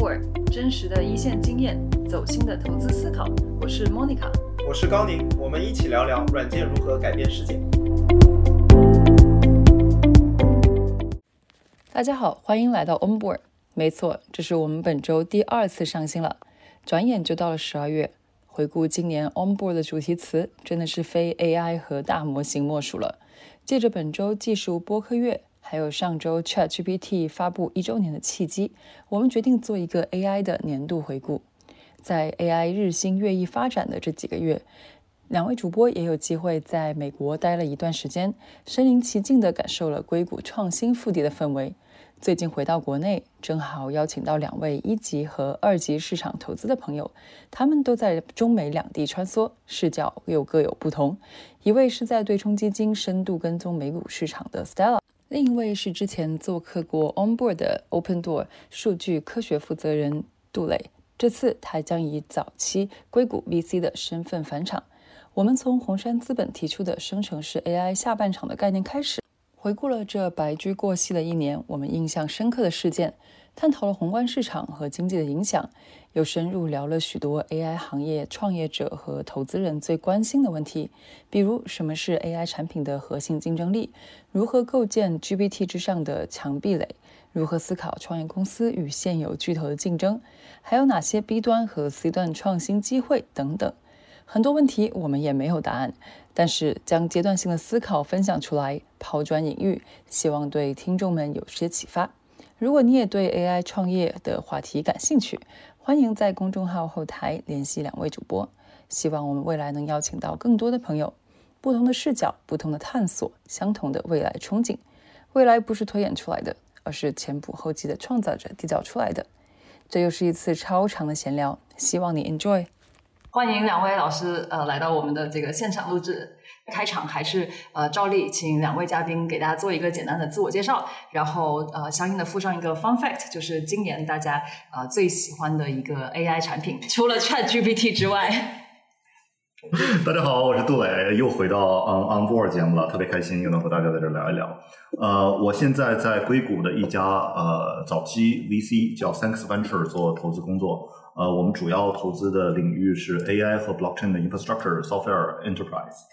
Onboard，真实的一线经验，走心的投资思考。我是 Monica，我是高宁，我们一起聊聊软件如何改变世界。大家好，欢迎来到 Onboard。没错，这是我们本周第二次上新了。转眼就到了十二月，回顾今年 Onboard 的主题词，真的是非 AI 和大模型莫属了。借着本周技术播客月。还有上周 ChatGPT 发布一周年的契机，我们决定做一个 AI 的年度回顾。在 AI 日新月异发展的这几个月，两位主播也有机会在美国待了一段时间，身临其境地感受了硅谷创新腹地的氛围。最近回到国内，正好邀请到两位一级和二级市场投资的朋友，他们都在中美两地穿梭，视角又各有不同。一位是在对冲基金深度跟踪美股市场的 Stella。另一位是之前做客过 Onboard 的 Open Door 数据科学负责人杜磊，这次他将以早期硅谷 VC 的身份返场。我们从红杉资本提出的生成式 AI 下半场的概念开始，回顾了这白驹过隙的一年，我们印象深刻的事件。探讨了宏观市场和经济的影响，又深入聊了许多 AI 行业创业者和投资人最关心的问题，比如什么是 AI 产品的核心竞争力，如何构建 GPT 之上的强壁垒，如何思考创业公司与现有巨头的竞争，还有哪些 B 端和 C 端创新机会等等。很多问题我们也没有答案，但是将阶段性的思考分享出来，抛砖引玉，希望对听众们有些启发。如果你也对 AI 创业的话题感兴趣，欢迎在公众号后台联系两位主播。希望我们未来能邀请到更多的朋友，不同的视角，不同的探索，相同的未来憧憬。未来不是推演出来的，而是前仆后继的创造者缔造出来的。这又是一次超长的闲聊，希望你 enjoy。欢迎两位老师呃来到我们的这个现场录制。开场还是呃照例，请两位嘉宾给大家做一个简单的自我介绍，然后呃相应的附上一个 fun fact，就是今年大家呃最喜欢的一个 AI 产品，除了 Chat GPT 之外。大家好，我是杜磊，又回到 On On Board 节目了，特别开心又能和大家在这聊一聊。呃，我现在在硅谷的一家呃早期 VC 叫 Thanks Venture 做投资工作，呃，我们主要投资的领域是 AI 和 Blockchain 的 Infrastructure Software Enterprise。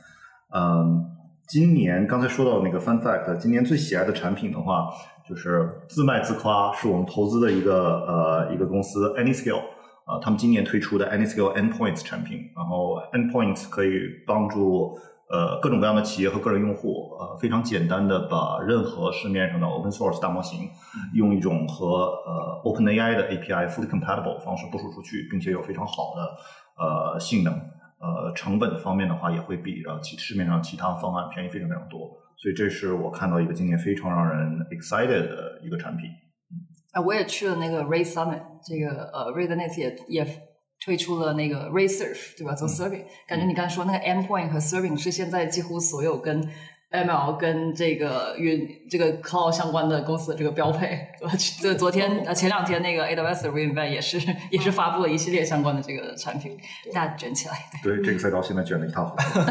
嗯，今年刚才说到那个 Fun Fact，今年最喜爱的产品的话，就是自卖自夸，是我们投资的一个呃一个公司 AnyScale 啊，他们今年推出的 AnyScale Endpoints 产品，然后 Endpoints 可以帮助呃各种各样的企业和个人用户呃非常简单的把任何市面上的 Open Source 大模型用一种和呃 OpenAI 的 API fully compatible 方式部署出去，并且有非常好的呃性能。呃，成本方面的话，也会比呃其市面上其他方案便宜非常非常多，所以这是我看到一个今年非常让人 excited 的一个产品。啊，我也去了那个 Ray Summit，这个呃 Ray 的那次也也推出了那个 Ray Surf，对吧？做 Serving，感觉你刚才说那个 Endpoint 和 Serving 是现在几乎所有跟 ML 跟这个云这个 Cloud 相关的公司的这个标配，这昨天呃前两天那个 AWS 的 Reinvent 也是也是发布了一系列相关的这个产品，大家卷起来。对，这个赛道现在卷的一塌糊涂。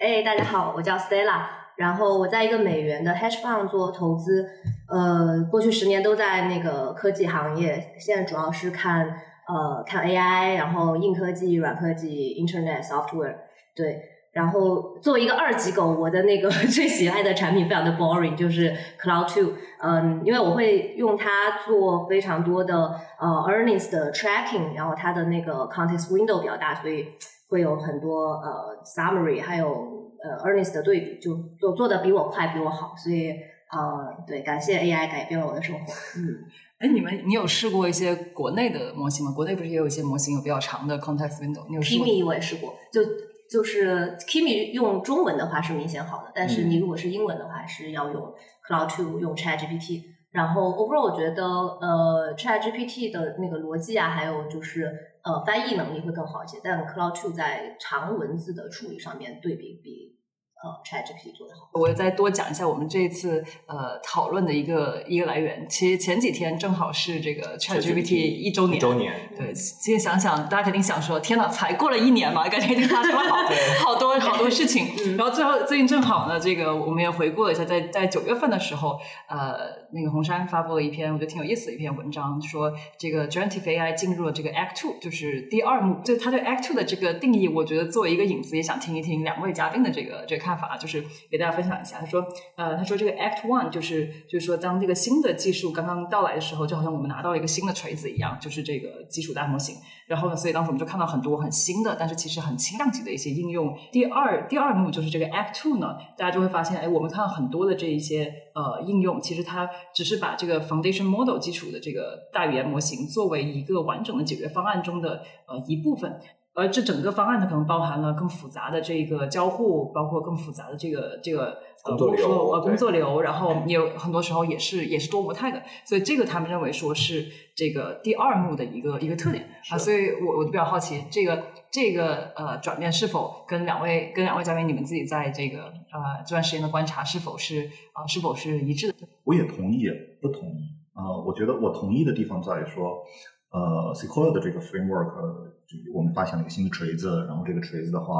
哎，大家好，我叫 Stella，然后我在一个美元的 Hedge Fund 做投资，呃，过去十年都在那个科技行业，现在主要是看呃看 AI，然后硬科技、软科技、Internet Software，对。然后作为一个二级狗，我的那个 最喜爱的产品非常的 boring，就是 Cloud Two。嗯，因为我会用它做非常多的呃 earnings 的 tracking，然后它的那个 context window 比较大，所以会有很多呃 summary，还有呃 earnings 的对比，就做做的比我快，比我好。所以呃，对，感谢 AI 改变了我的生活。嗯，哎，你们你有试过一些国内的模型吗？国内不是也有一些模型有比较长的 context window？你有试过 Kimi 我也试过，就。就是 Kimi 用中文的话是明显好的，但是你如果是英文的话，是要用 Cloud Two 用 Chat GPT。然后 overall 我觉得呃 Chat GPT 的那个逻辑啊，还有就是呃翻译能力会更好一些，但 Cloud Two 在长文字的处理上面对比比呃 ChatGPT 做的好。我再多讲一下我们这一次呃讨论的一个一个来源。其实前几天正好是这个 ChatGPT 一周年。一周年。对，其实想想，大家肯定想说，天哪，才过了一年嘛，感觉已经发生了好好多 好多事情。然后最后最近正好呢，这个我们也回顾了一下，在在九月份的时候，呃，那个红杉发布了一篇我觉得挺有意思的一篇文章，说这个 Generative AI 进入了这个 Act Two，就是第二幕。就他对 Act Two 的这个定义，我觉得作为一个影子，也想听一听两位嘉宾的这个这个看法，就是给大家分享一下。他说，呃，他说这个 Act One 就是就是说，当这个新的技术刚刚到来的时候，就好像我们拿到了一个新的锤子一样，就是这个基础大模型。然后呢，所以当时我们就看到很多很新的，但是其实很轻量级的一些应用。第二第二幕就是这个 Act Two 呢，大家就会发现，哎，我们看到很多的这一些呃应用，其实它只是把这个 Foundation Model 基础的这个大语言模型作为一个完整的解决方案中的呃一部分。而这整个方案它可能包含了更复杂的这个交互，包括更复杂的这个这个工作流呃工作流，然后也有很多时候也是也是多模态的，所以这个他们认为说是这个第二幕的一个一个特点啊，所以我我就比较好奇这个这个呃转变是否跟两位跟两位嘉宾你们自己在这个呃这段时间的观察是否是啊是否是一致的？我也同意，不同意啊？我觉得我同意的地方在于说。呃，Sequoia 的这个 framework，我们发现了一个新的锤子，然后这个锤子的话，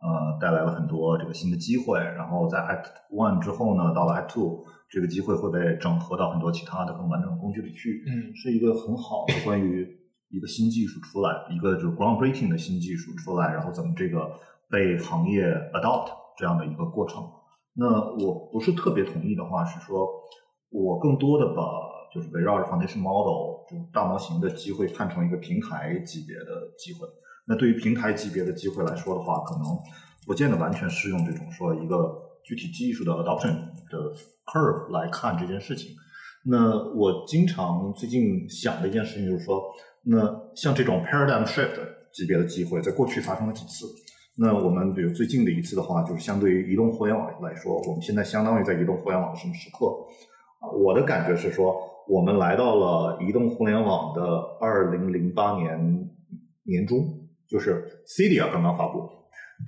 呃，带来了很多这个新的机会。然后在 Act One 之后呢，到了 Act Two，这个机会会被整合到很多其他的更完整的工具里去。嗯，是一个很好的 关于一个新技术出来，一个就是 groundbreaking 的新技术出来，然后怎么这个被行业 adopt 这样的一个过程。那我不是特别同意的话，是说我更多的把。就是围绕着 foundation model 就大模型的机会看成一个平台级别的机会。那对于平台级别的机会来说的话，可能不见得完全适用这种说一个具体技术的 adoption 的 curve 来看这件事情。那我经常最近想的一件事情就是说，那像这种 paradigm shift 级别的机会，在过去发生了几次？那我们比如最近的一次的话，就是相对于移动互联网来说，我们现在相当于在移动互联网的什么时刻？我的感觉是说。我们来到了移动互联网的二零零八年年中，就是 Cydia 刚刚发布，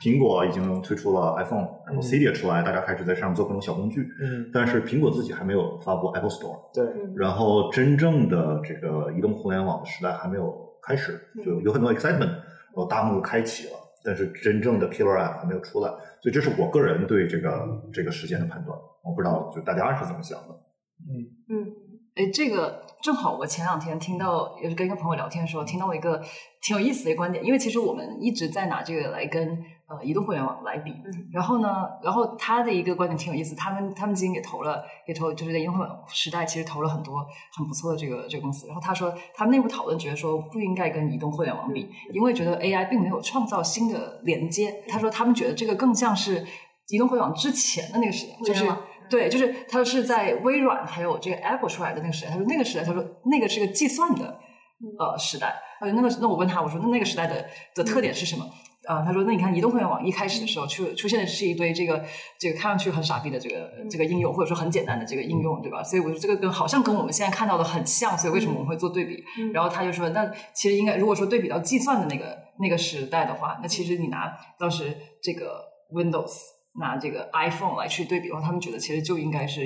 苹果已经推出了 iPhone，然后 Cydia 出来，大家开始在上面做各种小工具。嗯。但是苹果自己还没有发布 Apple Store。对。然后真正的这个移动互联网的时代还没有开始，就有很多 excitement，然后大幕开启了，但是真正的 killer app 还没有出来，所以这是我个人对这个这个时间的判断。我不知道就大家是怎么想的。嗯嗯。哎，这个正好我前两天听到，也是跟一个朋友聊天的时候，听到了一个挺有意思的观点。因为其实我们一直在拿这个来跟呃移动互联网来比。然后呢，然后他的一个观点挺有意思。他们他们基金也投了，也投就是在移动互联网时代，其实投了很多很不错的这个这个公司。然后他说，他们内部讨论觉得说不应该跟移动互联网比，因为觉得 AI 并没有创造新的连接。他说他们觉得这个更像是移动互联网之前的那个时代，就是。对，就是他是在微软还有这个 Apple 出来的那个时代。他说那个时代，他说那个是个计算的呃时代。他说那个，那我问他，我说那那个时代的的特点是什么？啊，他说那你看移动互联网一开始的时候出出现的是一堆这个这个看上去很傻逼的这个这个应用，或者说很简单的这个应用，对吧？所以我说这个跟好像跟我们现在看到的很像，所以为什么我们会做对比？然后他就说，那其实应该如果说对比到计算的那个那个时代的话，那其实你拿当时这个 Windows。拿这个 iPhone 来去对比的话，他们觉得其实就应该是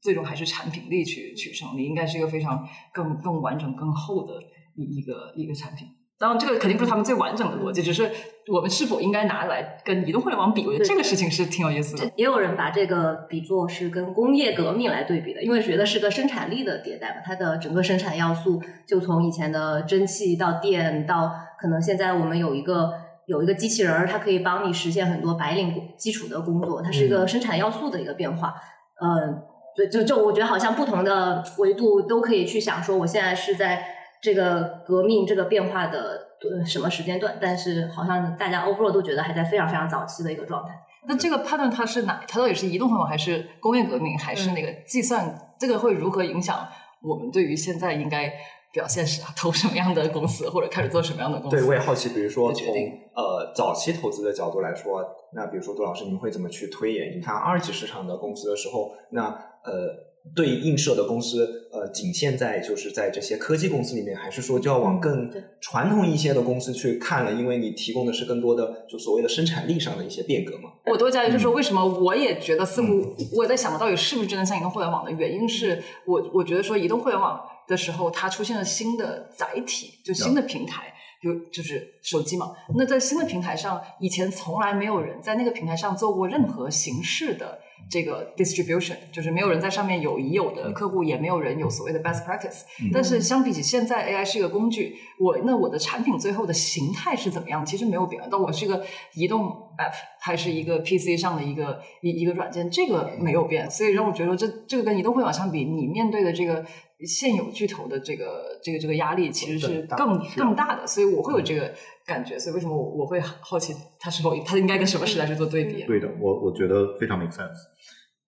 最终还是产品力去取胜，你应该是一个非常更更完整、更厚的一一个一个产品。当然，这个肯定不是他们最完整的逻辑，只是我们是否应该拿来跟移动互联网比？我觉得这个事情是挺有意思的。也有人把这个比作是跟工业革命来对比的，因为觉得是个生产力的迭代嘛，它的整个生产要素就从以前的蒸汽到电，到可能现在我们有一个。有一个机器人儿，它可以帮你实现很多白领基础的工作，它是一个生产要素的一个变化。嗯，对，就就我觉得好像不同的维度都可以去想说，我现在是在这个革命这个变化的什么时间段，但是好像大家 overall 都觉得还在非常非常早期的一个状态。那这个判断它是哪？它到底是移动互联网还是工业革命还是那个计算？这个会如何影响我们对于现在应该？表现是啊，投什么样的公司，或者开始做什么样的公司。对，我也好奇，比如说从呃早期投资的角度来说，那比如说杜老师，您会怎么去推演？你看二级市场的公司的时候，那呃对映射的公司，呃仅限在就是在这些科技公司里面，还是说就要往更传统一些的公司去看了？因为你提供的是更多的就所谓的生产力上的一些变革嘛。我多加一句，就是说为什么我也觉得似乎我在想到底是不是真的像移动互联网的原因是我我觉得说移动互联网的时候，它出现了新的载体，就新的平台。比如就是手机嘛，那在新的平台上，以前从来没有人在那个平台上做过任何形式的这个 distribution，就是没有人在上面有已有的客户，也没有人有所谓的 best practice。但是相比起现在，AI 是一个工具，我那我的产品最后的形态是怎么样，其实没有变。但我是一个移动 app 还是一个 PC 上的一个一一个软件，这个没有变。所以让我觉得这这个跟移动互联网相比，你面对的这个现有巨头的这个这个这个压力其实是更大更大的。所以我会有这个感觉。所以为什么我我会好奇它是否它应该跟什么时代去做对比？对的，我我觉得非常 make sense。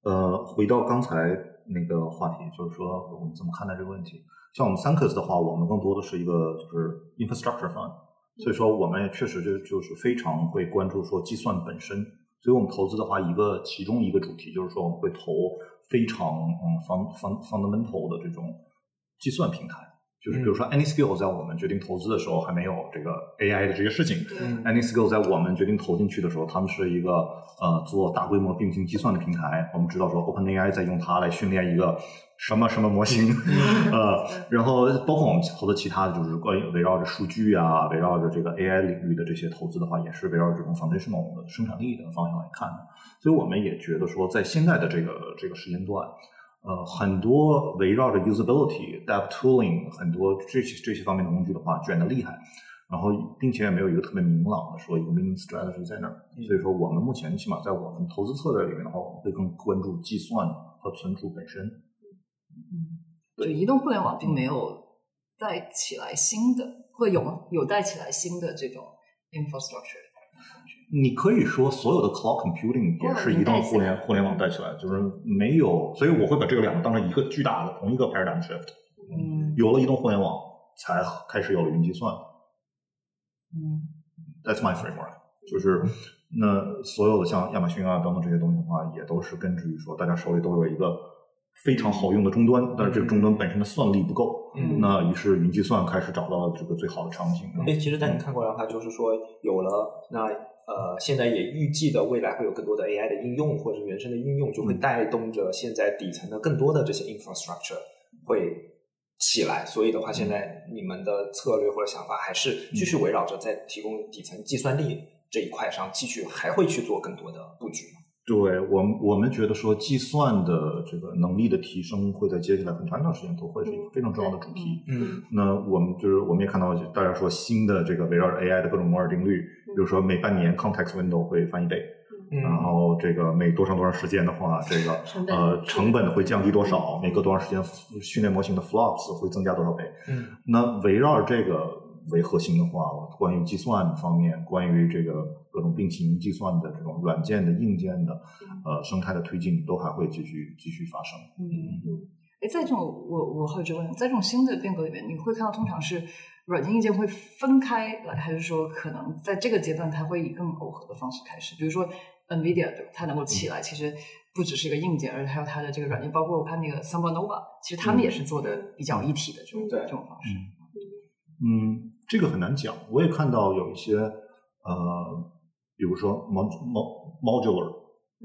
呃，回到刚才那个话题，就是说我们怎么看待这个问题？像我们 Sankers 的话，我们更多的是一个就是 infrastructure fund，所以说我们也确实就就是非常会关注说计算本身。所以我们投资的话，一个其中一个主题就是说我们会投非常嗯 fund fund fundamental 的这种计算平台。就是比如说 AnySkill 在我们决定投资的时候还没有这个 AI 的这些事情，嗯 AnySkill 在我们决定投进去的时候，他们是一个呃做大规模并行计算的平台。我们知道说 OpenAI 在用它来训练一个什么什么模型，呃，然后包括我们投的其他的就是关于围绕着数据啊，围绕着这个 AI 领域的这些投资的话，也是围绕着这种 foundational 的生产力的方向来看的。所以我们也觉得说，在现在的这个这个时间段。呃，很多围绕着 usability、dev tooling 很多这些这些方面的工具的话，卷的厉害，然后并且也没有一个特别明朗的说一个 winning strategy 在那儿。所以说，我们目前起码在我们投资策略里面的话，我们会更关注计算和存储本身。就移动互联网并没有带起来新的，会有吗？有带起来新的这种 infrastructure。你可以说所有的 cloud computing 也是移动互联互联网带起来，就是没有，所以我会把这个两个当成一个巨大的同一个 paradigm shift。嗯有了移动互联网，才开始有了云计算。嗯 That's my framework，就是那所有的像亚马逊啊等等这些东西的话，也都是根植于说大家手里都有一个非常好用的终端，但是这个终端本身的算力不够，嗯那于是云计算开始找到了这个最好的场景。哎，其实，在你看过来的话，就是说有了那呃，现在也预计的未来会有更多的 AI 的应用或者原生的应用，就会带动着现在底层的更多的这些 infrastructure 会起来。所以的话，现在你们的策略或者想法还是继续围绕着在提供底层计算力这一块上，继续还会去做更多的布局吗？对我们，我们觉得说计算的这个能力的提升会在接下来很长一段时间都会是一个非常重要的主题。嗯那我们就是我们也看到大家说新的这个围绕着 AI 的各种摩尔定律，比如说每半年 context window 会翻一倍，嗯然后这个每多长多长时间的话，这个呃成本会降低多少？每隔多长时间训练模型的 flops 会增加多少倍？嗯那围绕着这个为核心的话，关于计算方面，关于这个各种并行计算的这种软件的、硬件的呃生态的推进，都还会继续继续发生。嗯，哎，在这种我我好奇问，在这种新的变革里面，你会看到通常是软件硬件会分开来，还是说可能在这个阶段它会以更耦合的方式开始？比如说 NVIDIA 对吧，它能够起来，其实不只是一个硬件，而且还有它的这个软件，包括我看那个 SambaNova，其实他们也是做的比较一体的这种、对。这种方式。嗯，这个很难讲。我也看到有一些呃，比如说 mod mod modular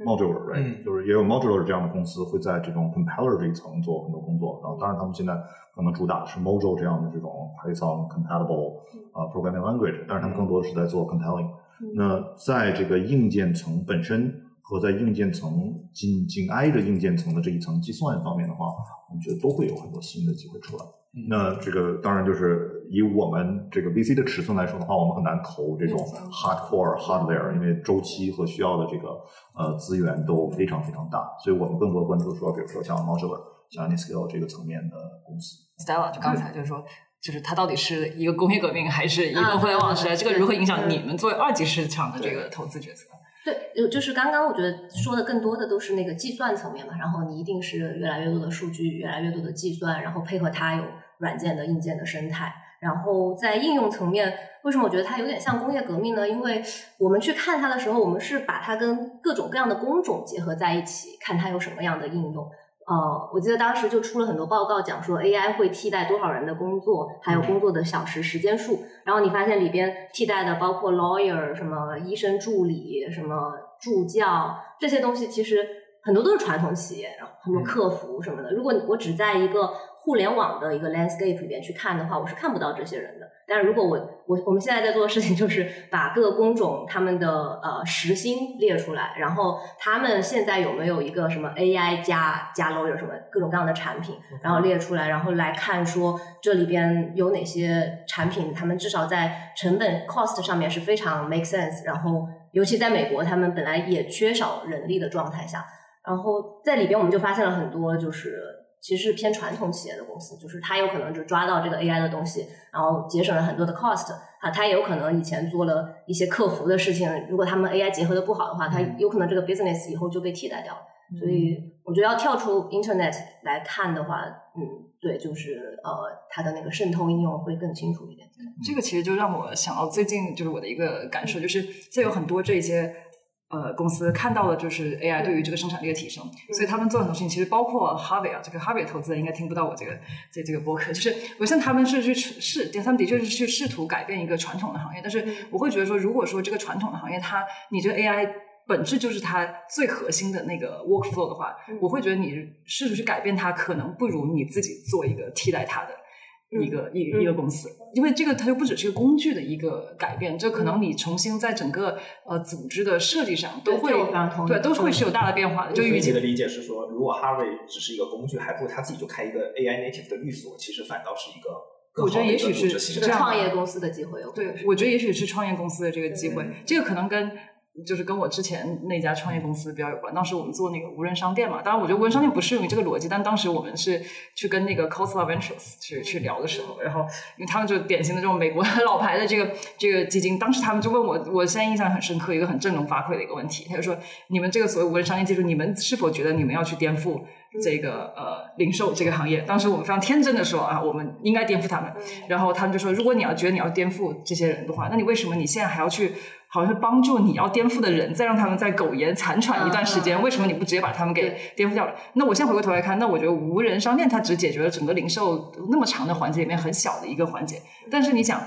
modular right，、嗯就是也有 modular 这样的公司会在这种 compiler 这一层做很多工作。然后，当然他们现在可能主打的是 Mojo 这样的这种 Python compatible 啊、programming language，但是他们更多的是在做 compiling。那在这个硬件层本身和在硬件层紧紧挨着硬件层的这一层计算方面的话，我们觉得都会有很多新的机会出来。嗯那这个当然就是以我们这个 VC 的尺寸来说的话，我们很难投这种 hardcore hardware，因为周期和需要的这个呃资源都非常非常大，所以我们更多关注说，比如说像 modular、像 Niscale 这个层面的公司。Stella 就刚才就是说，就是它到底是一个工业革命还是移动互联网时代？这个如何影响你们作为二级市场的这个投资决策？对，就就是刚刚我觉得说的更多的都是那个计算层面嘛，然后你一定是越来越多的数据，越来越多的计算，然后配合它有软件的硬件的生态。然后在应用层面，为什么我觉得它有点像工业革命呢？因为我们去看它的时候，我们是把它跟各种各样的工种结合在一起，看它有什么样的应用。呃，我记得当时就出了很多报告，讲说 AI 会替代多少人的工作，还有工作的小时时间数。然后你发现里边替代的包括 lawyer、什么医生助理、什么助教这些东西，其实很多都是传统企业，然后很多客服什么的。如果我只在一个互联网的一个 landscape 里边去看的话，我是看不到这些人的。但是如果我我我们现在在做的事情就是把各个工种他们的呃时薪列出来，然后他们现在有没有一个什么 AI 加加 lawyer 什么各种各样的产品，然后列出来，然后来看说这里边有哪些产品，他们至少在成本 cost 上面是非常 make sense，然后尤其在美国，他们本来也缺少人力的状态下，然后在里边我们就发现了很多就是。其实是偏传统企业的公司，就是它有可能就抓到这个 AI 的东西，然后节省了很多的 cost 啊，它也有可能以前做了一些客服的事情，如果他们 AI 结合的不好的话，它有可能这个 business 以后就被替代掉了。所以我觉得要跳出 Internet 来看的话，嗯，对，就是呃，它的那个渗透应用会更清楚一点。这个其实就让我想到最近就是我的一个感受，就是现在有很多这些。呃，公司看到了就是 AI 对于这个生产力的提升，所以他们做很多事情，其实包括 Harvey 啊，这个 Harvey 投资人应该听不到我这个这这个播客，就是我像他们是去试，他们的确是去试图改变一个传统的行业，但是我会觉得说，如果说这个传统的行业它你这个 AI 本质就是它最核心的那个 workflow 的话，我会觉得你试图去改变它，可能不如你自己做一个替代它的。一个一一个公司，因为这个它就不只是个工具的一个改变，这可能你重新在整个呃组织的设计上都会对都会是有大的变化的。就于你的理解是说，如果 Harvey 只是一个工具，还不如他自己就开一个 AI native 的律所，其实反倒是一个我觉得也许是是创业公司的机会。对，我觉得也许是创业公司的这个机会，这个可能跟。就是跟我之前那家创业公司比较有关。当时我们做那个无人商店嘛，当然我觉得无人商店不适用于这个逻辑，但当时我们是去跟那个 c o s l a Ventures 去去聊的时候，然后因为他们就典型的这种美国老牌的这个这个基金，当时他们就问我，我现在印象很深刻，一个很振聋发聩的一个问题，他就说：你们这个所谓无人商业技术，你们是否觉得你们要去颠覆？这个呃，零售这个行业，当时我们非常天真的说啊，我们应该颠覆他们。然后他们就说，如果你要觉得你要颠覆这些人的话，那你为什么你现在还要去，好像是帮助你要颠覆的人，再让他们在苟延残喘一段时间？为什么你不直接把他们给颠覆掉了？那我现在回过头来看，那我觉得无人商店它只解决了整个零售那么长的环节里面很小的一个环节。但是你想。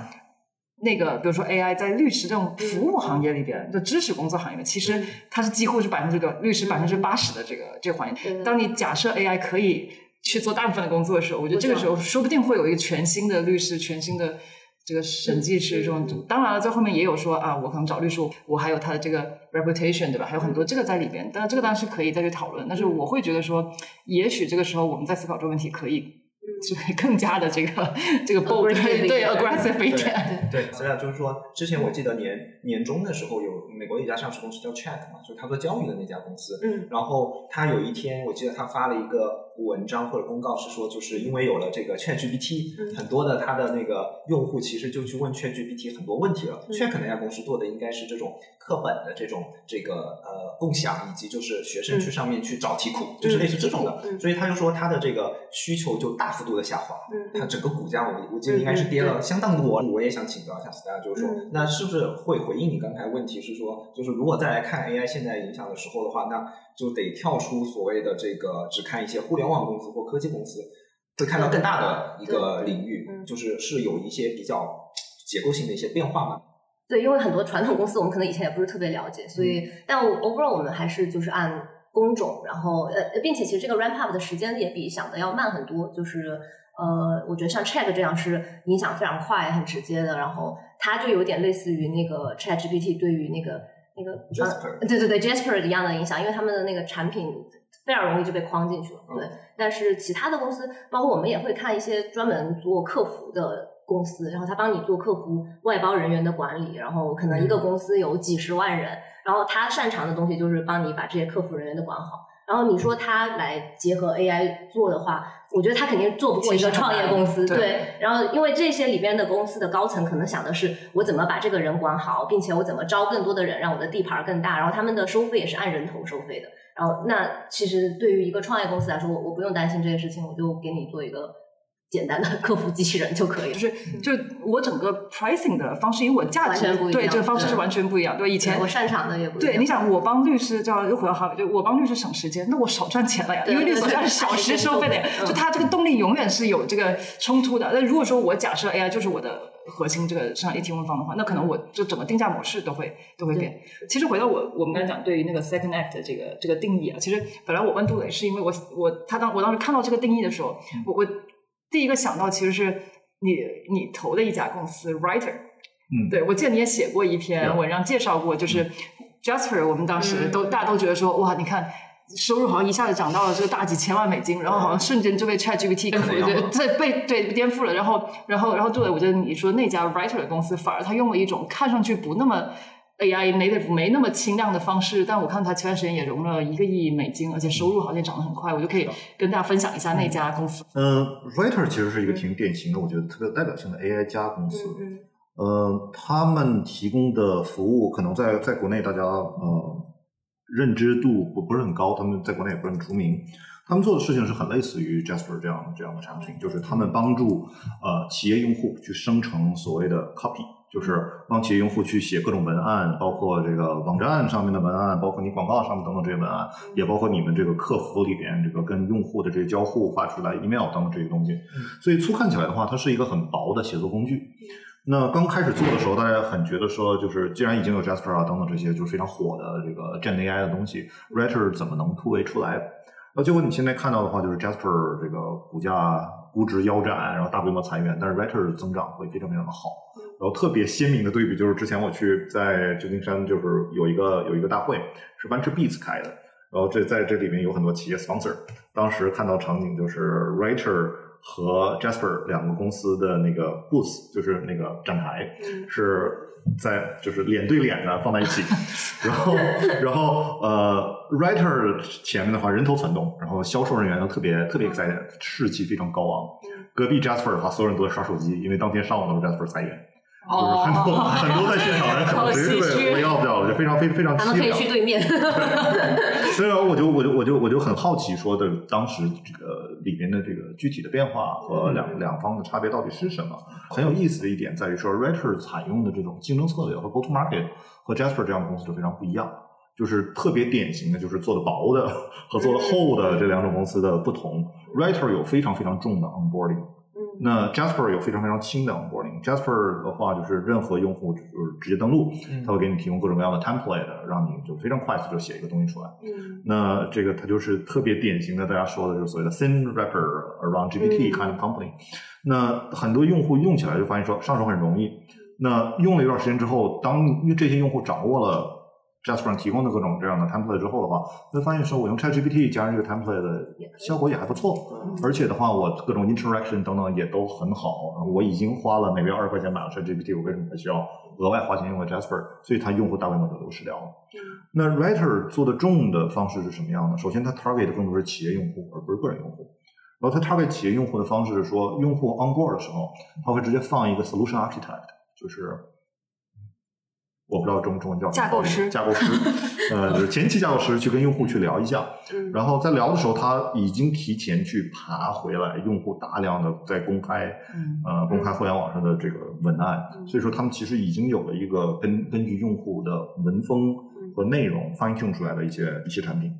那个，比如说 AI 在律师这种服务行业里边，就知识工作行业里，其实它是几乎是百分之个律师百分之八十的这个这个环节。当你假设 AI 可以去做大部分的工作的时候，我觉得这个时候说不定会有一个全新的律师、全新的这个审计师这种。当然了，在后面也有说啊，我可能找律师，我还有他的这个 reputation，对吧？还有很多这个在里边。但是这个当然是可以再去讨论。但是我会觉得说，也许这个时候我们在思考这个问题可以。就会 更加的这个这个 bold 对 aggressive 一点。对，所以啊就是说，之前我记得年年中的时候，有美国一家上市公司叫 Chat 嘛，就是他做教育的那家公司。嗯。然后他有一天，我记得他发了一个文章或者公告，是说，就是因为有了这个 Chat GPT，很多的他的那个用户其实就去问 Chat GPT 很多问题了。Chat 那家公司做的应该是这种课本的这种这个呃共享，以及就是学生去上面去找题库，就是类似这种的。所以他就说他的这个需求就大幅。度的下滑，他整个股价我我记得应该是跌了相当多。我也想请教一下 Stella，就是说，那是不是会回应你刚才问题？是说，就是如果再来看 AI 现在影响的时候的话，那就得跳出所谓的这个只看一些互联网公司或科技公司，会看到更大的一个领域，就是是有一些比较结构性的一些变化吗？对，因为很多传统公司我们可能以前也不是特别了解，所以但 overall 我们还是就是按。工种，然后呃，并且其实这个 ramp up 的时间也比想的要慢很多。就是呃，我觉得像 Chat 这样是影响非常快、很直接的。然后它就有点类似于那个 Chat GPT 对于那个那个 Jasper，对对对 Jasper 一样的影响，因为他们的那个产品非常容易就被框进去了。对，但是其他的公司，包括我们也会看一些专门做客服的公司，然后他帮你做客服外包人员的管理，然后可能一个公司有几十万人。然后他擅长的东西就是帮你把这些客服人员都管好，然后你说他来结合 AI 做的话，我觉得他肯定做不过一个创业公司。对，然后因为这些里边的公司的高层可能想的是，我怎么把这个人管好，并且我怎么招更多的人，让我的地盘更大。然后他们的收费也是按人头收费的。然后那其实对于一个创业公司来说，我我不用担心这些事情，我就给你做一个简单的客服机器人就可以了。就是就我整个 pricing 的方式，因为我价值完全不一样对这个方式是完全不一样。对以前我擅长的也不一样对，你想我帮律师叫又回到哈维，就我帮律师省时间，那我少赚钱了呀，因为律师对是小时收费的就他这个动力永远是有这个冲突的。那如果说我假设 AI 就是我的核心这个市场一体问方的话，那可能我就整个定价模式都会都会变。其实回到我我们刚才讲对于那个 second act 的这个这个定义啊，其实本来我问杜磊是因为我我他当我当时看到这个定义的时候，我我第一个想到其实是你你投的一家公司 Writer。嗯。对，我记得你也写过一篇文章介绍过，就是 Jasper，我们当时都、大家都觉得说，哇，你看收入好像一下子涨到了这个大几千万美金，然后好像瞬间就被 ChatGPT 颠覆了，对，对被对颠覆了。然后，然后，然后对，我觉得你说那家 Writer 的公司，反而他用了一种看上去不那么 AI native 没那么轻量的方式，但我看他前段时间也融了一个亿美金，而且收入好像涨得很快，我就可以跟大家分享一下那家公司。嗯，Writer 其实是一个挺典型的，我觉得特别有代表性的 AI 加公司。嗯呃，他们提供的服务可能在在国内大家呃认知度不不是很高，他们在国内也不是很出名。他们做的事情是很类似于 Jasper 这样这样的产品，就是他们帮助呃企业用户去生成所谓的 copy，就是帮企业用户去写各种文案，包括这个网站上面的文案，包括你广告上面等等这些文案，也包括你们这个客服里边这个跟用户的这些交互发出来 email 等等这些东西。所以粗看起来的话，它是一个很薄的写作工具。那刚开始做的时候，大家很觉得说，就是既然已经有 Jasper 啊等等这些就是非常火的这个 Gen AI 的东西，Writer 怎么能突围出来？那结果你现在看到的话，就是 Jasper 这个股价估值腰斩，然后大规模裁员，但是 Writer 增长会非常非常的好。然后特别鲜明的对比就是之前我去在旧金山，就是有一个有一个大会是 Venture Beats 开的，然后这在这里面有很多企业 sponsor。当时看到场景就是 Writer 和 Jasper 两个公司的那个 booth，就是那个展台，是在就是脸对脸的放在一起，然后然后呃 Writer 前面的话人头攒动，然后销售人员都特别特别 excited，士气非常高昂。隔壁 Jasper 的话，所有人都在刷手机，因为当天上午都是 Jasper 裁员。就是很多、很多在现场人可能直接我要不要了，就非常非非常他们可以凄凉。去对面。所以我就我就我就我就很好奇，说的当时这个里面的这个具体的变化和两两方的差别到底是什么？很有意思的一点在于说，Writer 采用的这种竞争策略和 Go to Market 和 Jasper 这样的公司就非常不一样，就是特别典型的就是做的薄的 和做的厚的这两种公司的不同。Writer 有非常非常重的 onboarding。那 Jasper 有非常非常轻的 onboarding。Jasper 的话，就是任何用户就是直接登录，它会给你提供各种各样的 template，让你就非常快速就写一个东西出来。嗯那这个它就是特别典型的，大家说的就是所谓的 thin wrapper around GPT 嗯 kind of company。那很多用户用起来就发现说上手很容易。那用了一段时间之后，当因为这些用户掌握了 Jasper 上提供的各种这样的 template 之后的话，会发现说我用 ChatGPT 加上这个 template 的效果也还不错，而且的话我各种 interaction 等等也都很好。我已经花了每个月二十块钱买了 ChatGPT，我为什么还需要额外花钱用个 Jasper？所以它用户大规模就流失掉了。那 Writer 做的重的方式是什么样的？首先，它 target 更多是企业用户，而不是个人用户。然后它 target 企业用户的方式是说，用户 on board 的时候，它会直接放一个 solution architect，就是我不知道中中文叫架构师。架构师，呃，就是前期架构师去跟用户去聊一下，嗯。然后在聊的时候，他已经提前去爬回来用户大量的在公开嗯。呃公开互联网上的这个文案，所以说他们其实已经有了一个根根据用户的文风和内容 fine tune 出来的一些一些产品，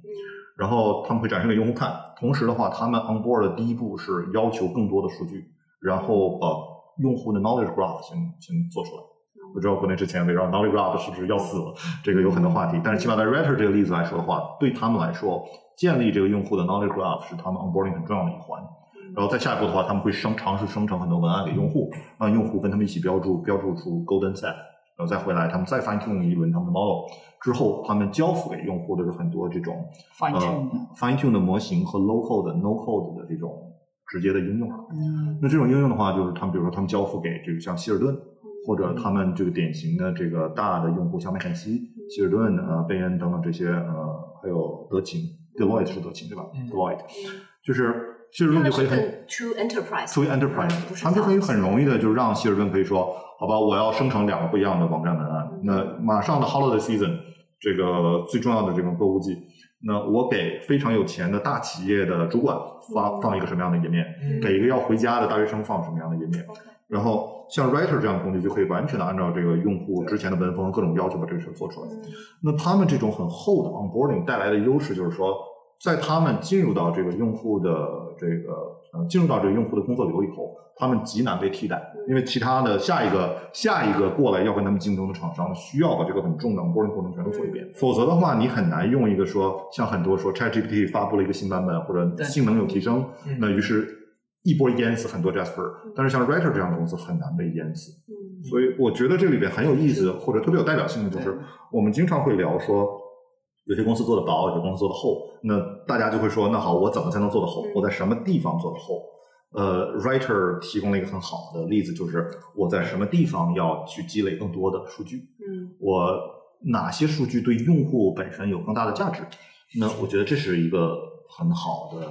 然后他们会展示给用户看。同时的话，他们 on board 的第一步是要求更多的数据，然后把用户的 knowledge graph 先先做出来。我知道国内之前围绕 knowledge graph 是不是要死了，这个有很多话题。但是起码在 Writer 这个例子来说的话，对他们来说，建立这个用户的 knowledge graph 是他们 onboarding 很重要的一环。然后再下一步的话，他们会生尝试生成很多文案给用户，让用户跟他们一起标注标注出 golden set，然后再回来，他们再 fine tune 一轮他们的 model 之后，他们交付给用户的是很多这种 Fine 呃 tune 的 fine tune 的模型和 low code 的 no code 的这种直接的应用。嗯那这种应用的话，就是他们比如说他们交付给这个像希尔顿，或者他们这个典型的这个大的用户，像麦肯锡、希尔顿、呃贝恩等等这些呃，还有德勤，，Deloitte 是德勤对吧嗯？Deloitte。就是希尔顿就可以很 true enterprise，to enterprise，、他们就可以很容易的就让希尔顿可以说，好吧，我要生成两个不一样的网站文案。嗯。那马上的 holiday season 这个最重要的这种购物季，那我给非常有钱的大企业的主管发嗯。放一个什么样的页面，嗯。给一个要回家的大学生放什么样的页面。然后像 Writer 这样的工具就可以完全的按照这个用户之前的文风各种要求把这个事做出来。嗯那他们这种很厚的 onboarding 带来的优势就是说，在他们进入到这个用户的这个呃进入到这个用户的工作流以后，他们极难被替代，因为其他的下一个下一个过来要跟他们竞争的厂商需要把这个很重的 onboarding 过程全都做一遍，否则的话，你很难用一个说像很多说 ChatGPT 发布了一个新版本或者性能有提升，嗯那于是一波淹死很多 Jasper，但是像 Writer 这样的公司很难被淹死。嗯所以我觉得这里边很有意思或者特别有代表性的就是，我们经常会聊说，有些公司做的薄，有些公司做的厚，那大家就会说，那好，我怎么才能做得厚嗯？我在什么地方做得厚？呃，Writer 提供了一个很好的例子，就是我在什么地方要去积累更多的数据，嗯我哪些数据对用户本身有更大的价值？那我觉得这是一个很好的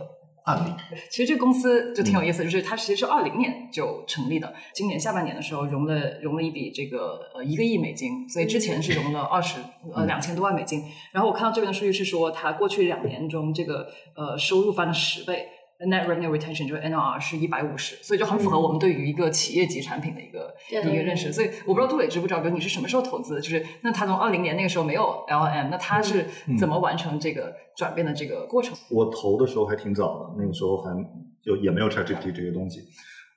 案例。其实这个公司就挺有意思，就是它其实是二零年就成立的，今年下半年的时候融了融了一笔这个呃一个亿美金，所以之前是融了二十呃两千多万美金。然后我看到这边的数据是说，它过去两年中这个呃收入翻了十倍。Net revenue retention 就是 NRR 是一百五十，所以就很符合我们对于一个企业级产品的一个、对一个认识。所以我不知道杜磊知不知道，哥你是什么时候投资的？就是那他从二零年那个时候没有 LM，那他是怎么完成这个转变的这个过程？我投的时候还挺早的，那个时候还就也没有 ChatGPT 这些东西。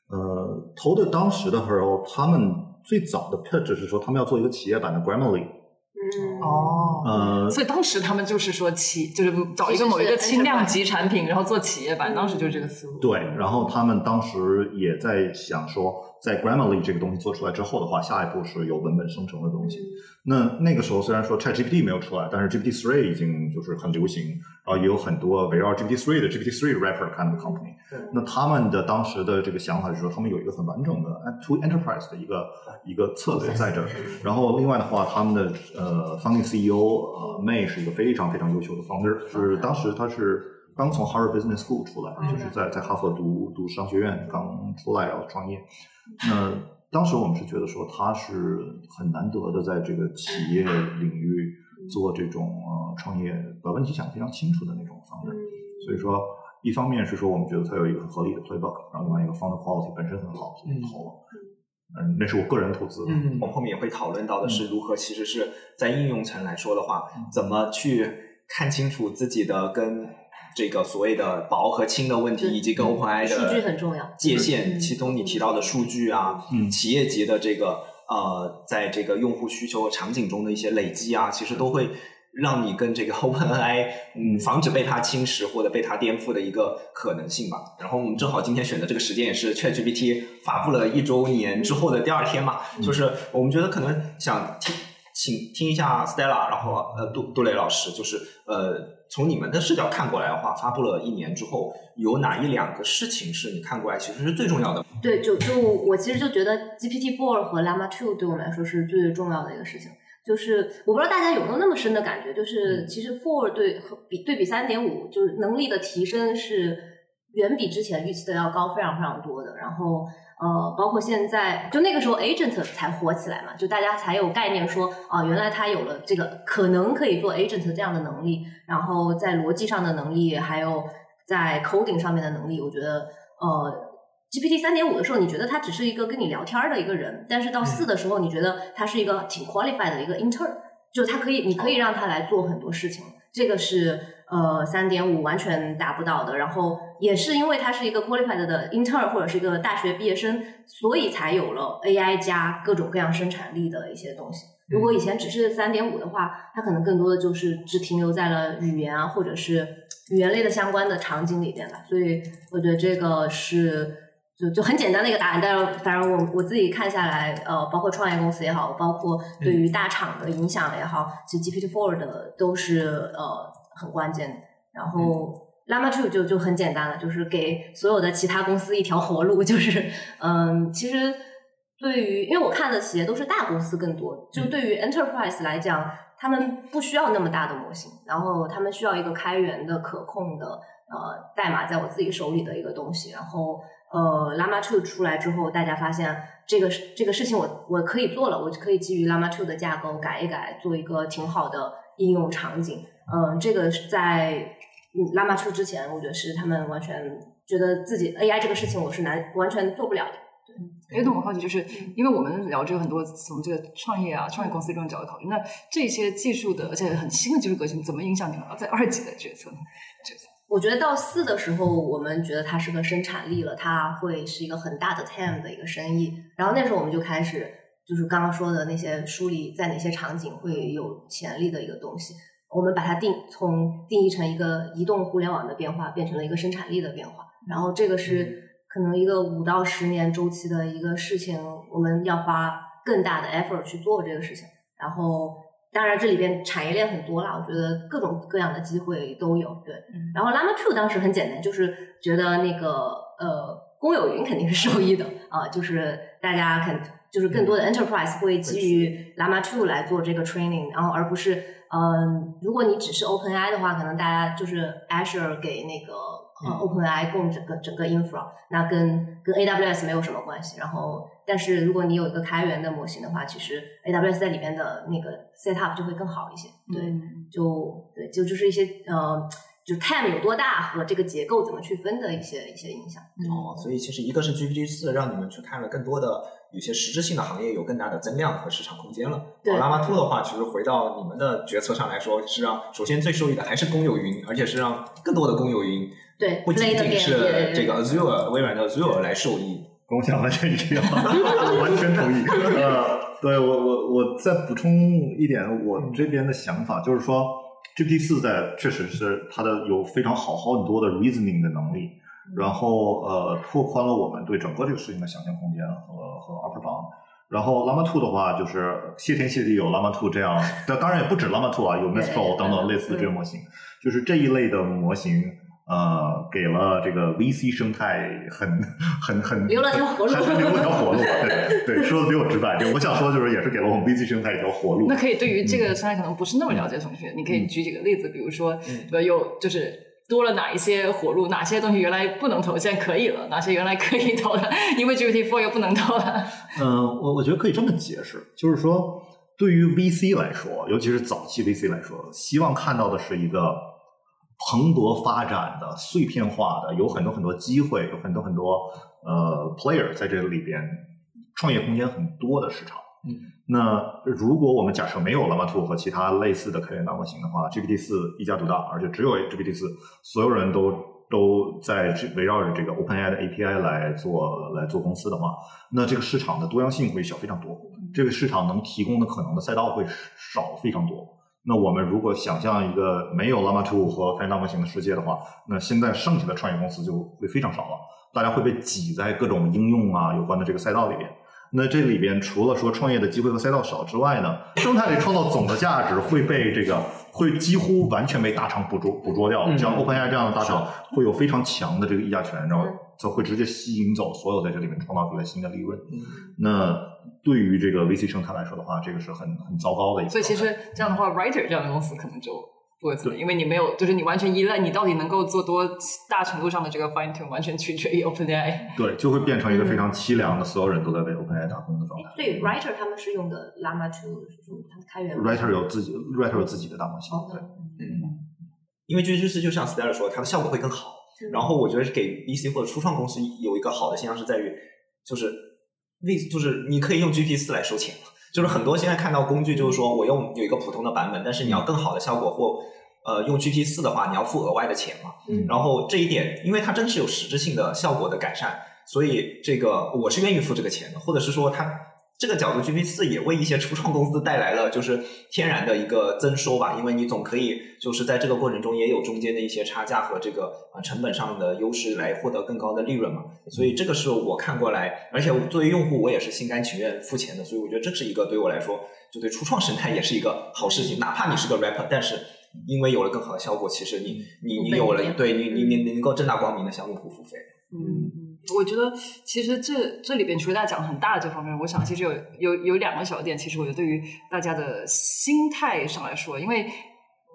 呃，投的当时的时候，他们最早的 pitch 是说他们要做一个企业版的 Grammarly。嗯哦，呃，所以当时他们就是说企，就是找一个某一个轻量级产品，然后做企业版，当时就是这个思路。对，然后他们当时也在想说，在 Grammarly 这个东西做出来之后的话，下一步是有文本生成的东西。那那个时候虽然说 ChatGPT 没有出来，但是 GPT 3已经就是很流行，然后也有很多围绕 GPT 3的 GPT 3 wrapper kind of company。对那他们的当时的这个想法是说，他们有一个很完整的 to enterprise 的一个一个策略在这儿。然后另外的话，他们的呃 founding CEO 呃 May 是一个非常非常优秀的 founder，是当时他是刚从 Harvard Business School 出来，就是在在哈佛读读商学院刚出来要创业。那当时我们是觉得说他是很难得的在这个企业领域做这种呃创业，把问题想得非常清楚的那种 founder。所以说，一方面是说我们觉得他有一个很合理的 playbook，然后另外一个 founder quality 本身很好，所以投了。嗯，那是我个人投资。嗯，我们后面也会讨论到的是如何，其实是在应用层来说的话，怎么去看清楚自己的跟这个所谓的薄和轻的问题，以及跟 OpenAI 的数据很重要界限。嗯其中你提到的数据啊，嗯企业级的这个呃，在这个用户需求场景中的一些累积啊，其实都会。让你跟这个 OpenAI，嗯，防止被它侵蚀或者被它颠覆的一个可能性吧。然后我们正好今天选的这个时间也是 ChatGPT 发布了一周年之后的第二天嘛，就是我们觉得可能想听，请听一下 Stella，然后呃杜杜磊老师，就是呃从你们的视角看过来的话，发布了一年之后，有哪一两个事情是你看过来其实是最重要的？对，就就我其实就觉得 GPT Four 和 Llama Two 对我们来说是最重要的一个事情。就是我不知道大家有没有那么深的感觉，就是其实 Four 对和比对比三点五，就是能力的提升是远比之前预期的要高非常非常多的。然后呃，包括现在就那个时候 Agent 才火起来嘛，就大家才有概念说啊、原来他有了这个可能可以做 Agent 这样的能力，然后在逻辑上的能力，还有在 coding 上面的能力，我觉得呃。GPT 三点五的时候，你觉得他只是一个跟你聊天儿的一个人，但是到四的时候，你觉得他是一个挺 qualified 的一个 intern，就是他可以，你可以让他来做很多事情。这个是呃三点五完全达不到的。然后也是因为他是一个 qualified 的 intern 或者是一个大学毕业生，所以才有了 AI 加各种各样生产力的一些东西。如果以前只是三点五的话，它可能更多的就是只停留在了语言啊，或者是语言类的相关的场景里边吧。所以我觉得这个是。就就很简单的一个答案，但是反正我我自己看下来，呃，包括创业公司也好，包括对于大厂的影响也好，其实 GPT Four 的都是呃很关键的。然后 Llama Two 就就很简单了，就是给所有的其他公司一条活路，就是嗯，其实对于，因为我看的企业都是大公司更多，就对于 enterprise 来讲，他们不需要那么大的模型，然后他们需要一个开源的、可控的呃代码在我自己手里的一个东西。然后呃，Llama 2出来之后，大家发现这个这个事情我我可以做了，我可以基于 Llama 2的架构改一改，做一个挺好的应用场景。嗯，这个是在 Llama 2之前，我觉得是他们完全觉得自己 AI 这个事情我是难完全做不了的。哎，那我好奇，就是因为我们聊这个很多从这个创业啊、创业公司这种角度考虑，那这些技术的而且很新的技术革新，怎么影响你们在二级的决策？决策？我觉得到四的时候，我们觉得它是个生产力了，它会是一个很大的 TAM 的一个生意。然后那时候我们就开始，就是刚刚说的那些梳理在哪些场景会有潜力的一个东西，我们把它定从定义成一个移动互联网的变化，变成了一个生产力的变化。然后这个是。可能一个五到十年周期的一个事情，我们要花更大的 effort 去做这个事情。然后，当然这里边产业链很多啦，我觉得各种各样的机会都有。对，然后 Llama Two 当时很简单，就是觉得那个呃公有云肯定是受益的啊，就是大家肯就是更多的 enterprise 会基于 Llama Two 来做这个 training，然后而不是嗯，如果你只是 OpenAI 的话，可能大家就是 Azure 给那个。呃，OpenAI 供整个整个 infra，那跟跟 AWS 没有什么关系。然后，但是如果你有一个开源的模型的话，其实 AWS 在里面的那个 setup 就会更好一些。对，就对，就就是一些呃，就 time 有多大和这个结构怎么去分的一些一些影响。哦，所以其实一个是 GPT 四让你们去看了更多的有些实质性的行业有更大的增量和市场空间了。对，Llama Two 的话，其实回到你们的决策上来说，是让首先最受益的还是公有云，而且是让更多的公有云。对，不仅仅是这个 Azure 微软的 Azure 来受益，跟我想完全一样，完全同意。呃，对我我我再补充一点，我这边的想法就是说，GPT 四在确实是它的有非常好很多的 reasoning 的能力，然后呃拓宽了我们对整个这个事情的想象空间和和 upper bound。然后 Llama Two 的话，就是谢天谢地有 Llama Two 这样，但当然也不止 Llama Two 啊，有 Mistral 等等类似的这个模型，就是这一类的模型。呃，给了这个 VC 生态很 很很留了条活路，留了条活路。对对，说的比我直白。就我想说，就是也是给了我们 VC 生态一条活路。那可以对于这个生态可能不是那么了解同学，你可以举几个例子，比如说，呃，有就是多了哪一些活路，哪些东西原来不能投，现在可以了，哪些原来可以投的，因为 GPT Four 又不能投了。嗯，我我觉得可以这么解释，就是说，对于 VC 来说，尤其是早期 VC 来说，希望看到的是一个。蓬勃发展的、碎片化的，有很多很多机会，有很多很多呃 player 在这个里边，创业空间很多的市场。嗯，那如果我们假设没有 Llama 2和其他类似的开源大模型的话，GPT 四一家独大，而且只有 GPT 四，所有人都都在围绕着这个 OpenAI 的 API 来做来做公司的话，那这个市场的多样性会小非常多，这个市场能提供的可能的赛道会少非常多。那我们如果想象一个没有 Llama 2和开源大模型的世界的话，那现在剩下的创业公司就会非常少了，大家会被挤在各种应用啊有关的这个赛道里边。那这里边除了说创业的机会和赛道少之外呢，生态里创造总的价值会被这个会几乎完全被大厂捕捉捕捉掉。像 OpenAI 这样的大厂会有非常强的这个议价权，然后就会直接吸引走所有在这里面创造出来新的利润。那对于这个 VC 生态来说的话，这个是很很糟糕的一个。所以其实这样的话，Writer 这样的公司可能就不会存在，因为你没有，就是你完全依赖你到底能够做多大程度上的这个 fine tune，完全取决于 OpenAI。对，就会变成一个非常凄凉的，所有人都在为 OpenAI 打工的状态。所以 Writer 他们是用的 Llama 2，就他们开源。Writer 有自己，Writer 有自己的大模型。对，嗯，因为这就是就像 Stella 说，它的效果会更好。然后我觉得是给 VC 或者初创公司有一个好的现象是在于，就是为就是你可以用 GPT 四来收钱就是很多现在看到工具，就是说我用有一个普通的版本，但是你要更好的效果或呃用 GPT 四的话，你要付额外的钱嘛。嗯。然后这一点，因为它真是有实质性的效果的改善，所以这个我是愿意付这个钱的，或者是说它。这个角度，GPT 四也为一些初创公司带来了就是天然的一个增收吧，因为你总可以就是在这个过程中也有中间的一些差价和这个啊成本上的优势来获得更高的利润嘛。所以这个是我看过来，而且作为用户我也是心甘情愿付钱的，所以我觉得这是一个对我来说，就对初创生态也是一个好事情。哪怕你是个 rapper，但是因为有了更好的效果，其实你你你有了对你你你你能够正大光明的向用户付费。嗯。我觉得其实这这里边除了大家讲很大的这方面，我想其实有有有两个小点，其实我觉得对于大家的心态上来说，因为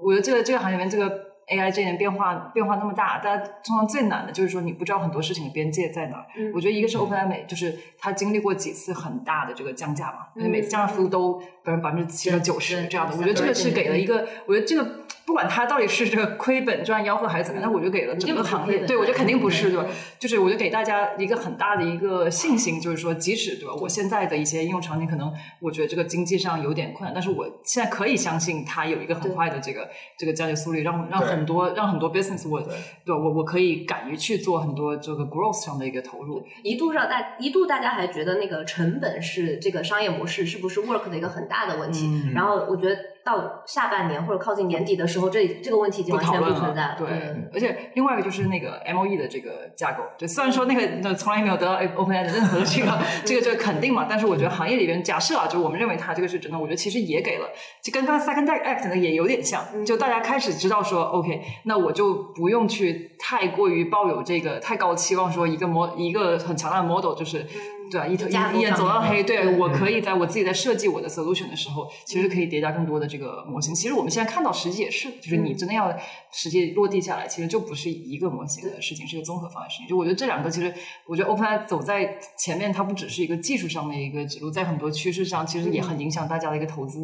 我觉得这个这个行业里面这个。AI 这年变化变化那么大，大家通常最难的就是说你不知道很多事情的边界在哪儿。我觉得一个是 OpenAI，就是它经历过几次很大的这个降价嘛，每次降价幅度都百分百分之七十九十这样的。我觉得这个是给了一个，我觉得这个不管他到底是这个亏本赚吆喝还是怎么样，那我就给了整个行业，对我觉得肯定不是对吧？就是我就给大家一个很大的一个信心，就是说即使对吧，我现在的一些应用场景可能我觉得这个经济上有点困难，但是我现在可以相信它有一个很快的这个这个交易速率，让让。很多让很多 business 我对我我可以敢于去做很多这个 growth 上的一个投入。一度让大一度大家还觉得那个成本是这个商业模式是不是 work 的一个很大的问题。然后我觉得到下半年或者靠近年底的时候，这这个问题已经完全不存在了。对，而且另外一个就是那个 M O E 的这个架构，就虽然说那个那从来没有得到 OpenAI 的任何的这个这个这个肯定嘛，但是我觉得行业里边假设啊，就我们认为它这个是真的，我觉得其实也给了，就跟刚刚 Second Act 呢也有点像，就大家开始知道说 OK，那我就不用去太过于抱有这个太高期望，说一个模一个很强大的 model 就是。对啊，一头一眼走到黑。对我可以在我自己在设计我的 solution 的时候，其实可以叠加更多的这个模型。其实我们现在看到实际也是，就是你真的要实际落地下来，其实就不是一个模型的事情，是一个综合方案事情。就我觉得这两个，其实我觉得 OpenAI 走在前面，它不只是一个技术上的一个指路，在很多趋势上，其实也很影响大家的一个投资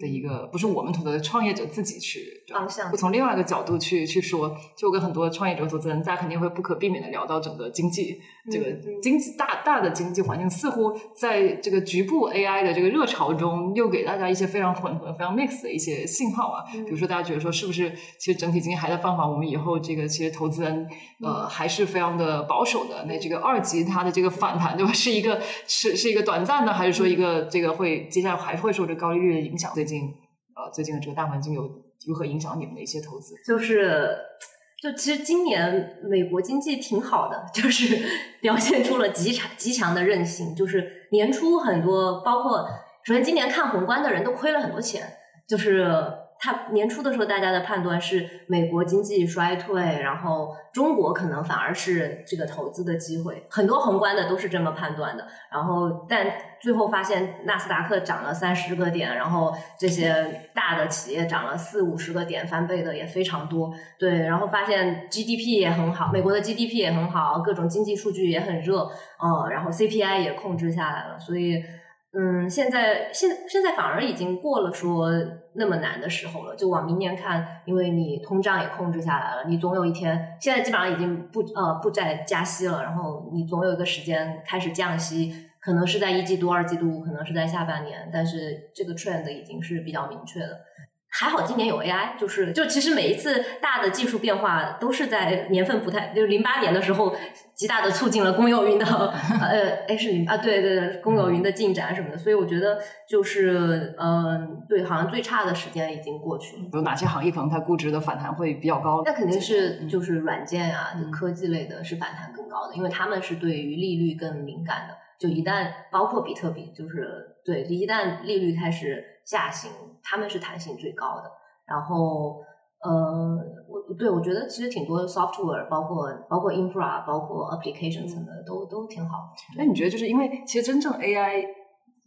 的一个，不是我们投的创业者自己去方向。不从另外一个角度去去说，就跟很多创业者投资人，大家肯定会不可避免的聊到整个经济，这个经济大大的经济。环境似乎在这个局部 AI 的这个热潮中，又给大家一些非常混合、非常 mix 的一些信号啊。比如说，大家觉得说，是不是其实整体经济还在放缓？我们以后这个其实投资人呃还是非常的保守的。那这个二级它的这个反弹，对吧？是一个是是一个短暂的，还是说一个这个会接下来还会受这高利率的影响？最近呃，最近的这个大环境有如何影响你们的一些投资？就是。就其实今年美国经济挺好的，就是表现出了极强极强的韧性。就是年初很多，包括首先今年看宏观的人都亏了很多钱。就是他年初的时候，大家的判断是美国经济衰退，然后中国可能反而是这个投资的机会。很多宏观的都是这么判断的。然后但。最后发现纳斯达克涨了三十个点，然后这些大的企业涨了四五十个点，翻倍的也非常多。对，然后发现 GDP 也很好，美国的 GDP 也很好，各种经济数据也很热，嗯，然后 CPI 也控制下来了。所以，嗯，现在现现在反而已经过了说那么难的时候了。就往明年看，因为你通胀也控制下来了，你总有一天，现在基本上已经不呃不再加息了，然后你总有一个时间开始降息。可能是在一季度、二季度，可能是在下半年，但是这个 trend 已经是比较明确的。还好今年有 AI，就是就其实每一次大的技术变化都是在年份不太，就是零八年的时候，极大的促进了公有云的 呃，哎是零啊，对对对，公有云的进展什么的。所以我觉得就是嗯，对，好像最差的时间已经过去了。有哪些行业可能它估值的反弹会比较高？那肯定是就是软件啊，科技类的是反弹更高的，因为他们是对于利率更敏感的。就一旦包括比特币，就是对，一旦利率开始下行，他们是弹性最高的。然后，呃，我对我觉得其实挺多 software，包括包括 infra，包括 application 层的都都挺好。那你觉得就是因为其实真正 AI。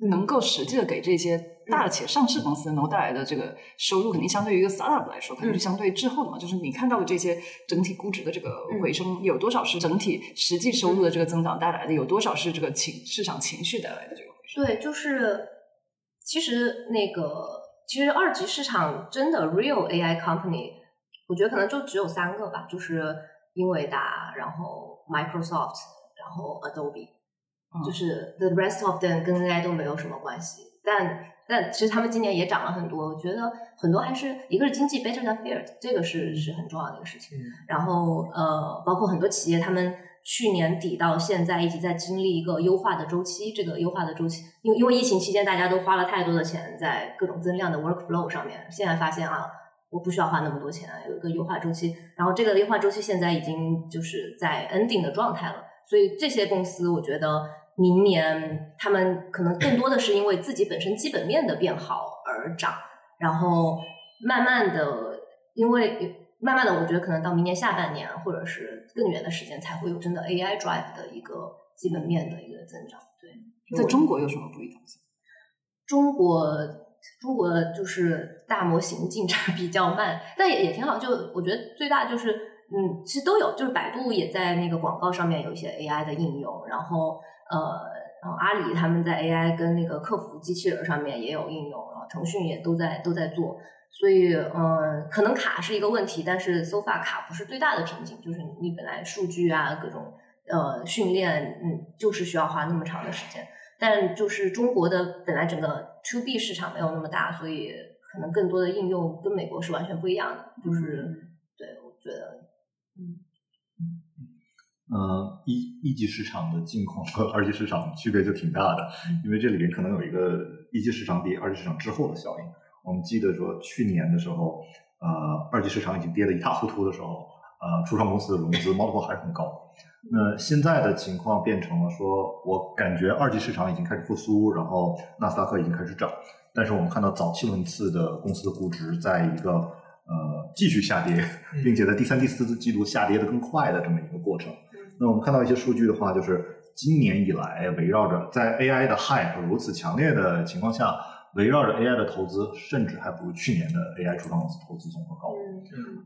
能够实际的给这些大企业、上市公司能够带来的这个收入，肯定相对于一个 startup 来说，肯定是相对滞后的嘛。就是你看到的这些整体估值的这个回升，有多少是整体实际收入的这个增长带来的？有多少是这个情市场情绪带来的这个回升？对，就是其实那个其实二级市场真的 real AI company，我觉得可能就只有三个吧，就是英伟达，然后 Microsoft，然后 Adobe。就是 the rest of them 跟 AI 都没有什么关系，但但其实他们今年也涨了很多。我觉得很多还是一个是经济 better than feared，这个是是很重要的一个事情。然后呃，包括很多企业，他们去年底到现在一直在经历一个优化的周期。这个优化的周期，因为因为疫情期间大家都花了太多的钱在各种增量的 workflow 上面，现在发现啊，我不需要花那么多钱，有一个优化周期。然后这个优化周期现在已经就是在 ending 的状态了，所以这些公司我觉得。明年他们可能更多的是因为自己本身基本面的变好而涨，然后慢慢的，因为慢慢的，我觉得可能到明年下半年或者是更远的时间，才会有真的 AI drive 的一个基本面的一个增长。对，在中国有什么不一样？中国中国就是大模型进展比较慢，但也也挺好。就我觉得最大就是，嗯，其实都有，就是百度也在那个广告上面有一些 AI 的应用，然后呃，然后阿里他们在 AI 跟那个客服机器人上面也有应用，然后腾讯也都在都在做。所以，嗯，可能卡是一个问题，但是 so far 卡不是最大的瓶颈，就是你本来数据啊各种呃训练，嗯，就是需要花那么长的时间。但就是中国的本来整个 to B 市场没有那么大，所以可能更多的应用跟美国是完全不一样的。就是对，我觉得，嗯嗯呃，一一级市场的境况和二级市场区别就挺大的，因为这里面可能有一个一级市场比二级市场滞后的效应。我们记得说去年的时候，呃，二级市场已经跌得一塌糊涂的时候，呃，初创公司的融资 multiple 还是很高。那现在的情况变成了说，我感觉二级市场已经开始复苏，然后纳斯达克已经开始涨，但是我们看到早期轮次的公司的估值在一个呃继续下跌，并且在第三、第四季度下跌的更快的这么一个过程。那我们看到一些数据的话，就是今年以来围绕着在 AI 的 hype 如此强烈的情况下，围绕着 AI 的投资，甚至还不如去年的 AI 初创公司投资总和高。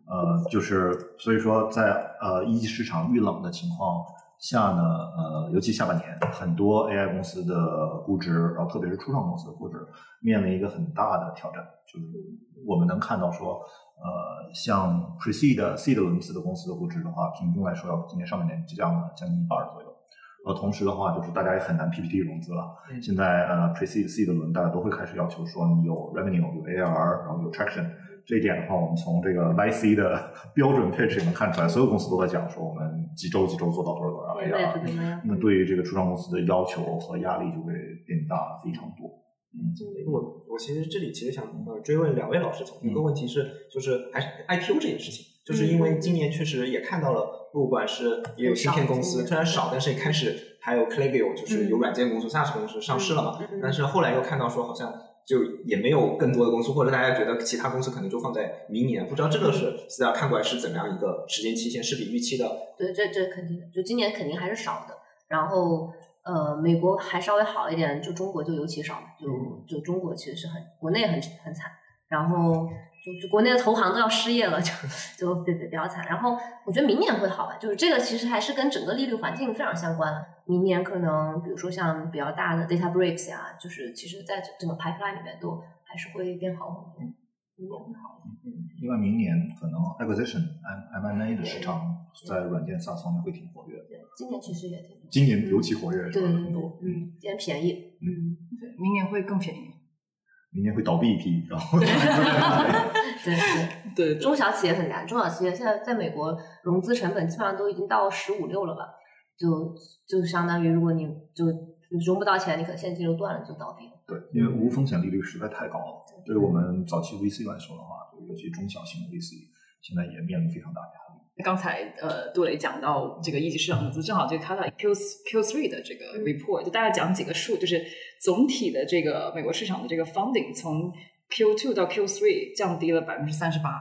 呃，就是所以说，在呃一级市场遇冷的情况下呢，呃，尤其下半年，很多 AI 公司的估值，然后特别是初创公司的估值，面临一个很大的挑战，就是我们能看到说，呃，像 Pre-seed、Seed 轮次的公司的估值的话，平均来说要比今年上半年降了将近一半左右。呃，同时的话，就是大家也很难 PPT 融资了。现在呃，Pre-seed、Seed 轮大家都会开始要求说，你有 Revenue、有 ARR，然后有 Traction。这一点的话，我们从这个 YC 的 标准配置也能看出来，所有公司都在讲说我们几周几周做到多少多少 ARR。那对于这个初创公司的要求和压力就会变大非常多。嗯，我我其实这里其实想呃追问两位老师，从一个问题是，就是还是 IPO 这件事情，就是因为今年确实也看到了，不管是也有芯片公司，虽然少，但是也开始还有 Clavio，就是有软件公司、SaaS 公司上市了嘛。但是后来又看到说好像。就也没有更多的公司，或者大家觉得其他公司可能就放在明年，不知道这个是大家看过来是怎么样一个时间期限，是比预期的？对，这这肯定的，就今年肯定还是少的。然后呃，美国还稍微好一点，就中国就尤其少，就就中国其实是很国内很很惨。然后就就国内的投行都要失业了，就就比比比较惨。然后我觉得明年会好吧，就是这个其实还是跟整个利率环境非常相关。明年可能比如说像比较大的 data breaks 呀，就是其实在整个 pipeline 里面都还是会变好很多，明年会好。另外，明年可能 acquisition M M A 的市场在软件 SaaS 方面会挺活跃。对，今年其实也挺。今年尤其活跃，对很多。嗯，今年便宜。嗯，对，明年会更便宜。明年会倒闭一批，然后。对对对，中小企业很难，中小企业现在在美国融资成本基本上都已经到十五六了吧？就就相当于，如果你就融不到钱，你可能现金流断了就倒闭了。对，因为无风险利率实在太高了。对于我们早期 VC 来说的话，尤其中小型的 VC，现在也面临非常大的压力。刚才呃，杜磊讲到这个一级市场融资，正好就看到 Q Q three 的这个 report，就大概讲几个数，就是总体的这个美国市场的这个 funding 从 Q two 到 Q three 降低了百分之三十八，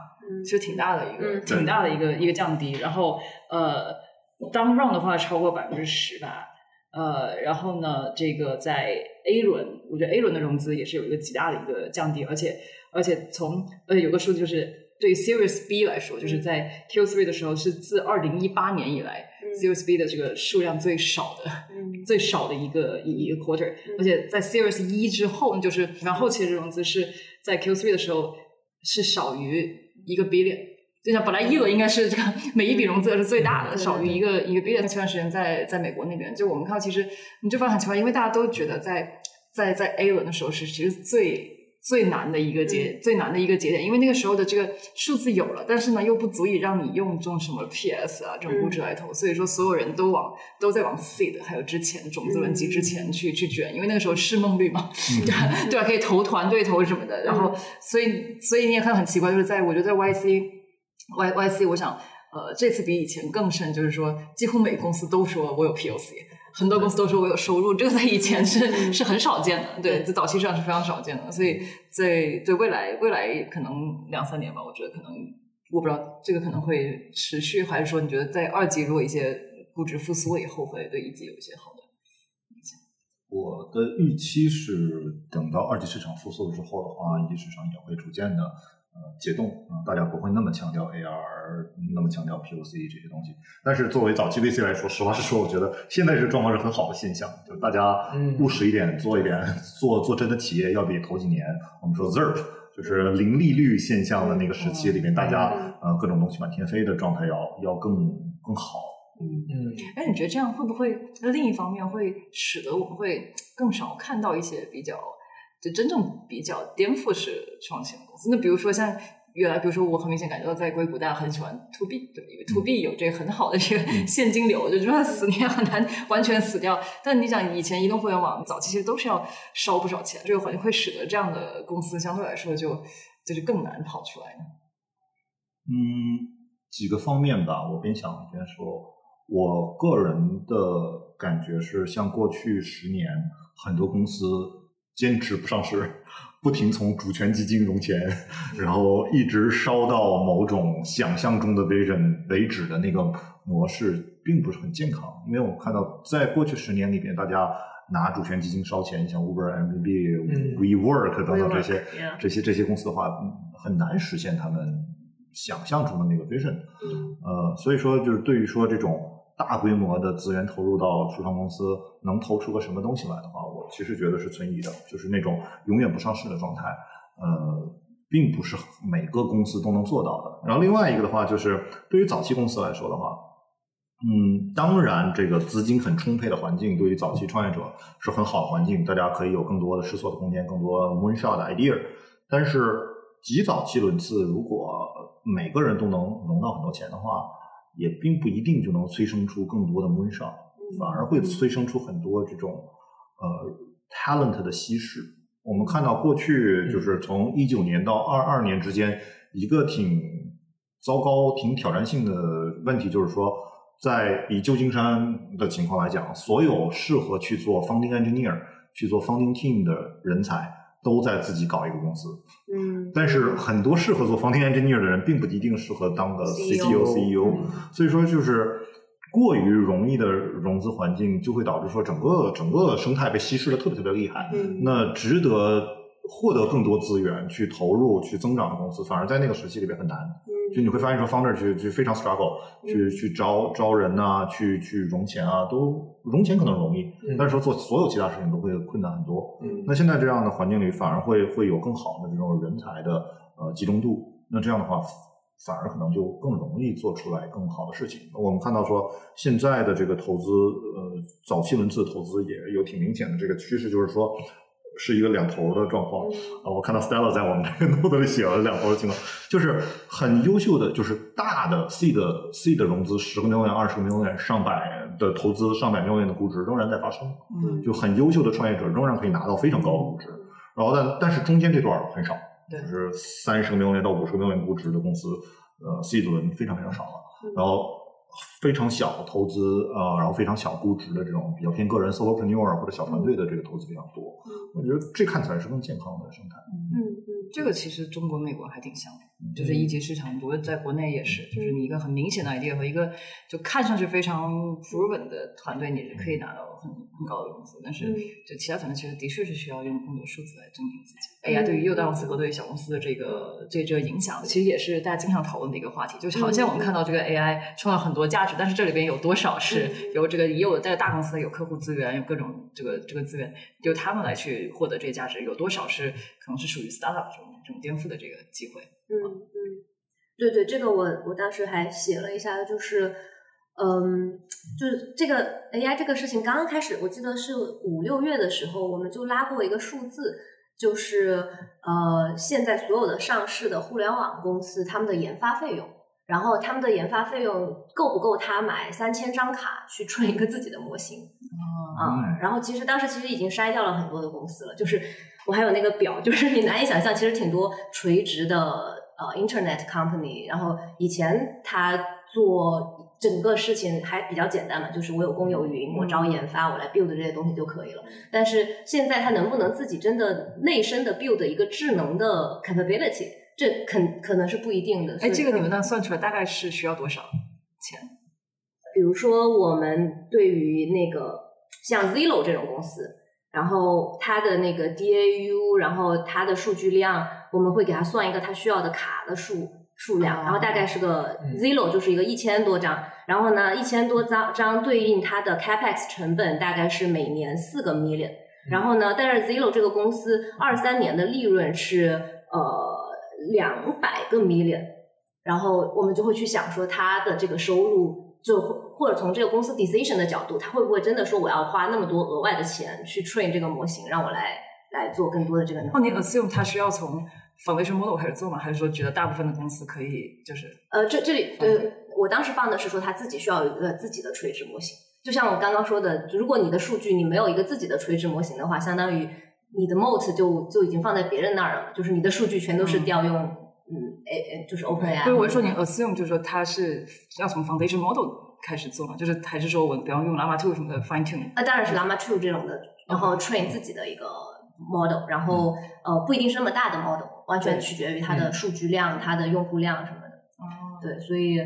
其实挺大的一个挺大的一个一个降低。然后呃。当 round 的话超过百分之十吧，呃，然后呢，这个在 A 轮，我觉得 A 轮的融资也是有一个极大的一个降低，而且而且从呃有个数据就是对 Series B 来说，就是在 Q three 的时候是自二零一八年以来 Series B 的这个数量最少的，最少的一个一个 quarter，而且在 Series 一之后，就是然后后期的融资是在 Q three 的时候是少于一个 billion。就像本来一轮应该是这个每一笔融资是最大的，少于一个一个 billion。前段时间在在美国那边，就我们看到其实你就发现很奇怪，因为大家都觉得在在在 A 轮的时候是其实最最难的一个节最难的一个节点，因为那个时候的这个数字有了，但是呢又不足以让你用这种什么 PS 啊这种估值来投，所以说所有人都往都在往 seed 还有之前种子轮级之前去去卷，因为那个时候市梦率嘛，对吧？对吧？可以投团队投什么的，然后所以所以你也看到很奇怪，就是在我觉得在 YC。Y Y C，我想，呃，这次比以前更甚，就是说，几乎每个公司都说我有 P O C，很多公司都说我有收入，这个在以前是是很少见的，对，在早期市场是非常少见的，所以，在对未来未来可能两三年吧，我觉得可能我不知道这个可能会持续，还是说你觉得在二级如果一些估值复苏了以后，会对一级有一些好的影响？我的预期是，等到二级市场复苏了之后的话，一级市场也会逐渐的呃解冻啊、大家不会那么强调 AR，那么强调 POC 这些东西。但是作为早期 VC 来说，实话实说，我觉得现在这个状况是很好的现象，就大家嗯务实一点，做一点，做做真的企业，要比头几年我们说 ZERP。就是零利率现象的那个时期里面，大家呃各种东西满天飞的状态要要更更好。嗯，哎，你觉得这样会不会另一方面会使得我们会更少看到一些比较就真正比较颠覆式创新的公司？那比如说像原来，比如说我很明显感觉到在硅谷大家很喜欢 to B，对吧？因为 to B 有这个很好的这个 现金流，就就算死你也很难完全死掉。但你想，以前移动互联网早期其实都是要烧不少钱，这个环境会使得这样的公司相对来说就就是更难跑出来呢。嗯，几个方面吧，我边想一边说。我个人的感觉是，像过去十年，很多公司坚持不上市，不停从主权基金融钱，然后一直烧到某种想象中的 vision 为止的那个模式，并不是很健康。因为我看到，在过去十年里边，大家拿主权基金烧钱，像 Uber、Airbnb、嗯 WeWork 等等这些这些这些公司的话，嗯很难实现他们想象中的那个 vision。嗯呃，所以说就是对于说这种大规模的资源投入到初创公司，能投出个什么东西来的话，我其实觉得是存疑的，就是那种永远不上市的状态，呃，并不是每个公司都能做到的。然后另外一个的话，就是对于早期公司来说的话，嗯，当然这个资金很充沛的环境，对于早期创业者是很好的环境，大家可以有更多的试错的空间，更多 moonshot 的 idea。但是极早期轮次，如果每个人都能融到很多钱的话，也并不一定就能催生出更多的 moonshot，反而会催生出很多这种呃 talent 的稀释。我们看到过去就是从一九年到二二年之间，一个挺糟糕、挺挑战性的问题，就是说，在以旧金山的情况来讲，所有适合去做 founding engineer、去做 founding team 的人才，都在自己搞一个公司。嗯，但是很多适合做 founding engineer 的人，并不一定适合当个 CTO、CEO CEO，嗯所以说就是过于容易的融资环境，就会导致说整个整个生态被稀释的特别特别厉害。嗯那值得获得更多资源去投入去增长的公司，反而在那个时期里边很难。就你会发现说，founder 去去非常 struggle，去嗯去招招人呐、去去融钱啊，都融钱可能容易，嗯但是说做所有其他事情都会困难很多。嗯那现在这样的环境里，反而会会有更好的这种人才的呃集中度。那这样的话，反而可能就更容易做出来更好的事情。我们看到说，现在的这个投资，呃，早期轮次投资也有挺明显的这个趋势，就是说。是一个两头的状况。啊！我看到 Stella 在我们这个 note 里写了两头的情况，就是很优秀的，就是大的 C 的 C 的融资，十个 million、二十个 million、上百的投资、上百 million 的估值仍然在发生。嗯，就很优秀的创业者仍然可以拿到非常高的估值，然后但但是中间这段很少，对。就是三十个 million 到五十个 million 估值的公司，呃，C 轮非常非常少了，然后非常小投资啊、呃然后非常小估值的这种比较偏个人 solopreneur 或者小团队的这个投资比较多，我觉得这看起来是更健康的生态。嗯嗯这个其实中国、美国还挺像的，就是一级市场，我觉得在国内也是，就是你一个很明显的 idea 和一个就看上去非常 proven 的团队，你是可以拿到很很高的工资，但是嗯就其他团队其实的确是需要用更多数字来证明自己。AI 对于幼大公司和对于小公司的这个这这个影响，其实也是大家经常讨论的一个话题。就是好像我们看到这个 AI 创造很多价值，但是这里边有多少是由这个也有在大公司有客户资源，有各种这个这个资源，由他们来去获得这些价值，有多少是可能是属于 startup 这种这种颠覆的这个机会。嗯嗯，对对，这个我我当时还写了一下，就是嗯，就是这个 AI 这个事情刚刚开始，我记得是五六月的时候，我们就拉过一个数字，就是呃，现在所有的上市的互联网公司他们的研发费用。然后他们的研发费用够不够他买三千张卡去存一个自己的模型？啊、嗯然后其实当时其实已经筛掉了很多的公司了，就是我还有那个表，就是你难以想象，其实挺多垂直的呃 Internet company，然后以前他做整个事情还比较简单嘛，就是我有公有云，我招研发，我来 build 这些东西就可以了。但是现在他能不能自己真的内生的 build 一个智能的 capability？这肯可能是不一定的。哎，这个你们呢？那算出来大概是需要多少钱？比如说，我们对于那个像 Zillow 这种公司，然后它的那个 DAU，然后它的数据量，我们会给它算一个它需要的卡的数数量，哦然后大概是个嗯。Zillow 就是一个一千多张，然后呢，一千多张张对应它的 capex 成本大概是每年四个 million，然后呢，但是 Zillow 这个公司二三年的利润是呃两百个 million，然后我们就会去想说它的这个收入，就或或者从这个公司 decision 的角度，它会不会真的说我要花那么多额外的钱去 train 这个模型，让我来来做更多的这个能哦，你？assume 它需要从 foundation model 开始做吗？还是说觉得大部分的公司可以就是呃，这这里呃，我当时放的是说他自己需要有一个自己的垂直模型，就像我刚刚说的，如果你的数据你没有一个自己的垂直模型的话，相当于你的 moat 就就已经放在别人那儿了，就是你的数据全都是嗯调用嗯 A 就是 OpenAI。不是，我是说你 assume 就是说它是要从 foundation model 开始做嘛？就是还是说我不要用 Llama 2什么的 fine tune？那当然是 Llama 2这种的，然后 train 自己的一个 model，然后呃不一定是那么大的 model，完全取决于它的数据量、它的用户量什么的。哦，对，所以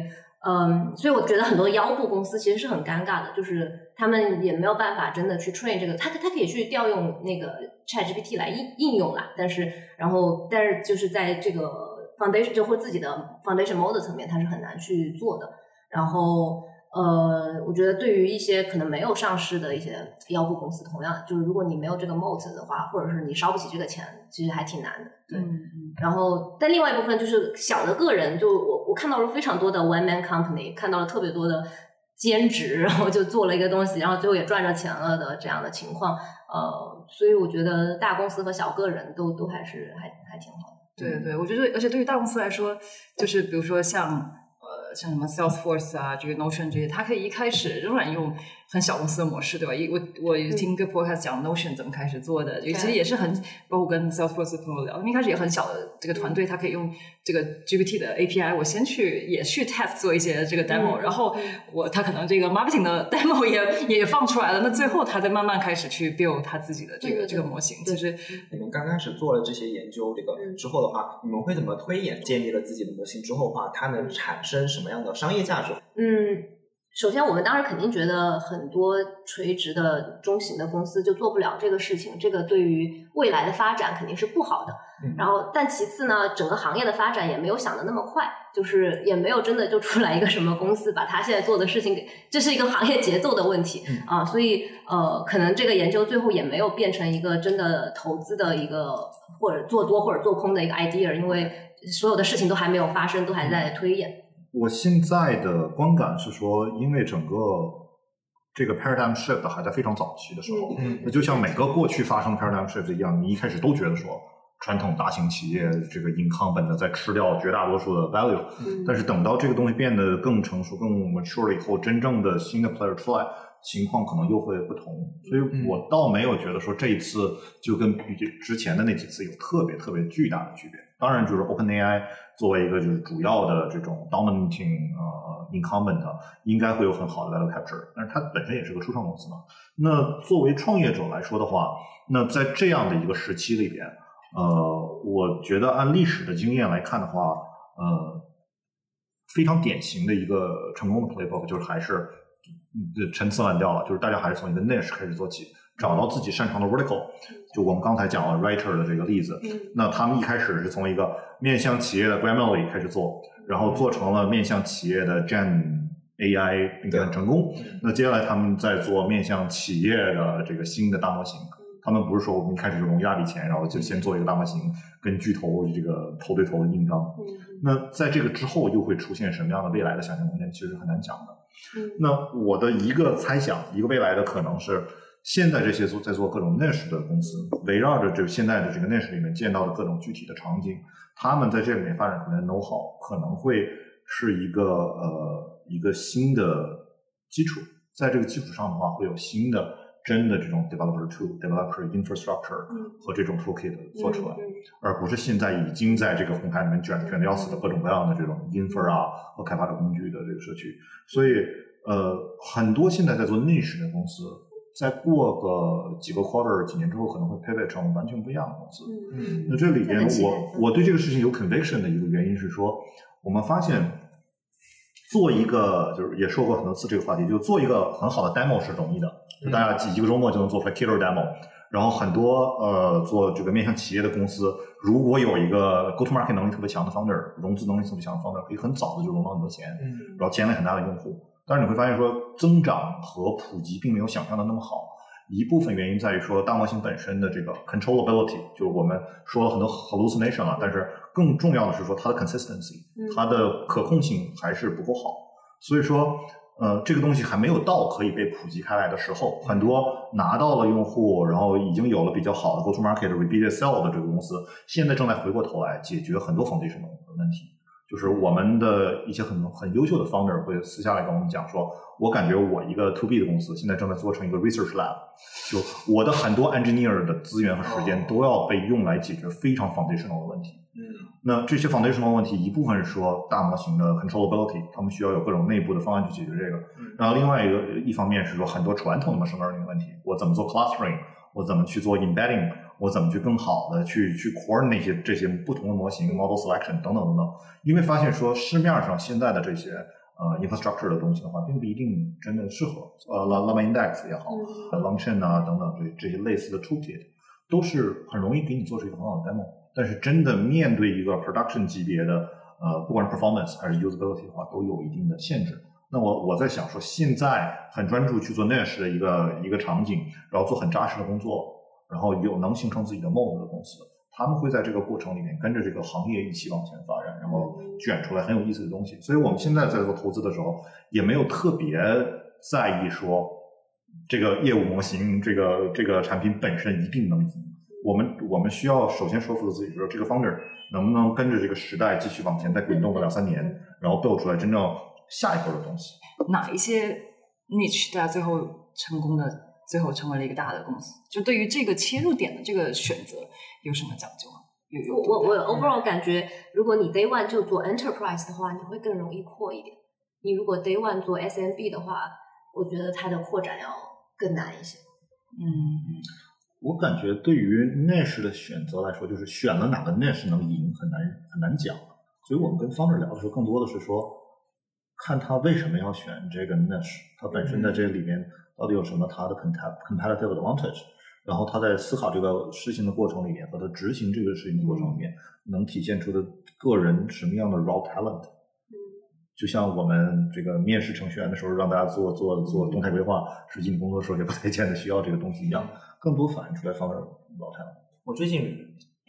嗯，所以我觉得很多腰部公司其实是很尴尬的，就是他们也没有办法真的去 train 这个，他他可以去调用那个 ChatGPT 来应应用啦，但是然后但是就是在这个 foundation 就或自己的 foundation model 层面，它是很难去做的。然后呃，我觉得对于一些可能没有上市的一些妖护公司，同样就是如果你没有这个 moat 的话，或者是你烧不起这个钱，其实还挺难的。对。嗯嗯然后，但另外一部分就是小的个人，就我我看到了非常多的 one man company，看到了特别多的兼职，然后就做了一个东西，然后最后也赚着钱了的这样的情况。呃，所以我觉得大公司和小个人都都还是还还挺好的。对对，我觉得，而且对于大公司来说，就是比如说像呃像什么 Salesforce 啊，这个 Notion 这些，它可以一开始仍然用很小公司的模式，对吧？一我我有听一个 podcast 讲 Notion 怎么开始做的，其实也是很，包括跟 Salesforce 的朋友聊，他们一开始也很小的这个团队，他可以用这个 GPT 的 API，我先去也去 test 做一些这个 demo，、嗯然后我他可能这个 marketing 的 demo 也也放出来了，那最后他再慢慢开始去 build 他自己的这个对对对这个模型，其实你们刚开始做了这些研究，这个嗯之后的话，你们会怎么推演？建立了自己的模型之后的话，它能产生什么样的商业价值？嗯，首先我们当时肯定觉得很多垂直的中型的公司就做不了这个事情，这个对于未来的发展肯定是不好的。嗯然后，但其次呢，整个行业的发展也没有想的那么快，就是也没有真的就出来一个什么公司把他现在做的事情给，这是一个行业节奏的问题、嗯啊，所以呃，可能这个研究最后也没有变成一个真的投资的一个或者做多或者做空的一个 idea，因为所有的事情都还没有发生，都还在推演。我现在的观感是说，因为整个这个 paradigm shift 还在非常早期的时候，嗯那就像每个过去发生的 paradigm shift 一样，你一开始都觉得说，传统大型企业这个 incumbent 在吃掉绝大多数的 value，嗯但是等到这个东西变得更成熟、更 mature 了以后，真正的新的 player 出来，情况可能又会不同。所以我倒没有觉得说这一次就跟比之前的那几次有特别特别巨大的区别。当然，就是 OpenAI 作为一个就是主要的这种 dominating 呃 incumbent，应该会有很好的 value capture，但是它本身也是个初创公司嘛。那作为创业者来说的话，那在这样的一个时期里边，呃，我觉得按历史的经验来看的话，呃，非常典型的一个成功的 playbook 就是还是嗯陈词滥调了，就是大家还是从一个 niche 开始做起，找到自己擅长的 vertical。就我们刚才讲了 writer 的这个例子，嗯那他们一开始是从一个面向企业的 Grammarly 开始做，然后做成了面向企业的 Gen AI，并且很成功。那接下来他们在做面向企业的这个新的大模型。他们不是说我们一开始就融一大笔钱，然后就先做一个大模型，跟巨头这个头对头的硬刚。嗯那在这个之后又会出现什么样的未来的想象空间，其实很难讲的。嗯那我的一个猜想，一个未来的可能是，现在这些做在做各种 niche 的公司，围绕着这个现在的这个 niche 里面见到的各种具体的场景，他们在这里面发展出来的 know how 可能会是一个呃一个新的基础，在这个基础上的话，会有新的真的这种 developer tool、developer infrastructure 嗯和这种 toolkit 做出来。嗯而不是现在已经在这个红海里面卷卷的要死的各种各样的这种 infer 啊和开发者工具的这个社区。所以，呃，很多现在在做 niche 的公司，再过个几个 quarter 几年之后，可能会 pivot 成完全不一样的公司。嗯那这里边我我对这个事情有 conviction 的一个原因是说，我们发现做一个就是也说过很多次这个话题，就做一个很好的 demo 是容易的，就大家几一个周末就能做出来 killer demo。然后很多呃做这个面向企业的公司，如果有一个 go to market 能力特别强的 founder，融资能力特别强的 founder，可以很早的就融到很多钱，嗯然后建立很大的用户。但是你会发现说，增长和普及并没有想象的那么好。一部分原因在于说大模型本身的这个 controllability，就是我们说了很多 hallucination 啊，但是更重要的是说它的 consistency，嗯它的可控性还是不够好。所以说，呃，这个东西还没有到可以被普及开来的时候。很多拿到了用户，然后已经有了比较好的 go to market repeated sell 的这个公司，现在正在回过头来解决很多 foundational 的问题。就是我们的一些很很优秀的 founder 会私下来跟我们讲说，我感觉我一个 to B 的公司现在正在做成一个 research lab，就我的很多 engineer 的资源和时间哦都要被用来解决非常 foundational 的问题。嗯那这些 foundational 问题，一部分是说大模型的 controllability，他们需要有各种内部的方案去解决这个。嗯然后另外一个一方面是说很多传统的 machine learning 的问题，我怎么做 clustering，我怎么去做 embedding，我怎么去更好的去去 coordinate 这些这些不同的模型 model selection 等等等等。因为发现说市面上现在的这些呃 infrastructure 的东西的话，并不一定真的适合。呃，Llama Index 也好，呃 Longchain 啊等等这这些类似的 toolkit，都是很容易给你做出一个很好的 demo。但是真的面对一个 production 级别的呃，不管是 performance 还是 usability 的话，都有一定的限制。那我我在想说，现在很专注去做 niche 的一个一个场景，然后做很扎实的工作，然后有能形成自己的 mode 的公司，他们会在这个过程里面跟着这个行业一起往前发展，然后卷出来很有意思的东西。所以我们现在在做投资的时候，也没有特别在意说这个业务模型、这个这个产品本身一定能赢。我们我们需要首先说服自己说，这个 founder 能不能跟着这个时代继续往前再滚动个两三年，然后 build 出来真正下一波的东西。哪一些 niche 大家最后成功的，最后成为了一个大的公司？就对于这个切入点的这个选择有什么讲究吗？有有我我我 overall 感觉，如果你 day one 就做 enterprise 的话，你会更容易扩一点。你如果 day one 做 SMB 的话，我觉得它的扩展要更难一些。嗯我感觉对于 niche 的选择来说，就是选了哪个 niche 能赢很难很难讲。所以我们跟 founder 聊的时候，更多的是说，看他为什么要选这个 niche，他本身在这里面到底有什么他的 compet- competitive advantage，然后他在思考这个事情的过程里面和他执行这个事情的过程里面，能体现出的个人什么样的 raw talent。就像我们这个面试程序员的时候，让大家做做做动态规划，实际你工作的时候也不太见得需要这个东西一样，更多反映出来 founder raw talent。我最近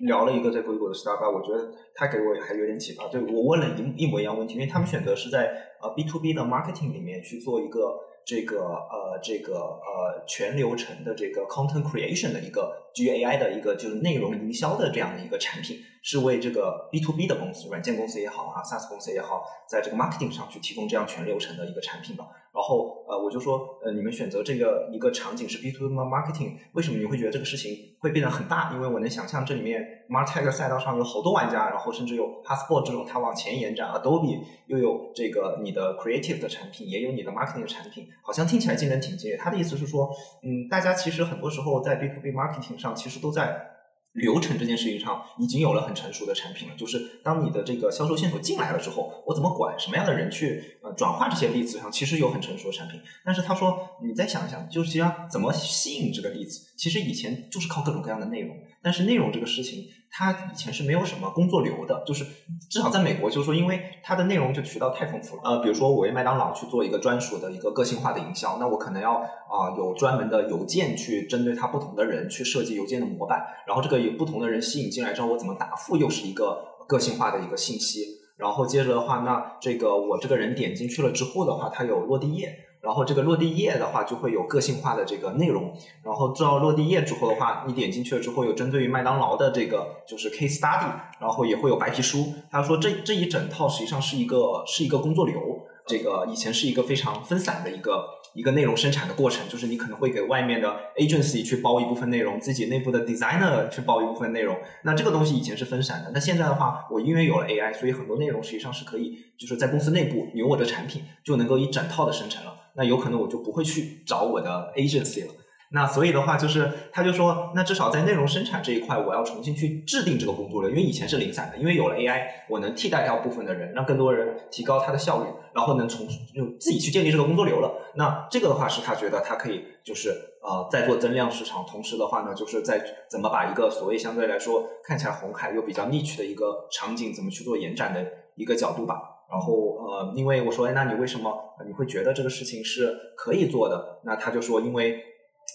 聊了一个在硅谷的 startup，我觉得他给我还有点启发。对我问了一一模一样问题，因为他们选择是在呃 B to B 的 marketing 里面去做一个这个呃这个呃全流程的这个 content creation 的一个基于 AI 的一个就是内容营销的这样的一个产品，是为这个 B to B 的公司，软件公司也好啊，SaaS 公司也好，在这个 marketing 上去提供这样全流程的一个产品吧。然后呃，我就说呃，你们选择这个一个场景是 B to B marketing，为什么你会觉得这个事情会变得很大？因为我能想象这里面 Martech 赛道上有好多玩家，然后甚至有 Passport 这种它往前延展，Adobe 又有这个你的 creative 的产品，也有你的 marketing 的产品，好像听起来竞争挺激烈。他的意思是说，嗯，大家其实很多时候在 B to B marketing 上其实都在。流程这件事情上已经有了很成熟的产品了，就是当你的这个销售线索进来了之后，我怎么管什么样的人去呃转化这些例子上，其实有很成熟的产品。但是他说，你再想一想，就是实际上怎么吸引这个例子，其实以前就是靠各种各样的内容，但是内容这个事情，它以前是没有什么工作流的，就是至少在美国，就是说，因为它的内容就渠道太丰富了。呃，比如说我为麦当劳去做一个专属的一个个性化的营销，那我可能要啊、有专门的邮件去针对它不同的人去设计邮件的模板，然后这个有不同的人吸引进来之后，我怎么答复又是一个个性化的一个信息。然后接着的话，那这个我这个人点进去了之后的话，它有落地页，然后这个落地页的话就会有个性化的这个内容，然后到落地页之后的话，你点进去了之后有针对于麦当劳的这个就是 case study，然后也会有白皮书。他说这这一整套实际上是一个是一个工作流，这个以前是一个非常分散的一个一个内容生产的过程，就是你可能会给外面的 agency 去包一部分内容，自己内部的 designer 去包一部分内容。那这个东西以前是分散的，那现在的话，我因为有了 AI，所以很多内容实际上是可以就是在公司内部有我的产品就能够一整套的生成了。那有可能我就不会去找我的 agency 了。那所以的话，就是他就说，那至少在内容生产这一块，我要重新去制定这个工作流，因为以前是零散的，因为有了 AI，我能替代掉部分的人，让更多人提高他的效率，然后能从就自己去建立这个工作流了。那这个的话是他觉得他可以就是呃在做增量市场，同时的话呢，就是在怎么把一个所谓相对来说看起来红海又比较 niche 的一个场景，怎么去做延展的一个角度吧。然后呃，因为我说，哎，那你为什么你会觉得这个事情是可以做的？那他就说，因为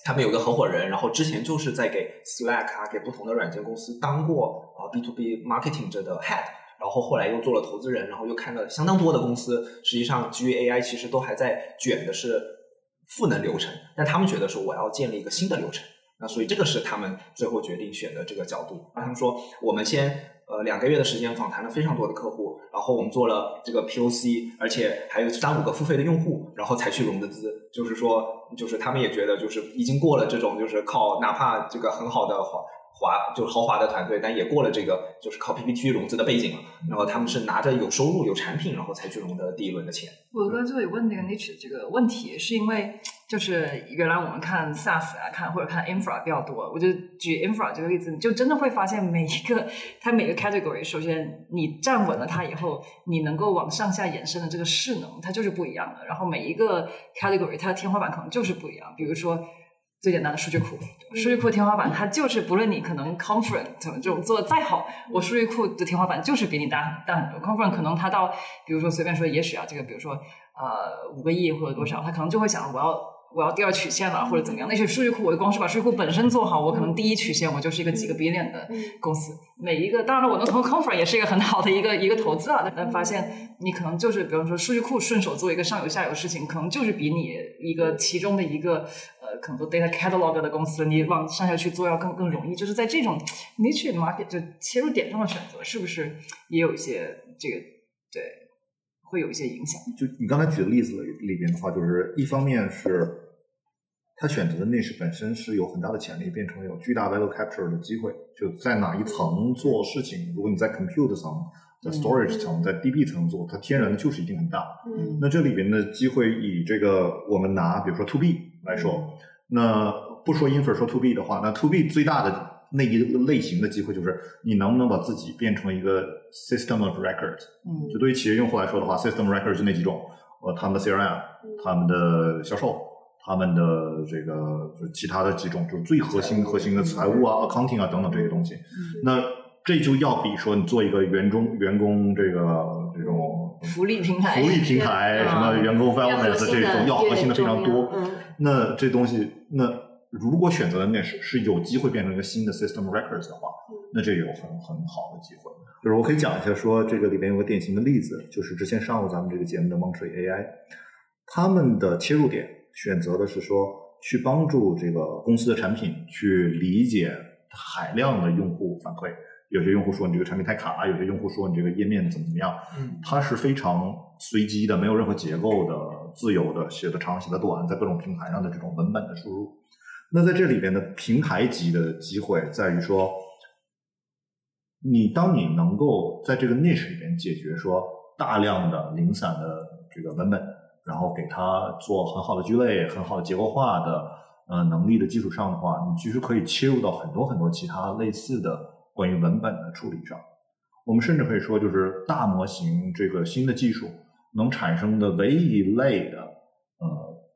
他们有个合伙人，然后之前就是在给 Slack 啊，给不同的软件公司当过啊 B to B marketing 这的 head，然后后来又做了投资人，然后又看了相当多的公司，实际上基于 AI 其实都还在卷的是赋能流程，但他们觉得说我要建立一个新的流程，那所以这个是他们最后决定选的这个角度。那他们说，我们先。呃，两个月的时间访谈了非常多的客户，然后我们做了这个 POC，而且还有三五个付费的用户，然后才去融的资。就是说，就是他们也觉得，就是已经过了这种，就是靠哪怕这个很好的华华，就是豪华的团队，但也过了这个就是靠 PPT 融资的背景了。然后他们是拿着有收入、有产品，然后才去融的第一轮的钱。我刚才就有问那个 Niche 这个问题，是因为。就是原来我们看 SaaS 啊，看或者看 infra 比较多。我就举 infra 这个例子，你就真的会发现每一个它每个 category，首先你站稳了它以后，你能够往上下延伸的这个势能，它就是不一样的。然后每一个 category 它的天花板可能就是不一样。比如说最简单的数据库，数据库天花板它就是不论你可能 conference 这种做的再好，我数据库的天花板就是比你大大很多。conference 可能它到比如说随便说，也许啊这个比如说呃五个亿或者多少，它可能就会想我要。我要第二曲线了，或者怎么样？那些数据库，我光是把数据库本身做好，我可能第一曲线我就是一个几个 billion 的公司。每一个，当然了，我能投 Confer 也是一个很好的一个一个投资啊。但发现你可能就是，比方说数据库顺手做一个上游下游事情，可能就是比你一个其中的一个呃，可能做 data catalog 的公司，你往上下去做要更更容易。就是在这种 niche market 就切入点上的选择，是不是也有一些这个对，会有一些影响？就你刚才举的例子里边的话，就是一方面是。他选择的 niche 本身是有很大的潜力，变成有巨大 value capture 的机会。就在哪一层做事情，如果你在 compute 层、在 storage 层、在 DB 层做，它天然的就是一定很大。嗯，那这里边的机会，以这个我们拿比如说 to B 来说，那不说 infer 说 to B 的话，那 to B 最大的那一个类型的机会就是你能不能把自己变成一个 system of record。嗯，就对于企业用户来说的话，system record 就那几种，呃，他们的 CRM，他们的销售。他们的这个就其他的几种，就是最核心核心的财务啊、accounting 啊等等这些东西。那这就要比说你做一个员工员工这个这种福利平台、福利平台什么员工 wellness 这种要核心的非常多。那这东西，那如果选择的那是是有机会变成一个新的 system records 的话，那这有很很好的机会。就是我可以讲一下，说这个里边有个典型的例子，就是之前上过咱们这个节目的 Monterey AI，他们的切入点。选择的是说去帮助这个公司的产品去理解海量的用户反馈。有些用户说你这个产品太卡，有些用户说你这个页面怎么怎么样。嗯，它是非常随机的，没有任何结构的、自由的，写的长写的短，在各种平台上的这种文本的输入。那在这里边的平台级的机会在于说，你当你能够在这个 niche 里边解决说大量的零散的这个文本。然后给它做很好的聚类、很好的结构化的呃能力的基础上的话，你其实可以切入到很多很多其他类似的关于文本的处理上。我们甚至可以说，就是大模型这个新的技术能产生的唯一一类的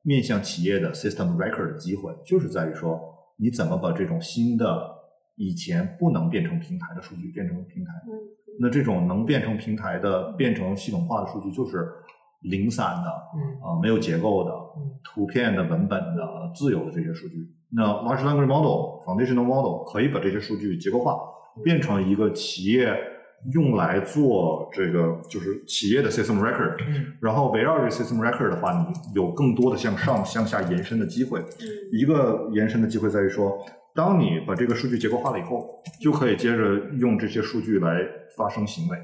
面向企业的 system record 的机会，就是在于说你怎么把这种新的以前不能变成平台的数据变成平台。那这种能变成平台的、变成系统化的数据，就是。零散的，啊，没有结构的，图片的、文本的、自由的这些数据，那 large language model、foundational model 可以把这些数据结构化，变成一个企业用来做这个就是企业的 system record，然后围绕这 system record 的话，你有更多的向上、向下延伸的机会。一个延伸的机会在于说，当你把这个数据结构化了以后，就可以接着用这些数据来发生行为。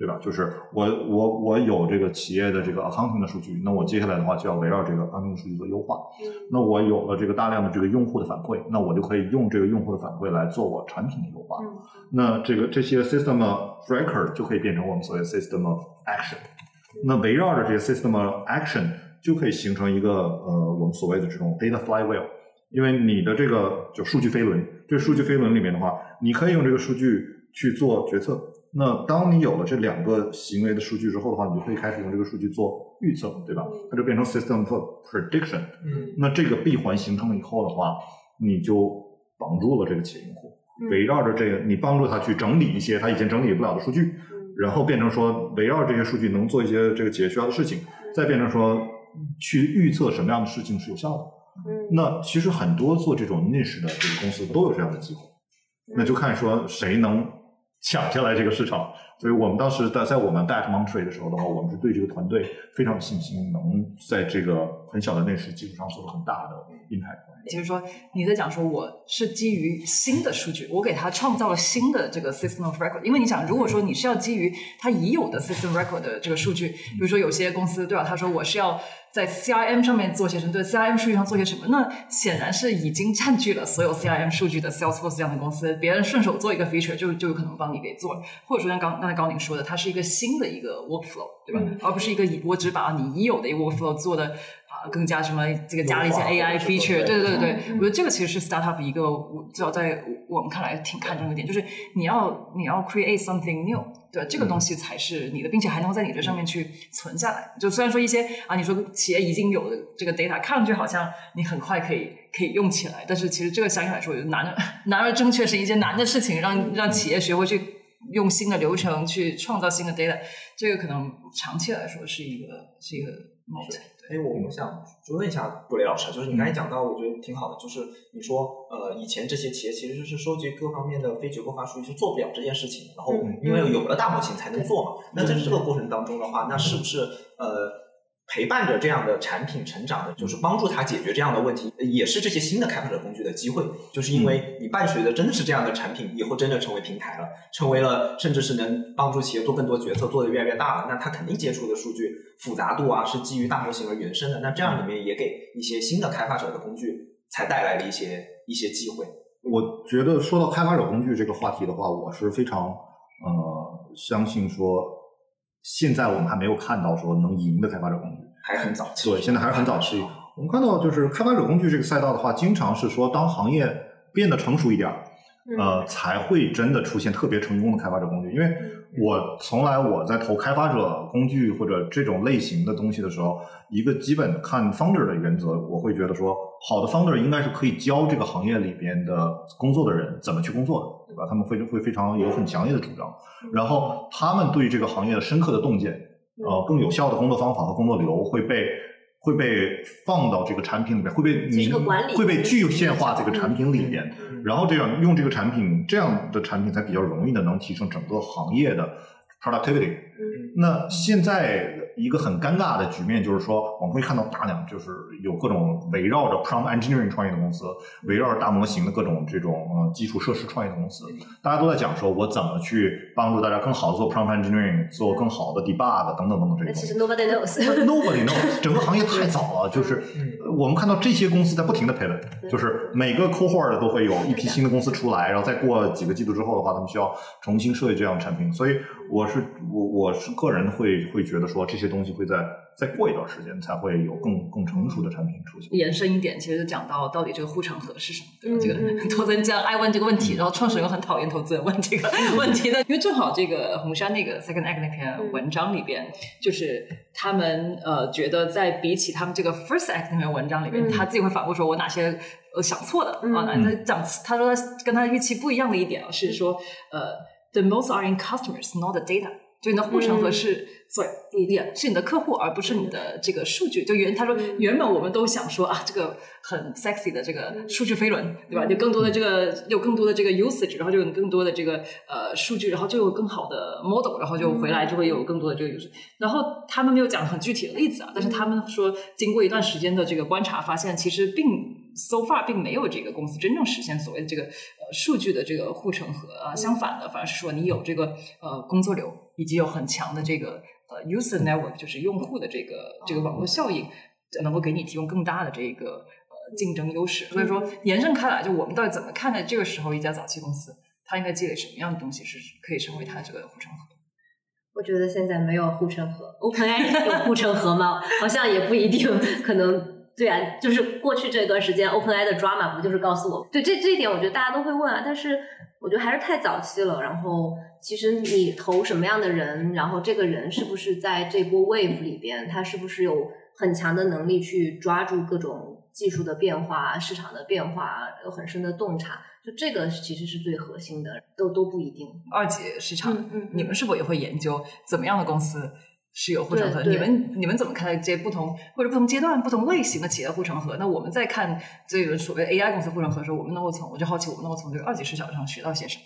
对吧？就是我我我有这个企业的这个 accounting 的数据，那我接下来的话就要围绕这个 accounting 数据做优化。那我有了这个大量的这个用户的反馈，那我就可以用这个用户的反馈来做我产品的优化。那这个这些 system record 就可以变成我们所谓 system of action。那围绕着这些 system of action 就可以形成一个呃我们所谓的这种 data flywheel，因为你的这个就数据飞轮，这数据飞轮里面的话，你可以用这个数据去做决策。那当你有了这两个行为的数据之后的话，你就可以开始用这个数据做预测，对吧？它就变成 system for prediction。嗯。那这个闭环形成了以后的话，你就绑住了这个企业用户，嗯。围绕着这个，你帮助他去整理一些他以前整理不了的数据，嗯。然后变成说围绕这些数据能做一些这个企业需要的事情，再变成说去预测什么样的事情是有效的。嗯。那其实很多做这种 niche 的这个公司都有这样的机会，那就看说谁能抢下来这个市场。所以我们当时在在我们 back Monterey 的时候的话，我们是对这个团队非常有信心，能在这个很小的 niche 基础上做很大的 impact。就是说你在讲说我是基于新的数据，我给它创造了新的这个 system of record。因为你想，如果说你是要基于它已有的 system record 的这个数据，比如说有些公司对吧？他说我是要在 CRM 上面做些什么，对 CRM 数据上做些什么，那显然是已经占据了所有 CRM 数据的 Salesforce 这样的公司，别人顺手做一个 feature 就就有可能帮你给做了，或者说像刚刚才高宁说的，它是一个新的一个 workflow，对吧？而不是一个以我只把你已有的一个 workflow 做的啊、更加什么这个加了一些 AI feature，对对对对，嗯我觉得这个其实是 startup 一个我至少在我们看来挺看重的点，就是你要你要 create something new，对？这个东西才是你的，并且还能在你这上面去存下来。就虽然说一些啊，你说企业已经有的这个 data，看上去好像你很快可以可以用起来，但是其实这个相应来说，难而 难而正确是一件难的事情，让让企业学会去用新的流程去创造新的 data，这个可能长期来说是一个是一个 moat。哎，我我想就问一下布雷老师，就是你刚才讲到，我觉得挺好的，就是你说呃，以前这些企业其实是收集各方面的非结构化数据是做不了这件事情，然后嗯因为有了大模型才能做嘛。那在这个过程当中的话，那是不是呃陪伴着这样的产品成长的，就是帮助他解决这样的问题，也是这些新的开发者工具的机会，就是因为你伴随的真的是这样的产品，以后真的成为平台了，成为了甚至是能帮助企业做更多决策，做得越来越大了，那他肯定接触的数据复杂度啊是基于大模型而原生的，那这样里面也给一些新的开发者的工具才带来了一些一些机会。我觉得说到开发者工具这个话题的话，我是非常呃相信说，现在我们还没有看到说能赢的开发者工具。还很早期，对，现在还是很早期。我们看到就是开发者工具这个赛道的话，经常是说当行业变得成熟一点儿，呃，才会真的出现特别成功的开发者工具。因为我从来我在投开发者工具或者这种类型的东西的时候，一个基本看 founder 的原则，我会觉得说，好的 founder 应该是可以教这个行业里边的工作的人怎么去工作的，对吧？他们会会非常有很强烈的主张，然后他们对这个行业的深刻的洞见，呃，更有效的工作方法和工作流会被会被放到这个产品里面，会被这是个管理会被具现化这个产品里面。嗯然后这样用这个产品，这样的产品才比较容易的能提升整个行业的 productivity。那现在一个很尴尬的局面就是说，我们会看到大量就是有各种围绕着 prompt engineering 创业的公司，围绕着大模型的各种这种呃基础设施创业的公司，大家都在讲说我怎么去帮助大家更好的做 prompt engineering，做更好的 debug 等等等等这些其实。nobody knows。Nobody knows，整个行业太早了，就是呃我们看到这些公司在不停的 pivot，就是每个 cohort 都会有一批新的公司出来，然后再过几个季度之后的话，他们需要重新设计这样的产品。所以我是我我是个人会会觉得说这些东西会在再过一段时间才会有更更成熟的产品出现。延伸一点，其实就讲到到底这个护城河是什么，对吧？嗯这个嗯投资人这样爱问这个问题，然后创始人又很讨厌投资人问这个 问题的，因为正好这个红杉那个 Second Act 那篇文章里边，就是他们呃觉得在比起他们这个 First Act 那篇文章里边，嗯他自己会反复说我哪些呃想错的嗯啊，那他讲他说他跟他预期不一样的一点啊是说呃 the most are in customers not the data。就你的护城河嗯是，所以也是你的客户，而不是你的这个数据。就原他说，嗯原本我们都想说啊，这个很 sexy 的这个嗯数据飞轮，对吧？有更多的这个有更多的这个 usage，然后就有更多的这个呃数据，然后就有更好的 model，然后就回来就会有更多的这个 usage。然后他们没有讲很具体的例子啊，但是他们说，经过一段时间的这个观察，发现其实并 so far 并没有这个公司真正实现所谓的这个呃数据的这个护城河啊，相反的，反而是说你有这个呃工作流，以及有很强的这个呃 user network，就是用户的这个这个网络效应，能够给你提供更大的这个呃竞争优势。所以说延伸开来，就我们到底怎么看待这个时候一家早期公司，它应该积累什么样的东西是可以成为它这个护城河？我觉得现在没有护城河，OpenAI 有护城河吗？好像也不一定，可能对啊，就是过去这段时间 OpenAI 的 drama 不就是告诉我，对这这一点，我觉得大家都会问啊，但是我觉得还是太早期了。然后其实你投什么样的人，然后这个人是不是在这波 wave 里边，他是不是有很强的能力去抓住各种技术的变化、市场的变化，有很深的洞察，就这个其实是最核心的，都都不一定。二级市场，嗯嗯嗯你们是否也会研究怎么样的公司是有护城河？你们你们怎么看待这些不同或者不同阶段、不同类型的企业护城河？那我们在看这个所谓 AI 公司护城河的时候，我们能够从我就好奇，我们能够从这个二级市场上学到些什么？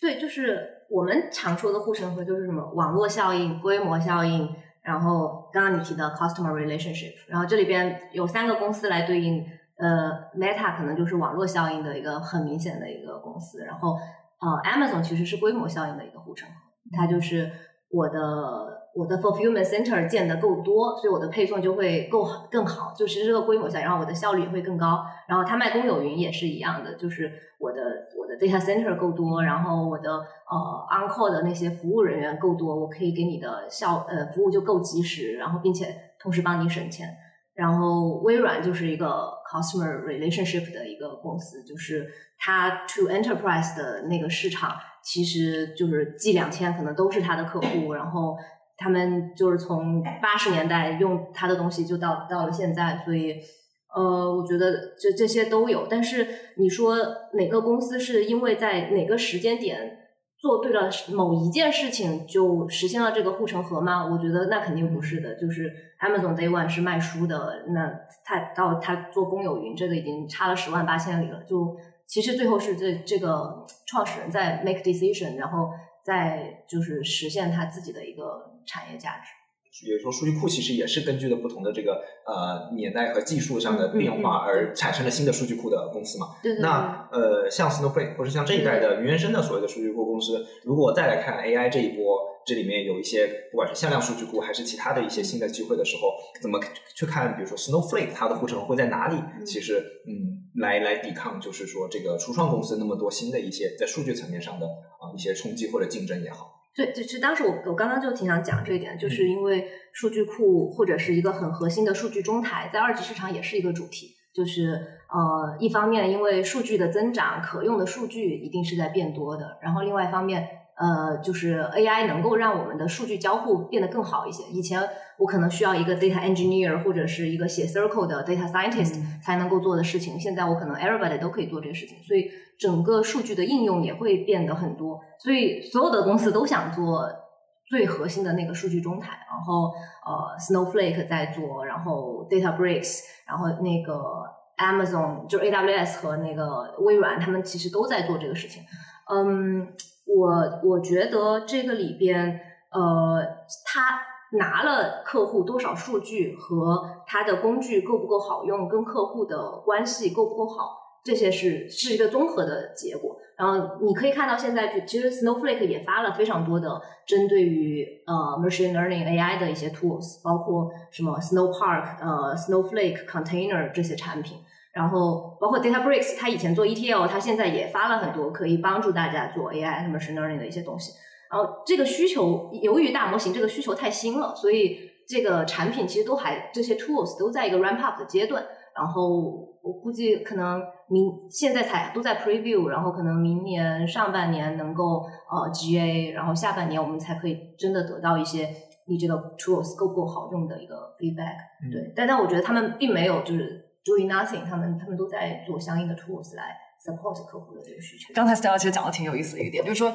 对，就是我们常说的护城河，就是什么网络效应、规模效应，然后刚刚你提到 customer relationship，然后这里边有三个公司来对应，呃，Meta 可能就是网络效应的一个很明显的一个公司，然后呃，Amazon 其实是规模效应的一个护城河，它就是我的。我的 fulfillment center 建的够多，所以我的配送就会够好更好，就其实这个规模下，然后我的效率也会更高。然后他卖公有云也是一样的，就是我的我的 data center 够多，然后我的呃 on call 的那些服务人员够多，我可以给你的效呃服务就够及时，然后并且同时帮你省钱。然后微软就是一个 customer relationship 的一个公司，就是它 to enterprise 的那个市场，其实就是 G 两千可能都是它的客户，然后他们就是从八十年代用他的东西就到到了现在，所以呃，我觉得这这些都有。但是你说哪个公司是因为在哪个时间点做对了某一件事情就实现了这个护城河吗？我觉得那肯定不是的。就是 Amazon Day One 是卖书的，那他到他做公有云，这个已经差了十万八千里了。就其实最后是这这个创始人在 make decision，然后再就是实现他自己的一个产业价值。比如说，数据库其实也是根据的不同的这个呃年代和技术上的变嗯化而产生了新的数据库的公司嘛。对对对。那呃，像 Snowflake 或者像这一代的云原生的所谓的数据库公司，如果再来看 AI 这一波，这里面有一些不管是向量数据库还是其他的一些新的机会的时候，怎么去看？比如说 Snowflake 它的护城会在哪里？其实嗯，来来抵抗就是说这个初创公司那么多新的一些在数据层面上的啊、一些冲击或者竞争也好。对，就是当时我我刚刚就挺想讲这一点，就是因为数据库或者是一个很核心的数据中台，在二级市场也是一个主题。就是呃，一方面因为数据的增长，可用的数据一定是在变多的，然后另外一方面，呃，就是 AI 能够让我们的数据交互变得更好一些。以前我可能需要一个 data engineer 或者是一个写 Circle 的 data scientist 才能够做的事情，现在我可能 everybody 都可以做这个事情，所以整个数据的应用也会变得很多。所以所有的公司都想做最核心的那个数据中台，然后呃，Snowflake 在做，然后 DataBricks，然后那个 Amazon 就是 AWS 和那个微软，他们其实都在做这个事情。嗯，我我觉得这个里边，呃，他拿了客户多少数据和他的工具够不够好用，跟客户的关系够不够好，这些是是一个综合的结果。然后你可以看到现在就，其实 Snowflake 也发了非常多的针对于呃 machine learning AI 的一些 tools，包括什么 Snowpark、呃 Snowflake Container 这些产品。然后包括 DataBricks，它以前做 ETL，它现在也发了很多可以帮助大家做 AI 和 machine learning 的一些东西。然后这个需求，由于大模型这个需求太新了，所以这个产品其实都还这些 tools 都在一个 ramp up 的阶段。然后我估计可能明现在才都在 preview，然后可能明年上半年能够呃 GA，然后下半年我们才可以真的得到一些你这个 tools 够不够好用的一个 feedback。嗯对，但但我觉得他们并没有就是 doing nothing，他们他们都在做相应的 tools 来 support 客户的这个需求。刚才 Stella 其实讲的挺有意思的一点，就是说，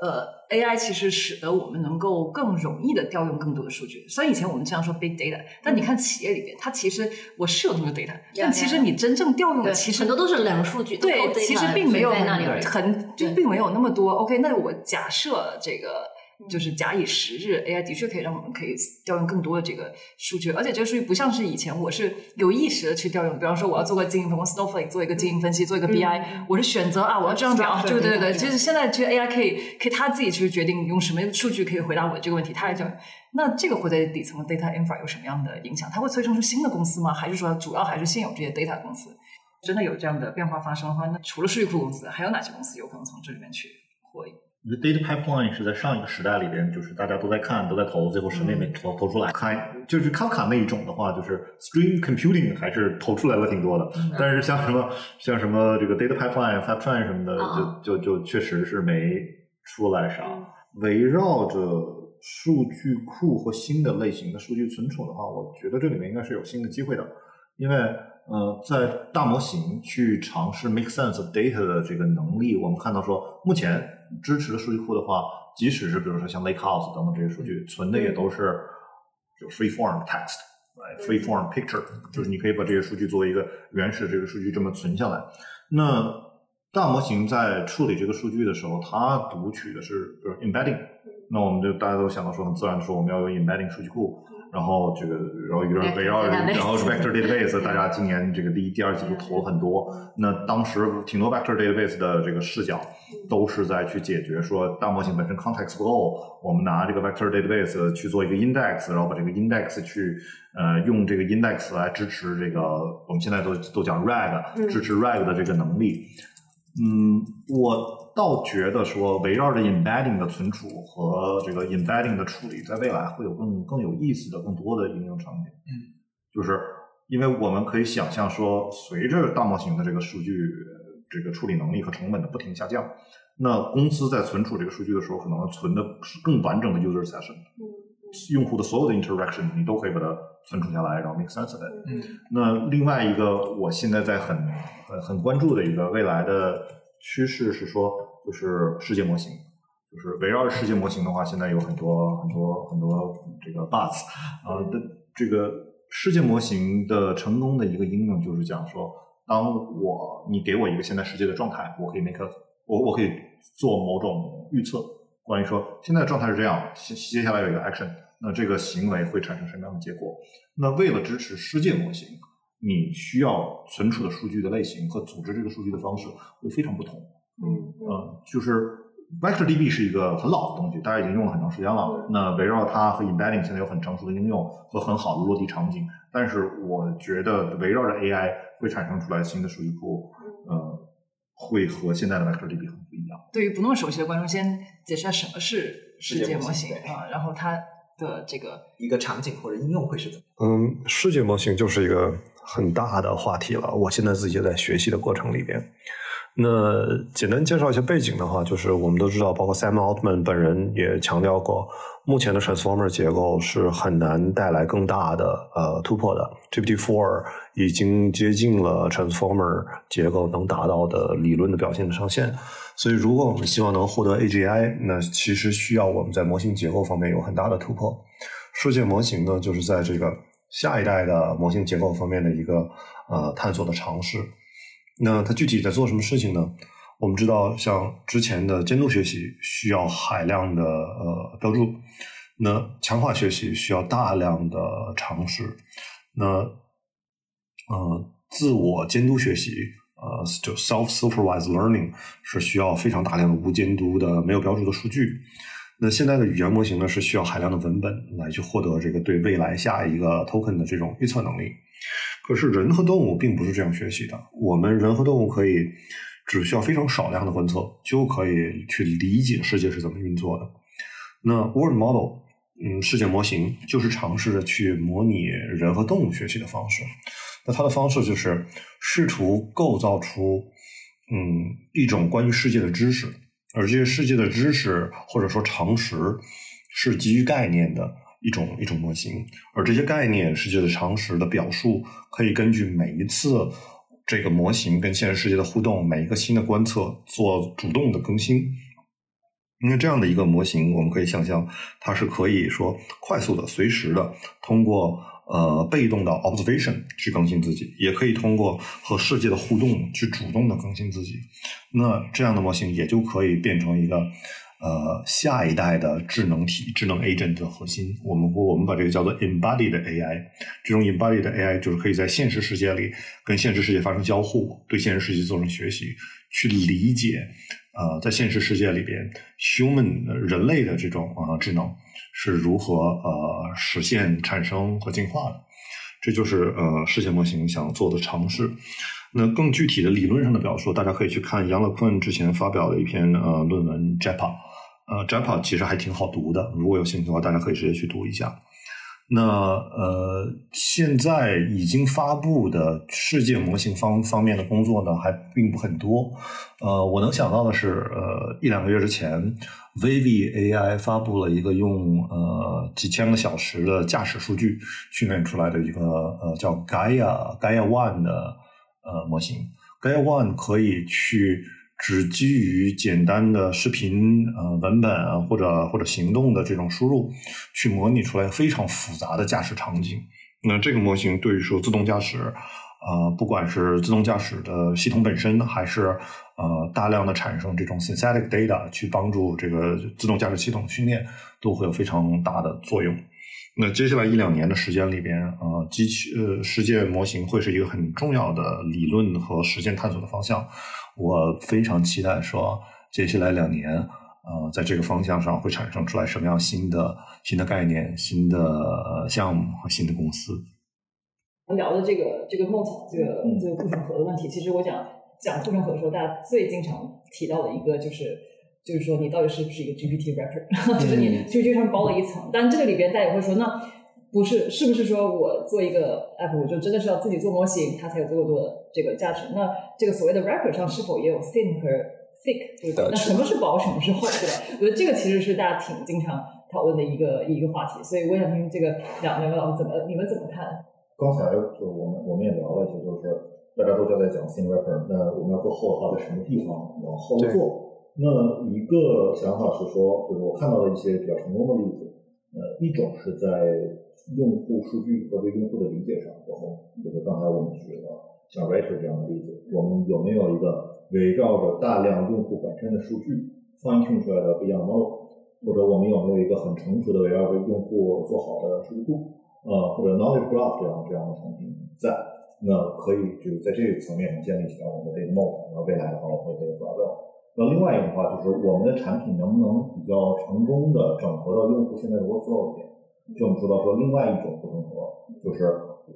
呃，AI 其实使得我们能够更容易的调用更多的数据。虽然以前我们经常说 big data，但你看企业里边，它其实我是有那么多 data，但其实你真正调用的其实很多都是冷数据，对，其实并没有在那里而已。很就并没有那么多。OK，那我假设这个就是假以时日，AI 的确可以让我们可以调用更多的这个数据，而且这个数据不像是以前我是有意识的去调用，比方说我要做个经营分析，Snowflake 做一个经营分析，做一个 BI，、我是选择啊我要这样调，Structure 对对对其实现在这个 AI 可以可以他自己去决定用什么数据可以回答我这个问题，他来调。那这个会对底层的 data infra 有什么样的影响？它会催生出新的公司吗？还是说主要还是现有这些 data 公司？真的有这样的变化发生的话，那除了数据库公司，还有哪些公司有可能从这里面去获益？我觉得 data pipeline 是在上一个时代里边，就是大家都在看，都在投，最后什么也没投投出来。看就是 Kafka 那一种的话，就是 stream computing 还是投出来了挺多的。但是像什么像什么这个 data pipeline、fivetran 什么的，就就就确实是没出来啥。围绕着数据库和新的类型的数据存储的话，我觉得这里面应该是有新的机会的，因为呃，在大模型去尝试 make sense of data 的这个能力，我们看到说目前。支持的数据库的话，即使是比如说像 Lakehouse 等等这些数据，存的也都是就 free form text，free form picture，就是你可以把这些数据作为一个原始这个数据这么存下来。那大模型在处理这个数据的时候，它读取的是比如 embedding，那我们就大家都想到说很自然的说我们要有 embedding 数据库。然后这个，然后一个围绕，然后 vector database，大家今年这个第一、第二季度投了很多。那当时挺多 vector database 的这个视角都是在去解决说大模型本身 context 不够，我们拿这个 vector database 去做一个 index，然后把这个 index 去呃用这个 index 来支持这个我们现在都都讲 rag，支持 rag 的这个能力。嗯，我倒觉得说围绕着 embedding 的存储和这个 embedding 的处理，在未来会有更更有意思的、更多的应用场景。嗯，就是因为我们可以想象说，随着大模型的这个数据这个处理能力和成本的不停下降，那公司在存储这个数据的时候，可能存的是更完整的 user session。嗯。用户的所有的 interaction，你都可以把它存储下来，然后 make sense of it。嗯。那另外一个，我现在在很很很关注的一个未来的趋势是说，就是世界模型，就是围绕世界模型的话，现在有很多很多很多这个 buzz 啊的这个世界模型的成功的一个应用就是讲说，当我你给我一个现在世界的状态，我可以 make 我我可以做某种预测，关于说现在的状态是这样，接接下来有一个 action。那这个行为会产生什么样的结果？那为了支持世界模型，你需要存储的数据的类型和组织这个数据的方式会非常不同。嗯嗯，就是 VectorDB 是一个很老的东西，大家已经用了很长时间了。那围绕它和 Embedding 现在有很成熟的应用和很好的落地场景。但是我觉得围绕着 AI 会产生出来新的数据库，呃，会和现在的 VectorDB 很不一样。对于不那么熟悉的观众，先解释下什么是世界模型啊，然后它。的这个一个场景或者应用会是怎么？嗯，世界模型就是一个很大的话题了。我现在自己在学习的过程里边。那简单介绍一下背景的话，就是我们都知道，包括 Sam Altman 本人也强调过，目前的 Transformer 结构是很难带来更大的呃突破的。GPT-4 已经接近了 Transformer 结构能达到的理论的表现的上限。所以，如果我们希望能获得 AGI，那其实需要我们在模型结构方面有很大的突破。世界模型呢，就是在这个下一代的模型结构方面的一个呃探索的尝试。那它具体在做什么事情呢？我们知道，像之前的监督学习需要海量的呃标注，那强化学习需要大量的尝试，那呃自我监督学习。呃，就 self-supervised learning 是需要非常大量的无监督的、没有标注的数据。那现在的语言模型呢，是需要海量的文本来去获得这个对未来下一个 token 的这种预测能力。可是人和动物并不是这样学习的。我们人和动物可以只需要非常少量的观测，就可以去理解世界是怎么运作的。那 word model，嗯，世界模型就是尝试着去模拟人和动物学习的方式。那它的方式就是试图构造出，嗯，一种关于世界的知识，而这些世界的知识或者说常识是基于概念的一种一种模型，而这些概念世界的常识的表述可以根据每一次这个模型跟现实世界的互动，每一个新的观测做主动的更新。因为这样的一个模型，我们可以想象它是可以说快速的、随时的通过。呃，被动的 observation 去更新自己，也可以通过和世界的互动去主动的更新自己。那这样的模型也就可以变成一个呃下一代的智能体、智能 agent 的核心。我们我们把这个叫做 embodied AI。这种 embodied AI 就是可以在现实世界里跟现实世界发生交互，对现实世界做成学习，去理解呃在现实世界里边 human 人类的这种啊智能。是如何呃实现产生和进化的？这就是呃世界模型想做的尝试。那更具体的理论上的表述，大家可以去看杨乐坤之前发表的一篇呃论文《JAPA》，呃，JAPA 其实还挺好读的，如果有兴趣的话，大家可以直接去读一下。那呃，现在已经发布的世界模型方方面的工作呢，还并不很多。呃，我能想到的是，呃，一两个月之前，Vivi AI 发布了一个用呃几千个小时的驾驶数据训练出来的一个呃叫 Gaia Gaia One 的呃模型。Gaia One 可以去。只基于简单的视频、呃文本或者或者行动的这种输入，去模拟出来非常复杂的驾驶场景。那这个模型对于说自动驾驶，呃，不管是自动驾驶的系统本身，还是呃大量的产生这种 synthetic data 去帮助这个自动驾驶系统训练，都会有非常大的作用。那接下来一两年的时间里边，呃，机器呃世界模型会是一个很重要的理论和实践探索的方向。我非常期待说，接下来两年，呃，在这个方向上会产生出来什么样新的新的概念、新的项目和新的公司。聊的这个这个 Mot 这个这个护城河的问题，其实我讲讲护城河的时候，大家最经常提到的一个就是，就是说你到底是不是一个 GPT wrapper，就是你 GPT 上包了一层。但这个里边大家也会说，那不是是不是说我做一个 app，我就真的是要自己做模型，它才有足够多的这个价值？那这个所谓的 wrapper 上是否也有 thin 和 thick？对吧？那什么是薄，什么是厚，对吧？我觉得这个其实是大家挺经常讨论的一个一个话题。所以我想听这个两两位老师怎么你们怎么看？刚才就我们我们也聊了一些，就是大家都在讲 thin wrapper，那我们要做厚的话，在什么地方往后做？那一个想法是说，就是我看到的一些比较成功的例子，呃，一种是在用户数据和对用户的理解上做后，就是刚才我们举了像 writer 这样的例子，我们有没有一个围绕着大量用户本身的数据 fine tune 出来的不一样 model，或者我们有没有一个很成熟的围绕着用户做好的数据库？呃，或者 knowledge graph 这样这样的产品在，那可以就是在这个层面上建立起来我们的这个 model，然后未来的话我会这个 gravel。那另外一个的话就是我们的产品能不能比较成功的整合到用户现在的 workflow 里面？就我们说到说另外一种不同合，就是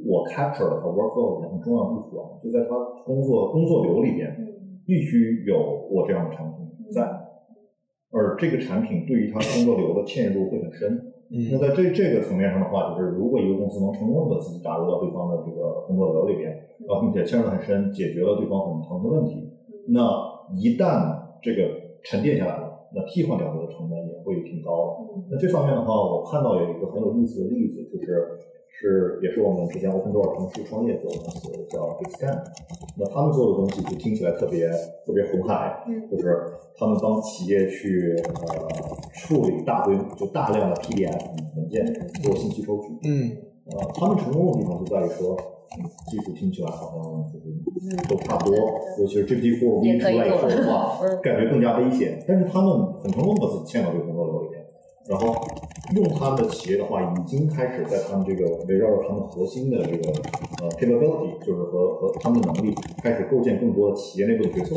我 capture 了它 workflow 里面很重要的部分，就在它工作工作流里边必须有我这样的产品在，而这个产品对于它工作流的嵌入会很深。那在这这个层面上的话，就是如果一个公司能成功的自己打入到对方的这个工作流里边，然后并且嵌入很深，解决了对方很疼的问题，那一旦这个沉淀下来了，那替换掉这个成本也会挺高的。那这方面的话，我看到有一个很有意思的例子，就是是也是我们之前 Open Door 同事创业做的公司叫 Extend，那他们做的东西就听起来特别特别红海，就是他们帮企业去呃处理大堆就大量的 PDF 文件做信息抽取。嗯，呃，他们成功的地方就在于说。技术听起来好像就是都差不多，尤其是 GPT-4 V 出来以后的话，感觉更加危险。但是他们很成功的把自己嵌到这个工作流里面，然后用他们的企业的话，已经开始在他们这个围绕着他们核心的这个呃 capability，就是和和他们的能力，开始构建更多企业内部的决策。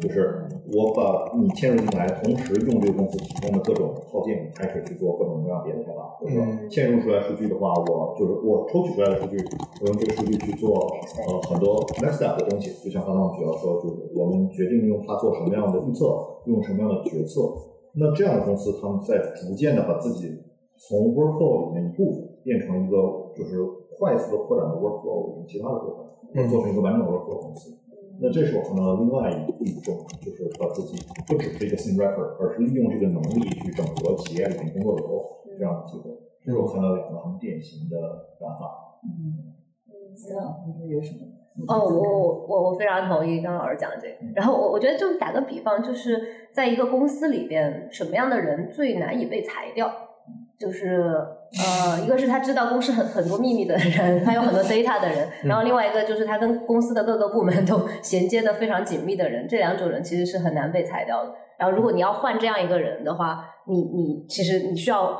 就是我把你嵌入进来，同时用这个公司提供的各种套件开始去做各种各样别的开发，或者说嵌入出来数据的话，我就是我抽取出来的数据，我用这个数据去做呃很多 next step 的东西。就像刚刚举到说，就是我们决定用它做什么样的预测，用什么样的决策。那这样的公司，他们在逐渐的把自己从 workflow 里面一部分变成一个就是快速的扩展的 workflow 里面其他的部分，做成一个完整的 workflow 公司。那这是我看到的另外一一种，就是把自己不只是一个 thin wrapper，而是利用这个能力去整合企业里面工作流这样的机会。这是我看到两个很典型的办法。嗯，思亮，你说有什么？哦，我我我我非常同意刚刚老师讲的这个。然后我我觉得就打个比方，就是在一个公司里边，什么样的人最难以被裁掉？就是呃，一个是他知道公司很很多秘密的人，他有很多 data 的人，然后另外一个就是他跟公司的各个部门都衔接的非常紧密的人，这两种人其实是很难被裁掉的。然后如果你要换这样一个人的话，你你其实你需要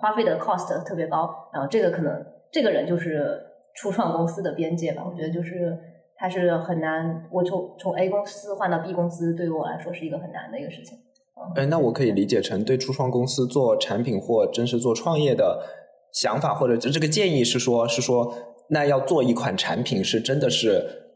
花费的 cost 特别高，然后这个可能这个人就是初创公司的边界吧。我觉得就是他是很难，我从从 A 公司换到 B 公司，对于我来说是一个很难的一个事情。哎，那我可以理解成对初创公司做产品或真是做创业的想法，或者这个建议是说，是说，那要做一款产品是真的是，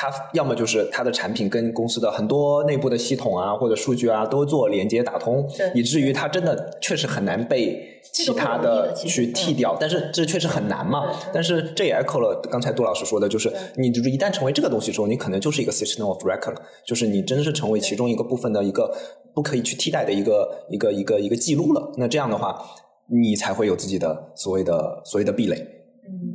它要么就是它的产品跟公司的很多内部的系统啊或者数据啊都做连接打通，以至于它真的确实很难被其他的去替掉。但是这确实很难嘛。但是这也 echo 了刚才杜老师说的，就是你就是一旦成为这个东西之后，你可能就是一个 system of record，了就是你真是成为其中一个部分的一个不可以去替代的一个一个一个一个记录了。那这样的话，你才会有自己的所谓的所谓的壁垒。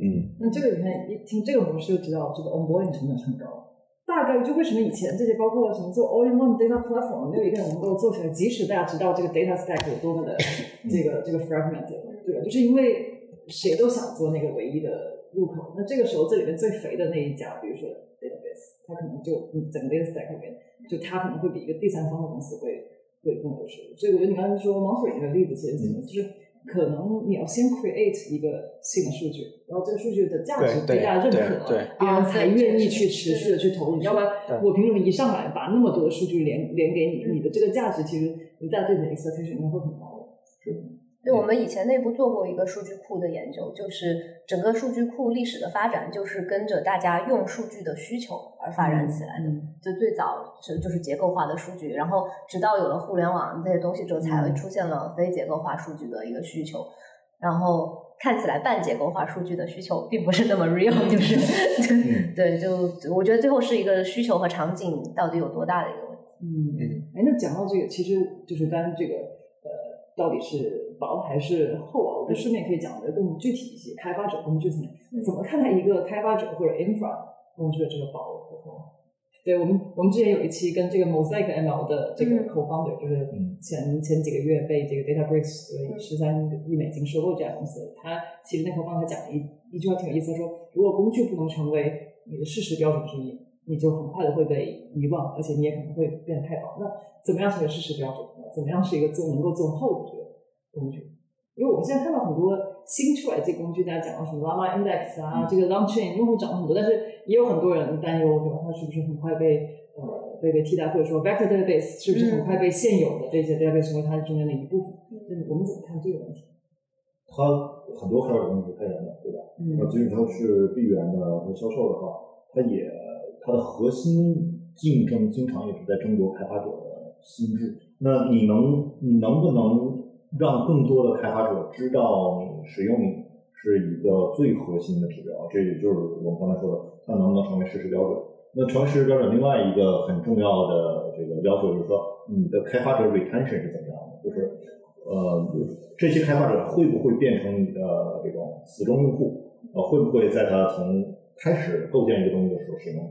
嗯。那这个你看一听这个模式就知道这个 onboarding 成本是很高。大概就为什么以前这些包括什么做 all-in-one data platform 没有一个人能够做起来，即使大家知道这个 data stack 有多么的 这个这个 fragmented，对吧？就是因为谁都想做那个唯一的入口。那这个时候这里面最肥的那一家，比如说 database，它可能就嗯整个 data stack 里面，就它可能会比一个第三方的公司会会更有优势。所以我觉得你刚才说 Monterey 那个例子其实是什么？就是可能你要先 create 一个新的数据，然后这个数据的价值被大家认可了，别人才愿意去持续的去投入。要不然我凭什么一上来把那么多的数据连连给你？你的这个价值其实你大家对你的 expectation 应该会很高的。对，我们以前内部做过一个数据库的研究，就是整个数据库历史的发展，就是跟着大家用数据的需求而发展起来的。就最早是就是结构化的数据，然后直到有了互联网这些东西之后，才会出现了非结构化数据的一个需求。然后看起来半结构化数据的需求并不是那么 real，就是 对，就我觉得最后是一个需求和场景到底有多大的一个问题。嗯，哎，那讲到这个，其实就是刚刚这个呃，到底是薄还是厚啊？我觉得顺便可以讲的更具体一些，开发者工具层面怎么看待一个开发者或者 infra 工具的这个薄和厚？对我们，我们之前有一期跟这个 Mosaic ML 的这个 co-founder，、就是前前几个月被这个 DataBricks 这个十三亿美金收购这家公司，他其实那 co-founder 讲了一一句话挺有意思，他说如果工具不能成为你的事实标准之一，你就很快的会被遗忘，而且你也可能会变得太薄。那怎么样成为事实标准？怎么样是一个做能够做厚的这个工具？因为我们现在看到很多新出来这些工具，大家讲到什么 Llama Index 啊，这个 Longchain 用户涨了很多，但是也有很多人担忧，对吧？它是不是很快被呃被被替代，或者说 Vector Database 是不是很快被现有的这些 database 成为它中间的一部分？嗯，我们怎么看这个问题？它很多开发者工具是开源的，对吧？嗯那即使它是闭源的，然后销售的话，它也它的核心竞争经常也是在争夺开发者的心智。那你能你能不能让更多的开发者知道你使用你是一个最核心的指标？这也就是我们刚才说的，它能不能成为事实标准？那成为事实标准，另外一个很重要的这个要求就是说，你的开发者 retention 是怎么样的？就是呃，这些开发者会不会变成你的这种死忠用户？呃，会不会在他从开始构建一个东西的时候使用，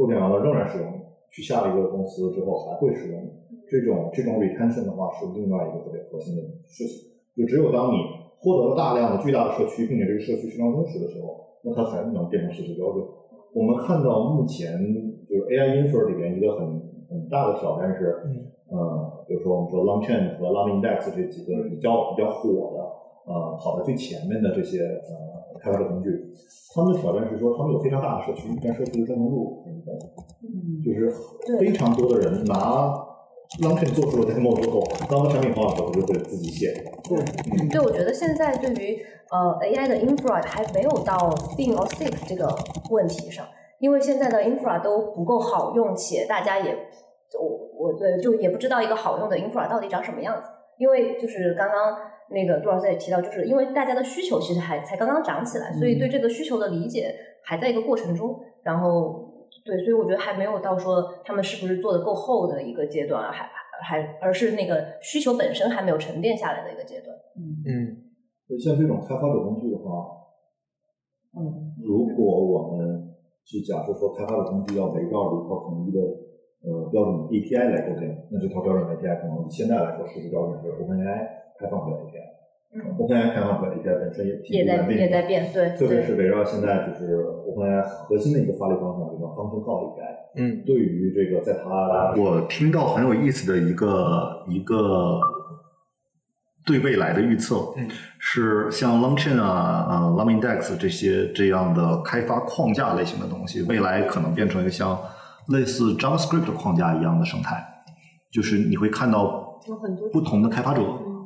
构建完了仍然使用，去下了一个公司之后还会使用？这种这种 retention 的话是另外一个特别核心的事情。就只有当你获得了大量的巨大的社区，并且这个社区非常忠实的时候，那它才能变成事实标准。我们看到目前就是 AI infer 里边一个很很大的挑战是，呃，比如说我们说 Longchain 和 Llama Index 这几个比较比较火的，呃，跑在最前面的这些呃开发的工具，他们的挑战是说他们有非常大的社区，但社区的忠诚度很高，就是非常多的人拿 Longchain 做出了 demo 之后，当它产品好了之后，就会自己写。对，我觉得现在对于呃 AI 的 infra 还没有到 thin or thick 这个问题上，因为现在的 infra 都不够好用，且大家也我我对就也不知道一个好用的 infra 到底长什么样子，因为就是刚刚那个杜老师也提到，就是因为大家的需求其实还才刚刚涨起来，所以对这个需求的理解还在一个过程中，然后。对，所以我觉得还没有到说他们是不是做的够厚的一个阶段，还还而是那个需求本身还没有沉淀下来的一个阶段。嗯，像这种开发者工具的话，嗯，如果我们去假设说开发者工具要围绕着一套统一的呃标准 API 来构建，那这套标准 API 可能现在来说事实标准是 OpenAI 开放出来的 API。嗯 OpenAI 开放出来的 API 本身也也在也在变，对，特别是围绕现在就是 OpenAI 核心的一个发力方向，就叫 function call API。嗯，对于这个在它，我听到很有意思的一个一个对未来的预测，嗯是像 Longchain 啊、呃 Llama Index 这些这样的开发框架类型的东西，未来可能变成一个像类似 JavaScript 框架一样的生态，就是你会看到有很多不同的开发者。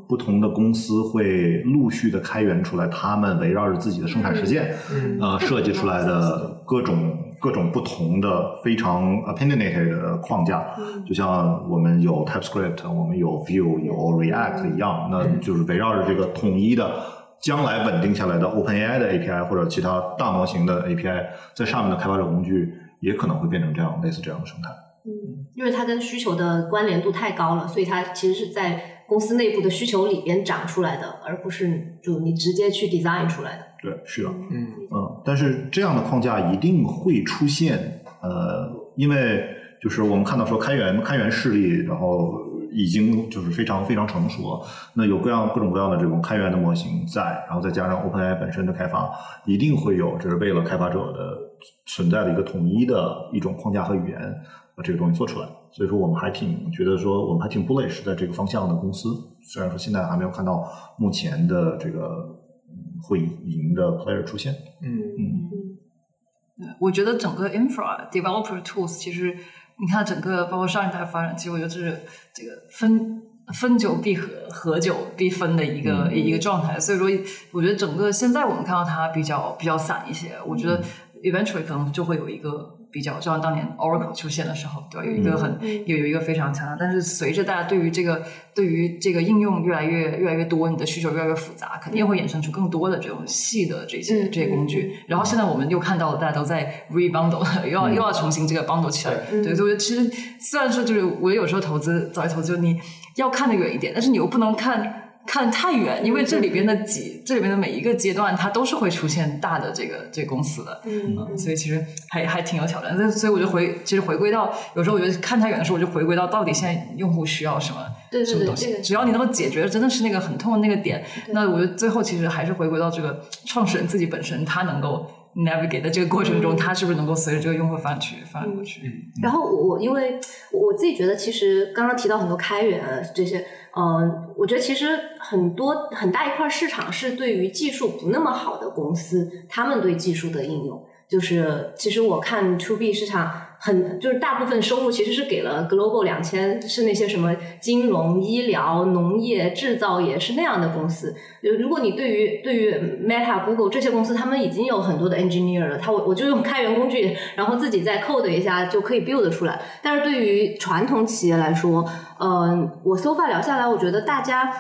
不同的公司会陆续的开源出来，他们围绕着自己的生产实践，嗯呃，设计出来的各种各种不同的非常 opinionated 的框架，嗯就像我们有 TypeScript，我们有 Vue，有 React 一样，那就是围绕着这个统一的。将来稳定下来的 OpenAI 的 API 或者其他大模型的 API，在上面的开发者工具也可能会变成这样类似这样的生态。嗯，因为它跟需求的关联度太高了，所以它其实是在公司内部的需求里边长出来的，而不是就你直接去 design 出来的。对，是的。嗯嗯，但是这样的框架一定会出现，呃，因为就是我们看到说开源开源势力，然后已经就是非常非常成熟了，那有各样各种各样的这种开源的模型在，然后再加上 OpenAI 本身的开发，一定会有就是为了开发者的存在的一个统一的一种框架和语言，把这个东西做出来。所以说我们还挺觉得说我们还挺 bullish 在这个方向的公司，虽然说现在还没有看到目前的这个嗯会赢的 player 出现。嗯嗯。我觉得整个 infra developer tools 其实，你看整个包括上一代发展，其实我觉得这是这个分分久必合，合久必分的一个、嗯一个状态。所以说，我觉得整个现在我们看到它比较比较散一些。我觉得 eventually 可能就会有一个比较，就像当年 Oracle 出现的时候，对吧？有一个很、有有一个非常强大，但是随着大家对于这个对于这个应用越来越越来越多，你的需求越来越复杂，肯定会衍生出更多的这种细的这些、嗯这些工具。然后现在我们又看到了大家都在 rebundle，又要、又要重新这个 bundle 起来。嗯对，所以其实虽然说就是我有时候投资早期投资，就你要看得远一点，但是你又不能看。看太远，因为这里边的几，这里边的每一个阶段，它都是会出现大的这个这个公司的，嗯嗯，所以其实还还挺有挑战。但所以我就回，其实回归到有时候我觉得看太远的时候，我就回归到到底现在用户需要什么，对对什么东西。只要你能够解决真的是那个很痛的那个点，那我觉得最后其实还是回归到这个创始人自己本身，他能够 navigate 的这个过程中，嗯他是不是能够随着这个用户发展去翻过去？然后我我因为我自己觉得，其实刚刚提到很多开源啊这些，嗯、我觉得其实很多很大一块市场是对于技术不那么好的公司，他们对技术的应用。就是其实我看 to B 市场很就是大部分收入其实是给了 Global 两千，是那些什么金融、医疗、农业、制造业是那样的公司。就如果你对于对于 Meta、Google 这些公司，他们已经有很多的 engineer 了，他我我就用开源工具，然后自己再 code 一下就可以 build 出来。但是对于传统企业来说，嗯、我 so far 聊下来，我觉得大家。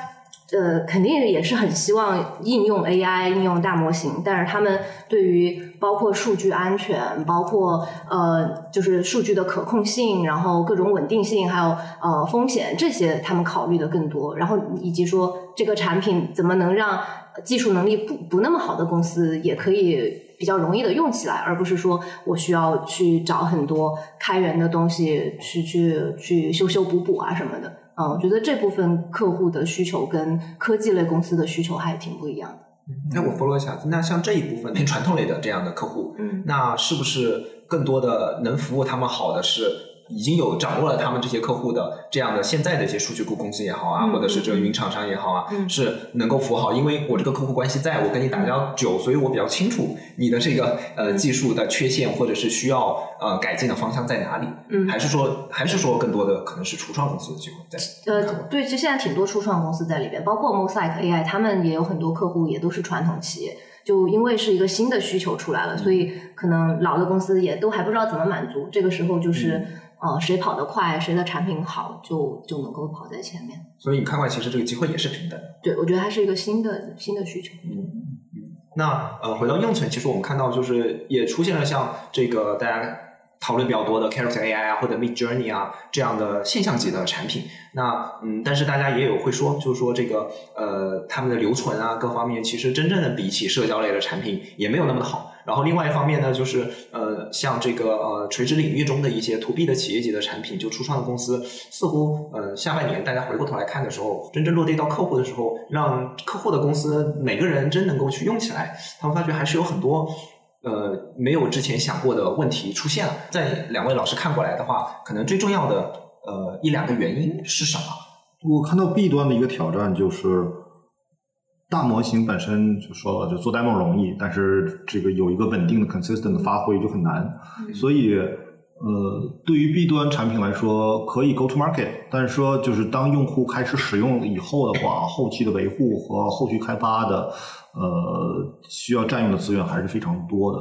呃，肯定也是很希望应用 AI、应用大模型，但是他们对于包括数据安全，包括呃，就是数据的可控性，然后各种稳定性，还有呃风险这些，他们考虑的更多。然后以及说这个产品怎么能让技术能力不不那么好的公司也可以比较容易的用起来，而不是说我需要去找很多开源的东西去去去修修补补啊什么的。嗯，我觉得这部分客户的需求跟科技类公司的需求还挺不一样的。那我 follow 一下，那像这一部分偏传统类的这样的客户，嗯那是不是更多的能服务他们好的是已经有掌握了他们这些客户的这样的现在的一些数据库公司也好啊，嗯或者是这个云厂商也好啊，嗯是能够服务好，因为我这个客户关系在，我跟你打交道久，所以我比较清楚你的这个呃嗯技术的缺陷或者是需要呃改进的方向在哪里，嗯还是说还是说更多的可能是初创公司的机会在？呃，对，其实现在挺多初创公司在里边，包括 Mosaic AI，他们也有很多客户也都是传统企业。就因为是一个新的需求出来了，所以可能老的公司也都还不知道怎么满足。这个时候就是、呃，谁跑得快，谁的产品好，就就能够跑在前面。所以你看过来，其实这个机会也是平等的。对，我觉得它是一个新的新的需求。嗯那呃，回到应用层，其实我们看到就是也出现了像这个大家讨论比较多的 Character AI 啊，或者 Mid Journey 啊这样的现象级的产品。那嗯，但是大家也有会说，就是说这个呃，他们的留存啊各方面，其实真正的比起社交类的产品也没有那么的好。然后另外一方面呢，就是呃，像这个呃垂直领域中的一些 to B 的企业级的产品，就初创的公司，似乎呃下半年大家回过头来看的时候，真正落地到客户的时候，让客户的公司每个人真能够去用起来，他们发觉还是有很多呃没有之前想过的问题出现了。在两位老师看过来的话，可能最重要的呃一两个原因是什么？我看到 B 端的一个挑战就是，大模型本身就说了，就做 demo 容易，但是这个有一个稳定的 consistent 的发挥就很难。所以，呃，对于 B 端产品来说，可以 go to market，但是说就是当用户开始使用以后的话，后期的维护和后续开发的，呃，需要占用的资源还是非常多的。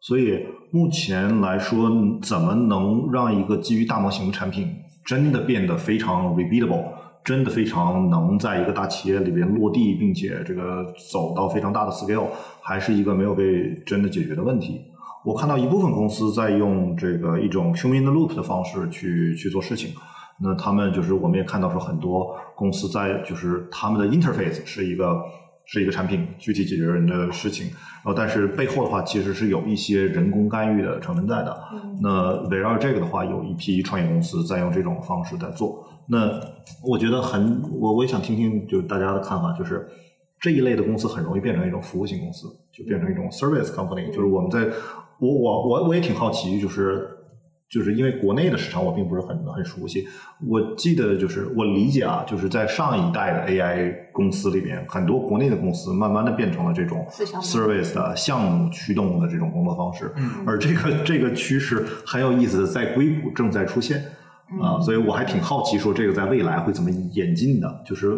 所以目前来说，怎么能让一个基于大模型的产品真的变得非常 repeatable，真的非常能在一个大企业里边落地，并且这个走到非常大的 scale，还是一个没有被真的解决的问题。我看到一部分公司在用这个一种 human in the loop 的方式去去做事情。那他们就是我们也看到说很多公司在就是他们的 interface 是一个是一个产品具体解决人的事情，然后但是背后的话其实是有一些人工干预的成分在的。那围绕这个的话，有一批创业公司在用这种方式在做。那我觉得很我我也想听听就是大家的看法，就是这一类的公司很容易变成一种服务型公司，就变成一种 service company。就是我们在我我我我也挺好奇，就是。就是因为国内的市场我并不是很很熟悉，我记得就是我理解啊，就是在上一代的 AI 公司里边，很多国内的公司慢慢的变成了这种 service 的项目驱动的这种工作方式，而这个这个趋势很有意思的在硅谷正在出现啊，所以我还挺好奇说这个在未来会怎么演进的，就是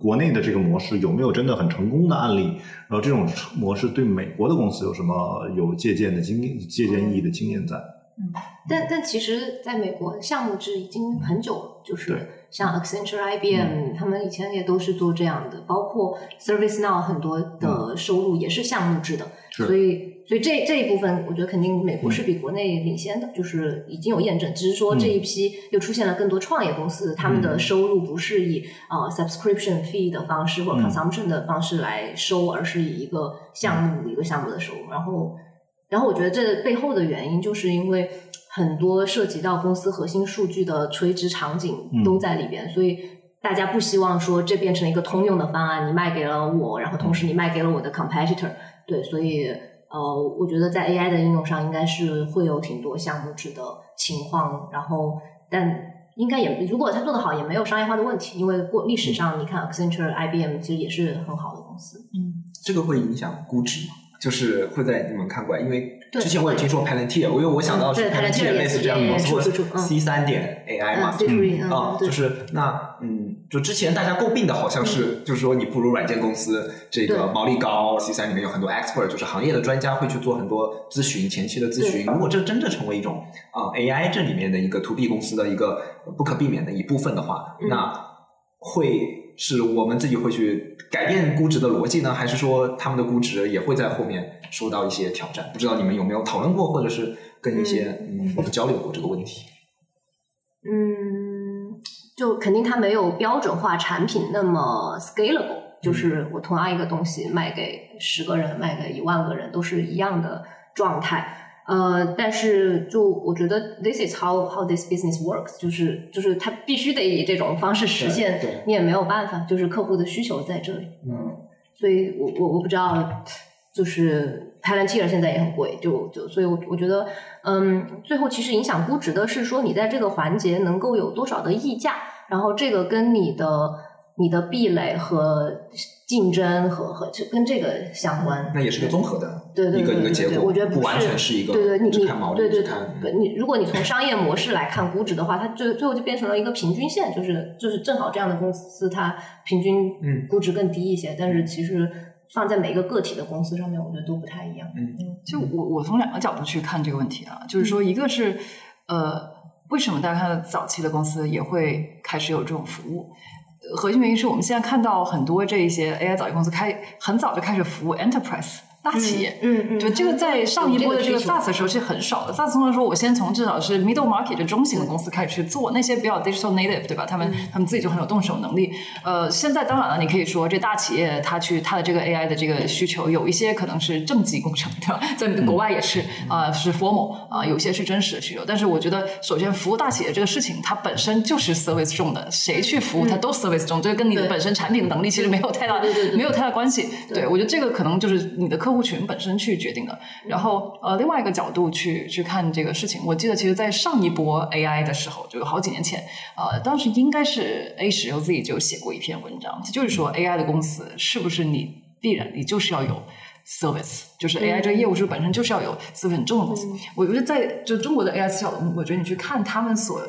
国内的这个模式有没有真的很成功的案例，然后这种模式对美国的公司有什么有借鉴的经验、借鉴意义的经验在？嗯，但但其实，在美国项目制已经很久了，就是像 Accenture、IBM，他们以前也都是做这样的，包括 ServiceNow 很多的收入也是项目制的，所以所以这这一部分，我觉得肯定美国是比国内领先的，就是已经有验证，只是说这一批又出现了更多创业公司，他们的收入不是以啊 subscription fee 的方式或 consumption 的方式来收，而是以一个项目一个项目的收入，然后。然后我觉得这背后的原因，就是因为很多涉及到公司核心数据的垂直场景都在里边，所以大家不希望说这变成一个通用的方案，你卖给了我，然后同时你卖给了我的 competitor。对，所以呃，我觉得在 AI 的应用上，应该是会有挺多项目制的情况。然后，但应该也如果他做得好，也没有商业化的问题，因为过历史上你看 Accenture、IBM 其实也是很好的公司。嗯，这个会影响估值吗？就是会在你们看过来，因为之前我也听说 Palantir，我因为我想到是 Palantir 类似这样的公司，或者 C 三点 AI 嘛，啊，就是那嗯，就之前大家诟病的好像是，就是说你不如软件公司这个毛利高，C 三里面有很多 expert，就是行业的专家会去做很多咨询，前期的咨询。如果这真的成为一种啊 AI 这里面的一个 To B 公司的一个不可避免的一部分的话，那会。是我们自己会去改变估值的逻辑呢，还是说他们的估值也会在后面受到一些挑战？不知道你们有没有讨论过，或者是跟一些嗯交流过这个问题？嗯，就肯定它没有标准化产品那么 scalable，就是我同样一个东西卖给十个人，卖给一万个人都是一样的状态。呃，但是就我觉得，this is how how this business works，就是就是它必须得以这种方式实现，你也没有办法，就是客户的需求在这里。嗯，所以我我我不知道，就是 Palantir 现在也很贵，就就所以，我我觉得，嗯，最后其实影响估值的是说你在这个环节能够有多少的溢价，然后这个跟你的你的壁垒和。竞争和和这跟这个相关，那也是个综合的，对对对对对，我觉得不完全是一个，对对，你你对对对，你如果你从商业模式来看估值的话，它最最后就变成了一个平均线，就是就是正好这样的公司它平均估值更低一些，但是其实放在每一个个体的公司上面，我觉得都不太一样。嗯，就我我从两个角度去看这个问题啊，就是说一个是呃，为什么大家看到早期的公司也会开始有这种服务？核心原因是我们现在看到很多这一些 AI 早期公司开很早就开始服务 enterprise。大企业，嗯嗯，就这个在上一波的这个 SaaS 的时候是很少的。SaaS 通常说，我先从至少是 middle market 就中型的公司开始去做那些比较 digital native，对吧？他们他们自己就很有动手能力。呃，现在当然了，你可以说这大企业它去它的这个 AI 的这个需求，有一些可能是政绩工程，对吧？在国外也是啊，是 formal 啊，有些是真实的需求。但是我觉得，首先服务大企业这个事情，它本身就是 service 重的，谁去服务它都 service 重，这个跟你的本身产品的能力其实没有太大没有太大关系。对我觉得这个可能就是你的客户群本身去。决定的。然后呃，另外一个角度去去看这个事情，我记得其实，在上一波 AI 的时候，就好几年前，呃，当时应该是 A 十 U Z 就写过一篇文章，就是说 AI 的公司是不是你必然你就是要有 service，就是 AI 这个业务是本身就是要有 service 很重的公司。我觉得在就中国的 AI 小，我觉得你去看他们所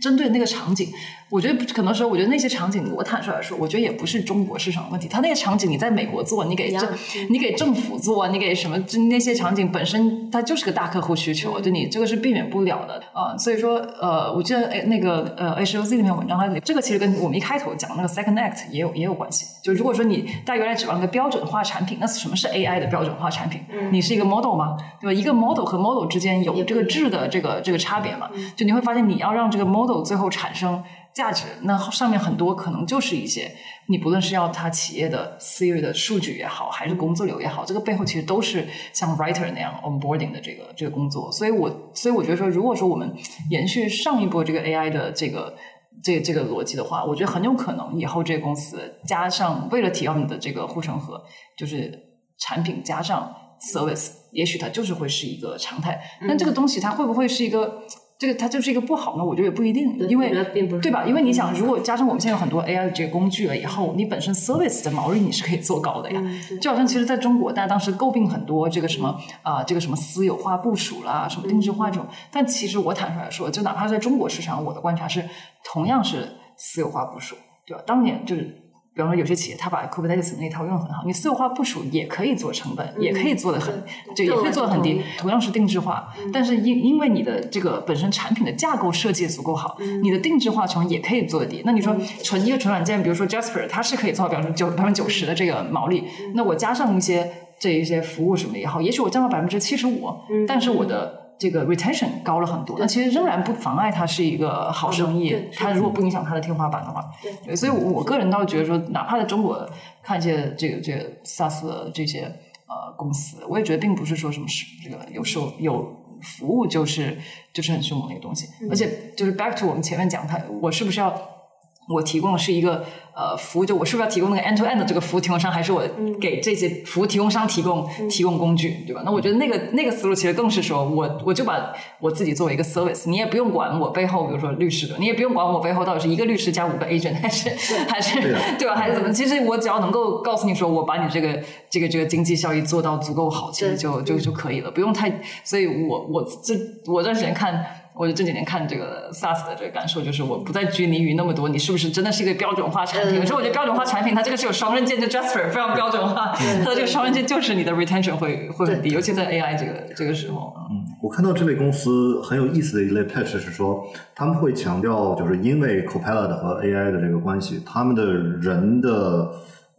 针对那个场景，我觉得可能说，我觉得那些场景，我坦率来说，我觉得也不是中国市场的问题。它那个场景你在美国做，你给政你给政府做，你给什么那些场景本身它就是个大客户需求，就你这个是避免不了的啊。所以说，呃，我记得哎那个呃 H O Z 那篇文章，它这个其实跟我们一开头讲那个 Second Act 也有也有关系。就如果说你大家原来指望一个标准化产品，那什么是 AI 的标准化产品？你是一个 model 吗？对吧？一个 model 和 model 之间有这个质的这个这个差别嘛？就你会发现，你要让这个 model 最后产生价值，那上面很多可能就是一些你不论是要它企业的私域的数据也好，还是工作流也好，这个背后其实都是像 writer 那样 onboarding 的这个这个工作。所以我所以我觉得说，如果说我们延续上一波这个 AI 的这个这这个逻辑的话，我觉得很有可能以后这个公司加上为了提高你的这个护城河，就是产品加上 service，也许它就是会是一个常态。但这个东西它会不会是一个？这个它就是一个不好呢，我觉得也不一定，因为对吧？因为你想，如果加上我们现在有很多 AI 的这个工具了以后，你本身 service 的毛利你是可以做高的呀。就好像其实在中国，大家当时诟病很多这个什么啊，这个什么私有化部署啦，什么定制化这种。但其实我坦率来说，就哪怕在中国市场，我的观察是同样是私有化部署，对吧？当年就是。比方说，有些企业他把 Kubernetes 那套用的很好，你私有化部署也可以做成本，也可以做的很，就也可以做的很低。同样是定制化，但是因因为你的这个本身产品的架构设计足够好，你的定制化成本也可以做的低。那你说纯一个纯软件，比如说 Jasper，它是可以做到百分之九百分之九十的这个毛利。那我加上一些这一些服务什么的也好，也许我降到百分之七十五，但是我的。这个 retention 高了很多，那其实仍然不妨碍它是一个好生意。它如果不影响它的天花板的话，对，所以我个人倒是觉得说，哪怕在中国看一些这个这个 SaaS 的这些呃公司，我也觉得并不是说什么是这个有时候有服务就是就是很凶猛的一个东西。而且就是 back to 我们前面讲，它我是不是要我提供的是一个。呃，服务就我是不是要提供那个 end to end 的这个服务提供商，还是我给这些服务提供商提供提供工具，对吧？那我觉得那个那个思路其实更是说我我就把我自己作为一个 service，你也不用管我背后，比如说律师的，你也不用管我背后到底是一个律师加五个 agent 还是还是对吧？还是怎么？其实我只要能够告诉你说，我把你这个这个这个经济效益做到足够好，其实就就就可以了，不用太。所以我我这我这段时间看。我就这几年看这个 SaaS 的这个感受，就是我不再拘泥于那么多，你是不是真的是一个标准化产品？有时候我觉得标准化产品它这个是有双刃剑，就 Jasper 非常标准化，它的这个双刃剑就是你的 retention 会会很低，尤其在 AI 这个这个时候。嗯，我看到这类公司很有意思的一类 pitch 是说，他们会强调，就是因为 Copilot 和 AI 的这个关系，他们的人的。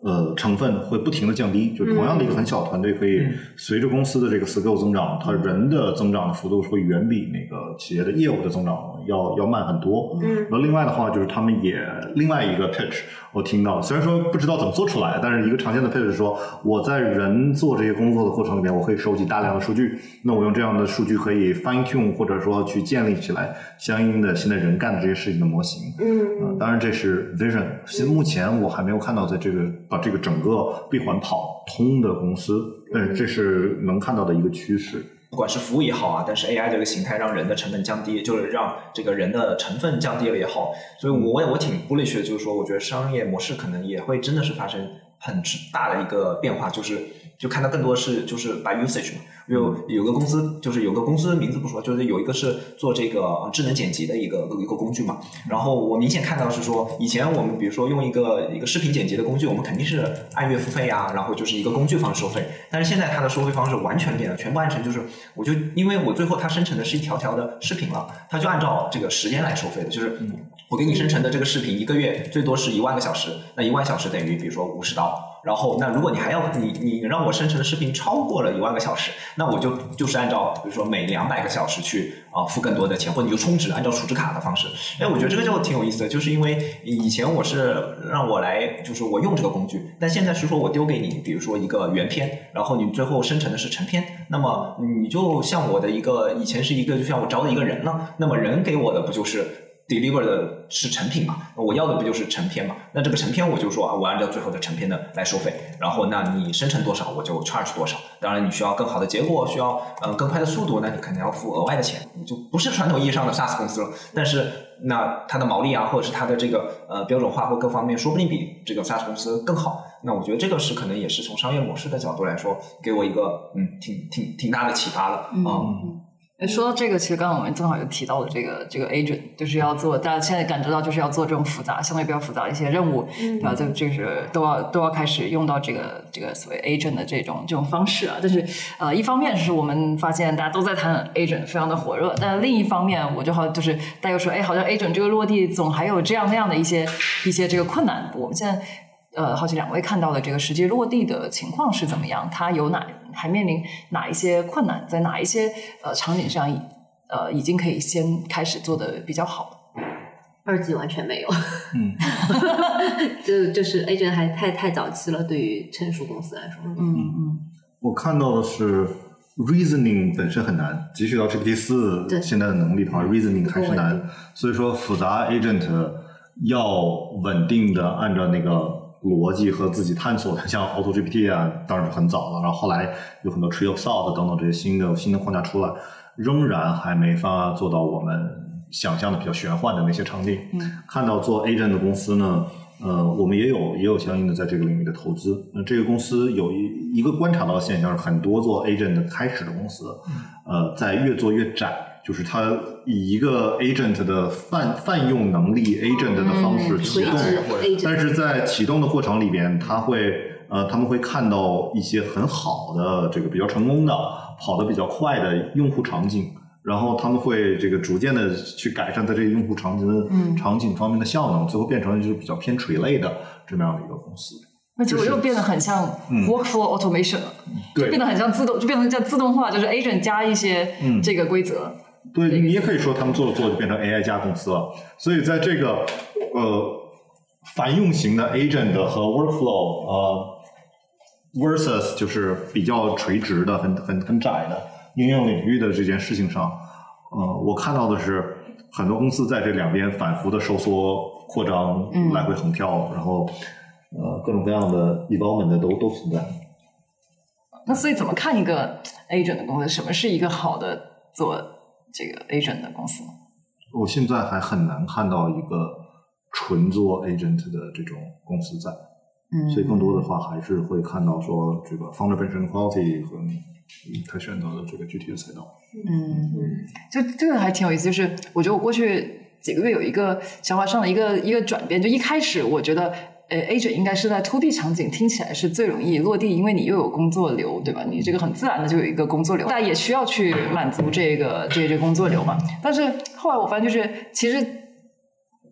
呃，成分会不停的降低，就同样的一个很小团队，可以随着公司的这个 scale 增长，它人的增长的幅度会远比那个企业的业务的增长要要慢很多。嗯，那另外的话，就是他们也另外一个 pitch，我听到，虽然说不知道怎么做出来，但是一个常见的 pitch 是说，我在人做这些工作的过程里面，我可以收集大量的数据，那我用这样的数据可以 fine tune 或者说去建立起来相应的现在人干的这些事情的模型。嗯，当然这是 vision，现目前我还没有看到在这个。把这个整个闭环跑通的公司，但是这是能看到的一个趋势。不管是服务也好啊，但是 AI 这个形态让人的成本降低，就是让这个人的成分降低了也好，所以我也我挺 bullish 的，就是说，我觉得商业模式可能也会真的是发生很大的一个变化，就是就看到更多是就是 by usage 嘛。有有个公司，就是有个公司名字不说，就是有一个是做这个智能剪辑的一个一个工具嘛。然后我明显看到是说，以前我们比如说用一个一个视频剪辑的工具，我们肯定是按月付费啊，然后就是一个工具方式收费。但是现在它的收费方式完全变了，全部按成就是，我就因为我最后它生成的是一条条的视频了，它就按照这个时间来收费的，就是我给你生成的这个视频一个月最多是一万个小时，那一万小时等于比如说五十刀。然后，那如果你还要你你让我生成的视频超过了一万个小时，那我就就是按照比如说每两百个小时去啊付更多的钱，或者你就充值，按照储值卡的方式。哎，我觉得这个就挺有意思的，就是因为以前我是让我来，就是我用这个工具，但现在是说我丢给你，比如说一个原片，然后你最后生成的是成片，那么你就像我的一个以前是一个就像我招的一个人了，那么人给我的不就是？deliver 的是成品嘛？我要的不就是成片嘛？那这个成片我就说啊，我按照最后的成片的来收费。然后，那你生成多少，我就 charge 多少。当然，你需要更好的结果，需要呃更快的速度，那你肯定要付额外的钱。你就不是传统意义上的 SaaS 公司了。但是，那它的毛利啊，或者是它的这个呃标准化或各方面，说不定比这个 SaaS 公司更好。那我觉得这个是可能也是从商业模式的角度来说，给我一个嗯挺挺挺大的启发了。嗯。说到这个，其实刚刚我们正好有提到的这个这个 agent，就是要做，大家现在感知到就是要做这种复杂、相对比较复杂的一些任务，嗯对吧？这就是都要都要开始用到这个这个所谓 agent 的这种这种方式啊。但是呃，一方面是我们发现大家都在谈 agent，非常的火热，但另一方面，我就好就是大家又说，哎，好像 agent 这个落地总还有这样那样的一些一些这个困难。我们现在。呃，好奇两位看到的这个实际落地的情况是怎么样？它有哪还面临哪一些困难？在哪一些呃场景上，呃，已经可以先开始做的比较好？二级完全没有，嗯，就就是 agent 还太太早期了，对于成熟公司来说，嗯嗯我看到的是 reasoning 本身很难，即使到 GPT 四对现在的能力的话，reasoning 还是难。所以说复杂 agent 要稳定的按照那个逻辑和自己探索的，像 Auto GPT 啊，当然是很早了，然后后来有很多 Tree of Thought 等等这些新的新的框架出来，仍然还没法做到我们想象的比较玄幻的那些场景。嗯看到做 agent 的公司呢，呃，我们也有也有相应的在这个领域的投资。那这个公司有一一个观察到的现象是，很多做 agent 的开始的公司，呃，在越做越窄，就是它以一个 agent 的泛泛用能力 agent 的方式启动，但是在启动的过程里边，它会呃，他们会看到一些很好的这个比较成功的、跑得比较快的用户场景，然后他们会这个逐渐的去改善在这个用户场景的、嗯。场景方面的效能，最后变成就是比较偏垂类的这么样的一个公司。那结果又变得很像嗯。workflow automation 了，就对变得很像自动，就变成像自动化，就是 agent 加一些嗯。这个规则。对你也可以说他们做着做着就变成 AI 加公司了。所以在这个呃繁用型的 agent 和 workflow 呃 versus 就是比较垂直的、很很很窄的应用领域的这件事情上，呃，我看到的是很多公司在这两边反复的收缩、扩张、嗯来回横跳，然后呃各种各样的 development 的都都存在。那所以怎么看一个 agent 的公司？什么是一个好的做这个 agent 的公司？我现在还很难看到一个纯做 agent 的这种公司在。嗯所以更多的话还是会看到说这个 founder 本身的 quality 和他选择的这个具体的赛道。嗯，就这个还挺有意思。就是我觉得我过去几个月有一个想法上的一个一个转变。就一开始我觉得，呃，agent 应该是在 to B 场景听起来是最容易落地，因为你又有工作流，对吧？你这个很自然的就有一个工作流，但也需要去满足这个这个这工作流嘛。但是后来我发现，就是其实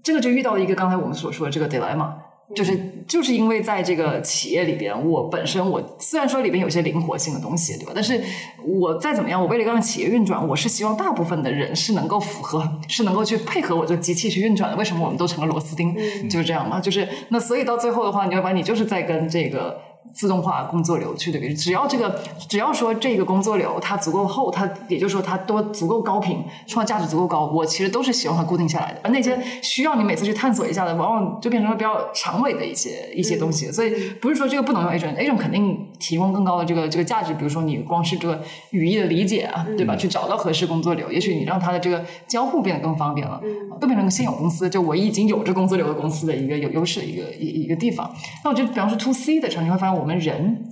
这个就遇到了一个刚才我们所说的这个 dilemma。就是就是因为在这个企业里边，我本身我虽然说里边有些灵活性的东西，对吧？但是我再怎么样，我为了让企业运转，我是希望大部分的人是能够符合，是能够去配合我这个机器去运转的。为什么我们都成了螺丝钉？就是这样嘛。就是那所以到最后的话，你会发现你就是在跟这个。自动化工作流去对比，只要这个，只要说这个工作流它足够厚，它也就是说它多足够高频，创造价值足够高，我其实都是希望它固定下来的。而那些需要你每次去探索一下的，往往就变成了比较长尾的一些一些东西。所以不是说这个不能用 agent，agent 肯定提供更高的这个这个价值。比如说你光是这个语义的理解啊，对吧？去找到合适工作流，也许你让它的这个交互变得更方便了，都变成个现有公司，就我已经有这工作流的公司的一个有优势的一个一一个地方。那我觉得，比方说 to C 的场景，你会发现我们人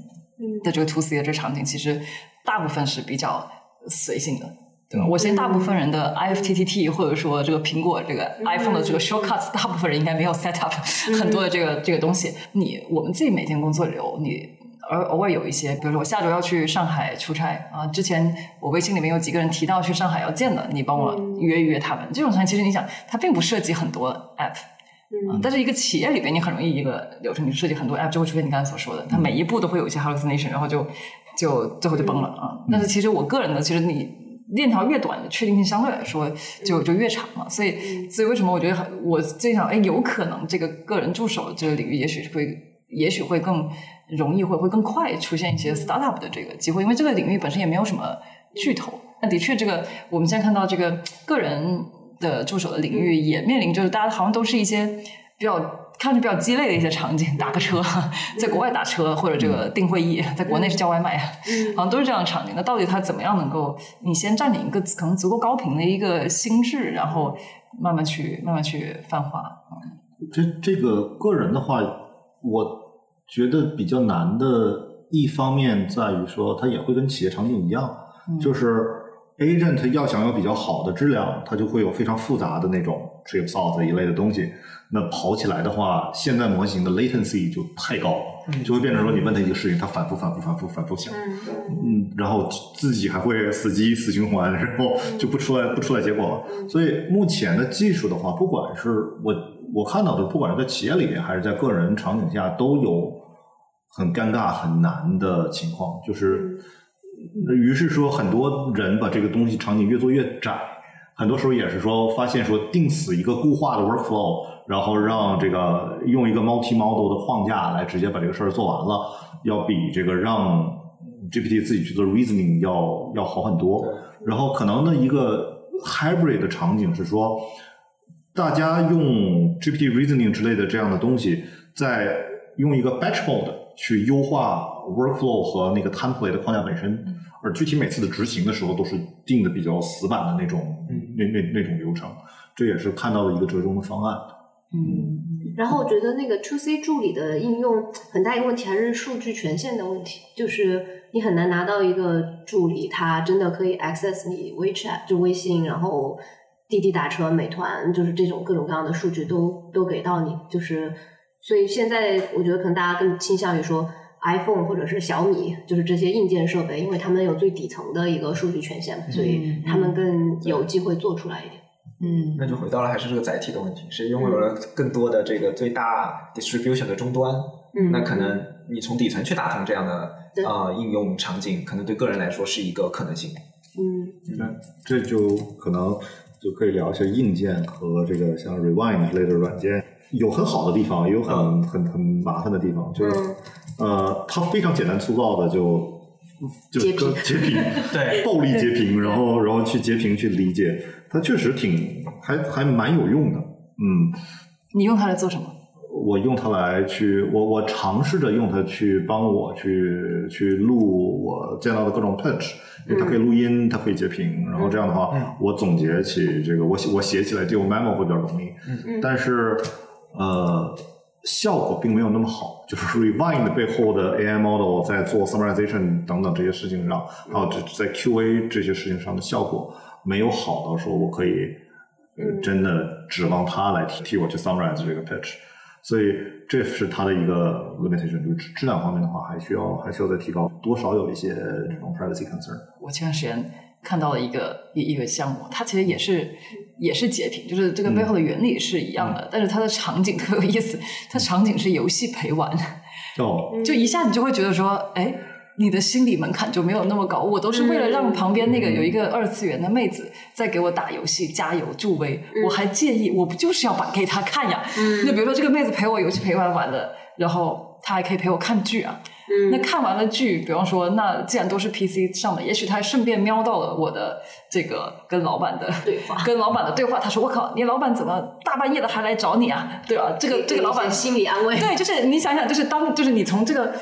的这个 to C 的这个场景，其实大部分是比较随性的。对吧？我相信大部分人的 IFTTT 或者说这个苹果这个 iPhone 的这个 shortcuts，大部分人应该没有 set up 很多的这个这个东西。你我们自己每天工作流，你而偶尔有一些，比如说我下周要去上海出差啊，之前我微信里面有几个人提到去上海要见的，你帮我约一约他们。这种场景其实你想，它并不涉及很多 app。啊，但是一个企业里边，你很容易一个流程，你设计很多 app 就会出现你刚才所说的，它每一步都会有一些 hallucination，然后就就最后就崩了啊。但是其实我个人呢，其实你链条越短，确定性相对来说就就越长嘛。所以所以为什么我觉得很我最想哎，有可能这个个人助手这个领域，也许会也许会更容易，会会更快出现一些 startup 的这个机会，因为这个领域本身也没有什么巨头。那的确，这个我们现在看到这个个人。的助手的领域也面临，就是大家好像都是一些比较看着比较鸡肋的一些场景，打个车，在国外打车或者这个订会议，在国内是叫外卖，好像都是这样的场景。那到底它怎么样能够，你先占领一个可能足够高频的一个心智，然后慢慢去慢慢去泛化。这这个个人的话，我觉得比较难的一方面在于说，它也会跟企业场景一样，就是 agent 要想要比较好的质量，它就会有非常复杂的那种 trip salt 一类的东西。那跑起来的话，现在模型的 latency 就太高了，就会变成说你问他一个事情，他反复、反复、反复、反复想，嗯，然后自己还会死机、死循环，然后就不出来、不出来结果了。所以目前的技术的话，不管是我我看到的，不管是在企业里面还是在个人场景下，都有很尴尬、很难的情况，就是。于是说，很多人把这个东西场景越做越窄，很多时候也是说发现说定死一个固化的 workflow，然后让这个用一个 multi model 的框架来直接把这个事儿做完了，要比这个让 GPT 自己去做 reasoning 要要好很多。然后可能的一个 hybrid 的场景是说，大家用 GPT reasoning 之类的这样的东西，在用一个 batch mode 去优化 workflow 和那个 template 的框架本身，而具体每次的执行的时候都是定的比较死板的那种，那那那种流程，这也是看到的一个折中的方案。嗯，然后我觉得那个 To C 助理的应用很大一个问题还是数据权限的问题，就是你很难拿到一个助理，他真的可以 access 你 WeChat 就微信，然后滴滴打车、美团，就是这种各种各样的数据都都给到你，就是所以现在我觉得可能大家更倾向于说 iPhone 或者是小米，就是这些硬件设备，因为他们有最底层的一个数据权限嘛，所以他们更有机会做出来一点。嗯，那就回到了还是这个载体的问题，谁拥有了更多的这个最大 distribution 的终端，嗯，那可能你从底层去打通这样的啊、呃应用场景，可能对个人来说是一个可能性。嗯。那这就可能就可以聊一下硬件和这个像 Rewind 之类的软件，有很好的地方，也有很、很很麻烦的地方。就是、嗯呃，它非常简单粗暴的就就截屏。截屏，对。暴力截屏，然后然后去截屏去理解，它确实挺还还蛮有用的。嗯，你用它来做什么？我用它来去，我我尝试着用它去帮我去去录我见到的各种 pitch，因为它可以录音，它可以截屏，然后这样的话，嗯。我总结起这个，我写我写起来就 memo 会比较容易，嗯嗯。但是呃，效果并没有那么好，就是 Rewind 背后的 AI model 在做 summarization 等等这些事情上，还有这在 QA 这些事情上的效果没有好到说我可以呃真的指望它来替替我去 summarize 这个 pitch。所以这是它的一个 limitation，就是质质量方面的话，还需要还需要再提高，多少有一些这种 privacy concern。我前段时间看到了一个一一个项目，它其实也是也是截屏，就是这个背后的原理是一样的，但是它的场景特有意思，它场景是游戏陪玩，哦，就一下你就会觉得说，哎。你的心理门槛就没有那么高，我都是为了让旁边那个有一个二次元的妹子在给我打游戏加油助威，我还介意，我不就是要把给她看呀？那比如说这个妹子陪我游戏陪玩完了，然后她还可以陪我看剧啊，那看完了剧，比方说，那既然都是 PC 上的，也许他还顺便瞄到了我的这个跟老板的对话 跟老板的对话。他说：“我靠，你老板怎么大半夜的还来找你啊？对吧？这个这个老板心理安慰，对，就是你想想，就是当就是你从这个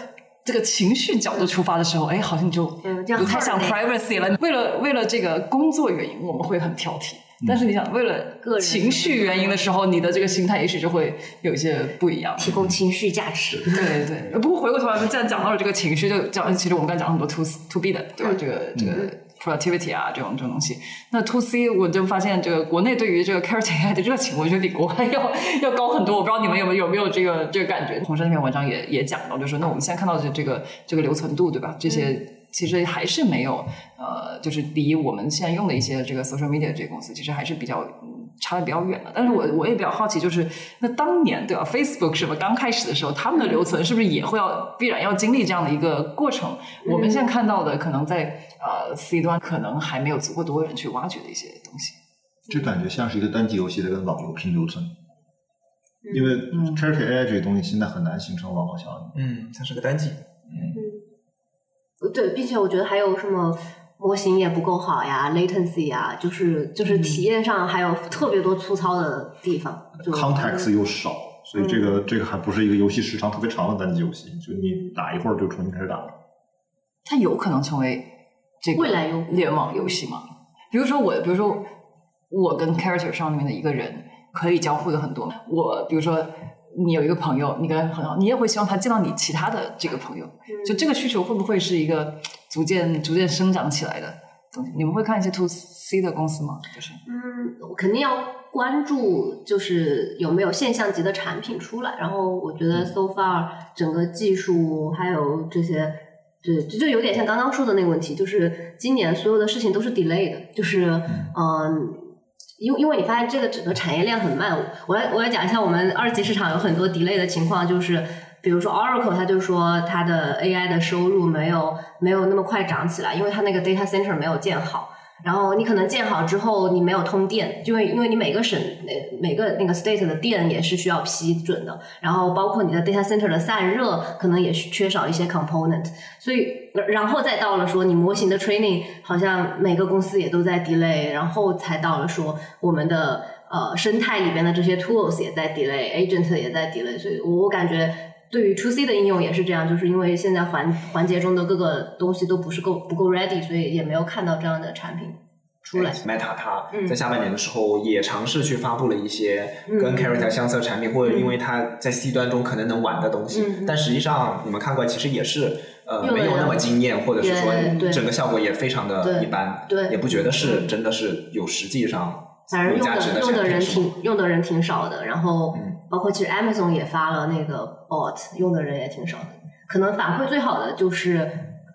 这个情绪角度出发的时候，哎，好像就嗯这样不太想 privacy 了。为了为了这个工作原因，我们会很挑剔。但是你想，为了个人情绪原因的时候，你的这个心态也许就会有一些不一样。提供情绪价值。对对，不过回过头来，既然讲到了这个情绪，就讲其实我们刚才讲了很多 to to B 的，对吧？嗯这个这个 productivity 啊，这种这种东西。那 to C 我就发现，这个国内对于这个 character AI 的热情，我觉得比国外要要高很多。我不知道你们有没有有没有这个这个感觉？洪山那篇文章也也讲到，就是说，那我们现在看到的这个这个留存度，对吧？这些。其实还是没有，呃，就是离我们现在用的一些这个 social media 这些公司，其实还是比较嗯差的比较远的。但是我我也比较好奇，就是那当年对吧，Facebook 是吧刚开始的时候，他们的留存是不是也会要必然要经历这样的一个过程？我们现在看到的，可能在呃 C 端可能还没有足够多人去挖掘的一些东西。这感觉像是一个单机游戏在跟网游拼留存，因为嗯 charity AI 这个东西现在很难形成网络效应。嗯，它是个单机。对，并且我觉得还有什么模型也不够好呀，latency 呀，就是就是体验上还有特别多粗糙的地方。就 context 又少，所以这个、这个还不是一个游戏时长特别长的单机游戏，就你打一会儿就重新开始打了。它有可能成为这个未来有联网游戏吗？比如说我，比如说我跟 character 上面的一个人可以交互的很多。我比如说你有一个朋友，你跟他很好，你也会希望他见到你其他的这个朋友。就这个需求会不会是一个逐渐逐渐生长起来的？东西。你们会看一些 to C 的公司吗？就是嗯，我肯定要关注，就是有没有现象级的产品出来。然后我觉得 so far 整个技术还有这些，对，就就有点像刚刚说的那个问题，就是今年所有的事情都是 delay 的，就是嗯。因因为你发现这个整个产业链很慢，我来我来讲一下我们二级市场有很多 delay 的情况，就是比如说 Oracle，它就说它的 AI 的收入没有没有那么快涨起来，因为它那个 data center 没有建好。然后你可能建好之后，你没有通电，因为因为你每个省每每个那个 state 的电也是需要批准的，然后包括你的 data center 的散热可能也缺少一些 component，所以然后再到了说你模型的 training，好像每个公司也都在 delay，然后才到了说我们的呃生态里边的这些 tools 也在 delay，agent 也在 delay，所以我我感觉。对于 To C 的应用也是这样，就是因为现在环环节中的各个东西都不是够不够 ready，所以也没有看到这样的产品出来。Meta 它在下半年的时候也尝试去发布了一些跟 Character 相似的产品，或者因为它在 C 端中可能能玩的东西，但实际上你们看过来其实也是呃没有那么惊艳，或者是说整个效果也非常的一般，也不觉得是真的是有实际上反正用的用的人挺用的人挺少的，然后。包括其实 Amazon 也发了那个 bot，用的人也挺少的。可能反馈最好的就是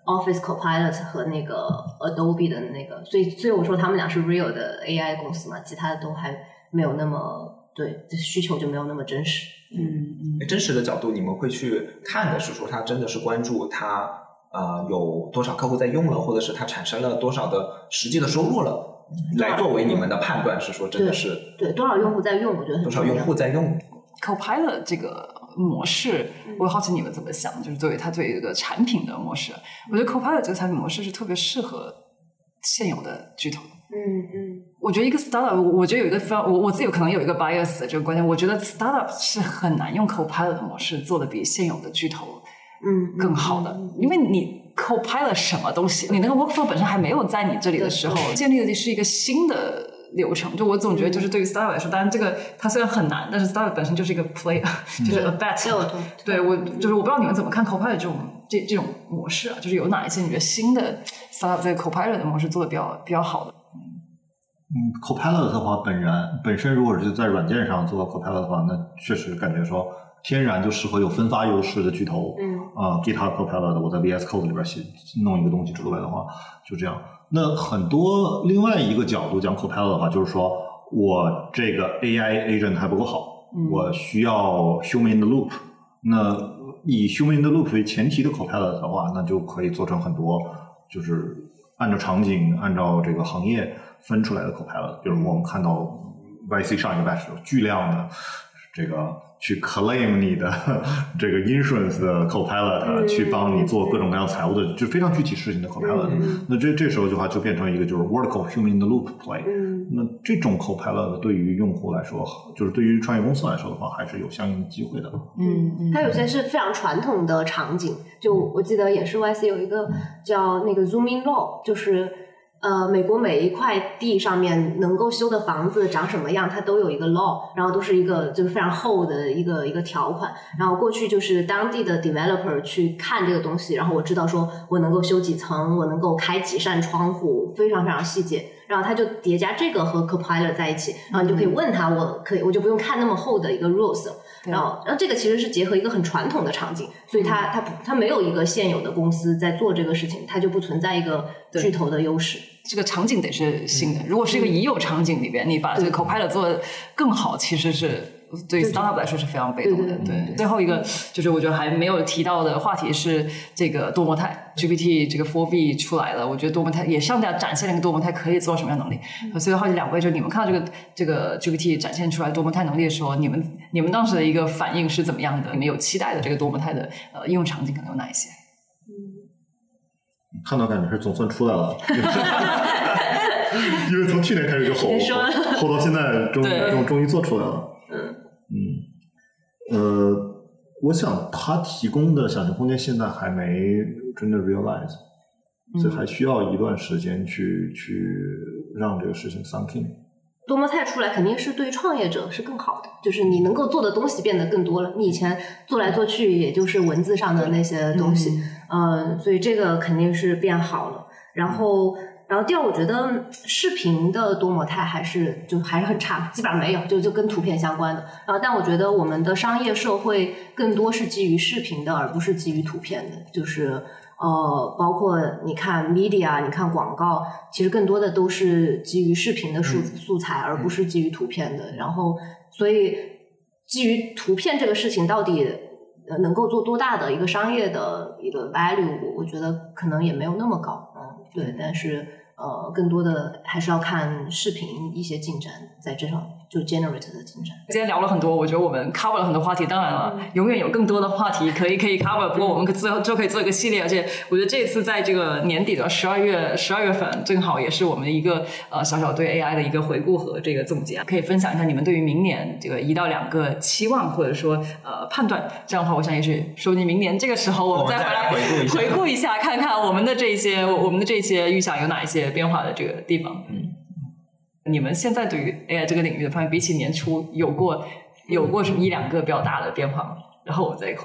Office Copilot 和那个 Adobe 的那个，所以所以我说他们俩是 real 的 AI 公司嘛，其他的都还没有那么对需求就没有那么真实。嗯嗯。真实的角度，你们会去看的是说他真的是关注他呃有多少客户在用了，或者是他产生了多少的实际的收入了，来作为你们的判断是说真的是对多少用户在用，我觉得多少用户在用。Copilot 这个模式，我好奇你们怎么想？就是作为它作为一个产品的模式，我觉得 Copilot 这个产品模式是特别适合现有的巨头。嗯嗯，我觉得一个 startup，我觉得有一个非常，我我自己有可能有一个 bias 的这个观点，我觉得 startup 是很难用 Copilot 模式做的比现有的巨头嗯更好的，因为你 Copilot 什么东西，你那个 workflow 本身还没有在你这里的时候，建立的是一个新的。流程就我总觉得就是对于 startup 来说，当然这个它虽然很难，但是 startup 本身就是一个 play，就是 a bet。对我就是我不知道你们怎么看 Copilot 这种这这种模式啊，就是有哪一些你觉得新的 startup 这个 Copilot 的模式做的比较比较好的？嗯，Copilot 的话，本人本身如果是在软件上做 Copilot 的话，那确实感觉说天然就适合有分发优势的巨头。嗯啊，GitHub Copilot，我在 VS Code 里边写弄一个东西出来的话，就这样。那很多另外一个角度讲 Copilot 的话，就是说我这个 AI agent 还不够好，我需要 human in the loop。那以 human in the loop 为前提的 Copilot 的话，那就可以做成很多，就是按照场景、按照这个行业分出来的 Copilot。比如我们看到 YC 上一个 batch 巨量的这个。去 claim 你的 这个 insurance 的 copilot，去帮你做各种各样财务的，就非常具体事情的 copilot。那这这时候的话，就变成一个就是 vertical human in the loop play。那这种 copilot 对于用户来说，就是对于创业公司来说的话，还是有相应的机会的。嗯，它有些是非常传统的场景，就我记得也是 YC 有一个叫那个 zooming law，就是。呃，美国每一块地上面能够修的房子长什么样，它都有一个 law，然后都是一个就是非常厚的一个一个条款。然后过去就是当地的 developer 去看这个东西，然后我知道说我能够修几层，我能够开几扇窗户，非常非常细节。然后他就叠加这个和 Copilot 在一起，然后你就可以问他，我可以我就不用看那么厚的一个 rules。然后，然后这个其实是结合一个很传统的场景，所以它它它没有一个现有的公司在做这个事情，它就不存在一个巨头的优势。这个场景得是新的，如果是一个已有场景里边，你把这个 Copilot 做得更好，其实是。对 startup 来说是非常被动的。对，最后一个就是我觉得还没有提到的话题是这个多模态 GPT 这个 Four B 出来了，我觉得多模态也向大家展现了一个多模态可以做什么样能力。所以好奇两位，就是你们看到这个这个 GPT 展现出来多模态能力的时候，你们你们当时的一个反应是怎么样的？你们有期待的这个多模态的呃应用场景可能有哪一些？嗯，看到感觉是总算出来了，因为从去年开始就吼，吼到现在终终终于做出来了。嗯，呃，我想他提供的想象空间现在还没真的 realize，所以还需要一段时间去去让这个事情 sunk in。多模态出来肯定是对创业者是更好的，就是你能够做的东西变得更多了。你以前做来做去也就是文字上的那些东西，嗯，所以这个肯定是变好了。然后。然后第二，我觉得视频的多模态还是就还是很差，基本上没有，就就跟图片相关的。然后，但我觉得我们的商业社会更多是基于视频的，而不是基于图片的。就是呃，包括你看 media，你看广告，其实更多的都是基于视频的素素材，而不是基于图片的。然后，所以基于图片这个事情到底呃能够做多大的一个商业的一个 value，我我觉得可能也没有那么高。嗯，对，但是。呃，更多的还是要看视频一些进展，在这上面。就 generate 的精神。今天聊了很多，我觉得我们 cover 了很多话题。当然了，永远有更多的话题可以可以 cover。不过我们可最后就可以做一个系列，而且我觉得这次在这个年底的十二月十二月份，正好也是我们一个呃小小对 AI 的一个回顾和这个总结，可以分享一下你们对于明年这个一到两个期望或者说呃判断。这样的话，我想也许说不定明年这个时候我们再回来回顾一下，看看我们的这些我们的这些预想有哪一些。变化的这个地方，嗯，你们现在对于 AI 这个领域的发现，比起年初有过有过什么一两个比较大的变化吗？然后我再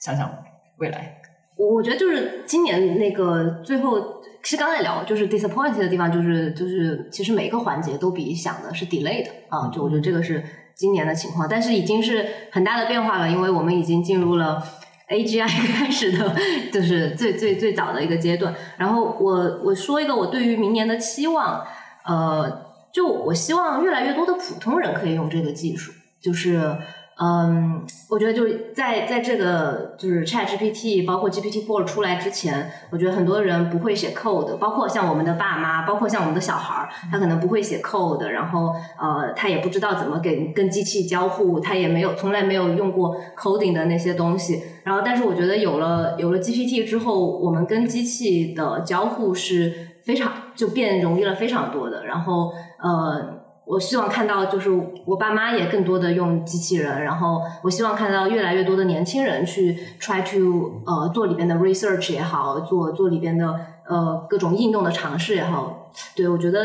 想想未来。我我觉得就是今年那个最后，其实刚才聊就是 disappointed 的地方，就是就是其实每个环节都比想的是 delayed 啊，就我觉得这个是今年的情况，但是已经是很大的变化了，因为我们已经进入了。A G I 开始的，就是最最最早的一个阶段。然后我我说一个我对于明年的期望，呃，就我希望越来越多的普通人可以用这个技术，就是。嗯，我觉得就在在这个就是 Chat GPT 包括 GPT Four 出来之前，我觉得很多人不会写 code，包括像我们的爸妈，包括像我们的小孩儿，他可能不会写 code，然后呃，他也不知道怎么给跟机器交互，他也没有从来没有用过 coding 的那些东西。然后，但是我觉得有了有了 GPT 之后，我们跟机器的交互是非常就变容易了非常多的。然后呃。我希望看到，就是我爸妈也更多的用机器人，然后我希望看到越来越多的年轻人去 try to 呃做里边的 research 也好，做做里边的呃各种应用的尝试也好。对我觉得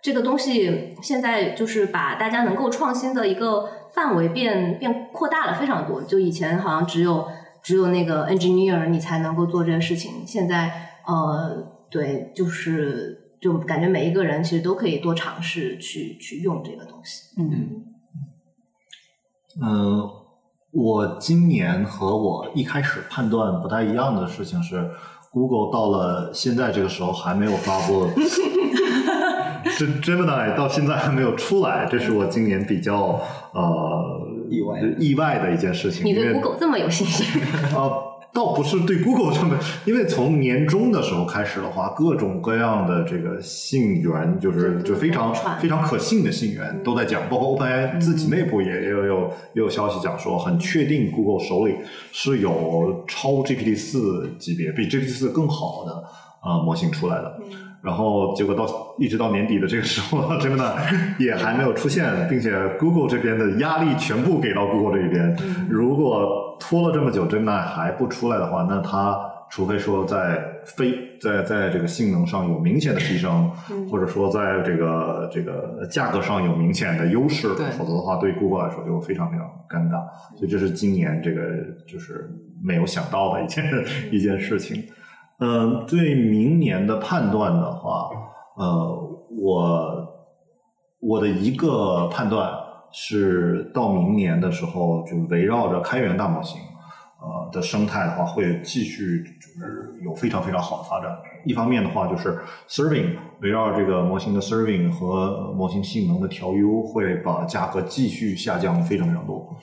这个东西现在就是把大家能够创新的一个范围变变扩大了非常多。就以前好像只有只有那个 engineer 你才能够做这个事情，现在呃对就是。就感觉每一个人其实都可以多尝试去去用这个东西。嗯，嗯，我今年和我一开始判断不太一样的事情是，Google 到了现在这个时候还没有发布，这 Gemini 到现在还没有出来，这是我今年比较呃意外意外的一件事情。你对 Google 这么有信心？啊。倒不是对 Google 这么，因为从年终的时候开始的话，各种各样的这个信源，就是就非常非常可信的信源都在讲，包括 OpenAI 自己内部也也有也有消息讲说，很确定 Google 手里是有超 GPT 四级别，比 GPT 四更好的啊模型出来的。然后结果到一直到年底的这个时候，真的也还没有出现，并且 Google 这边的压力全部给到 Google 这一边。如果拖了这么久，真的还不出来的话，那它除非说在非在在这个性能上有明显的提升，或者说在这个这个价格上有明显的优势，否则的话，对 Google 来说就非常非常尴尬。所以这是今年这个就是没有想到的一件一件事情。嗯，对明年的判断的话，呃，我我的一个判断是，到明年的时候，就围绕着开源大模型，呃的生态的话，会继续就是有非常非常好的发展。一方面的话，就是 serving 围绕这个模型的 serving 和模型性能的调优，会把价格继续下降非常非常多。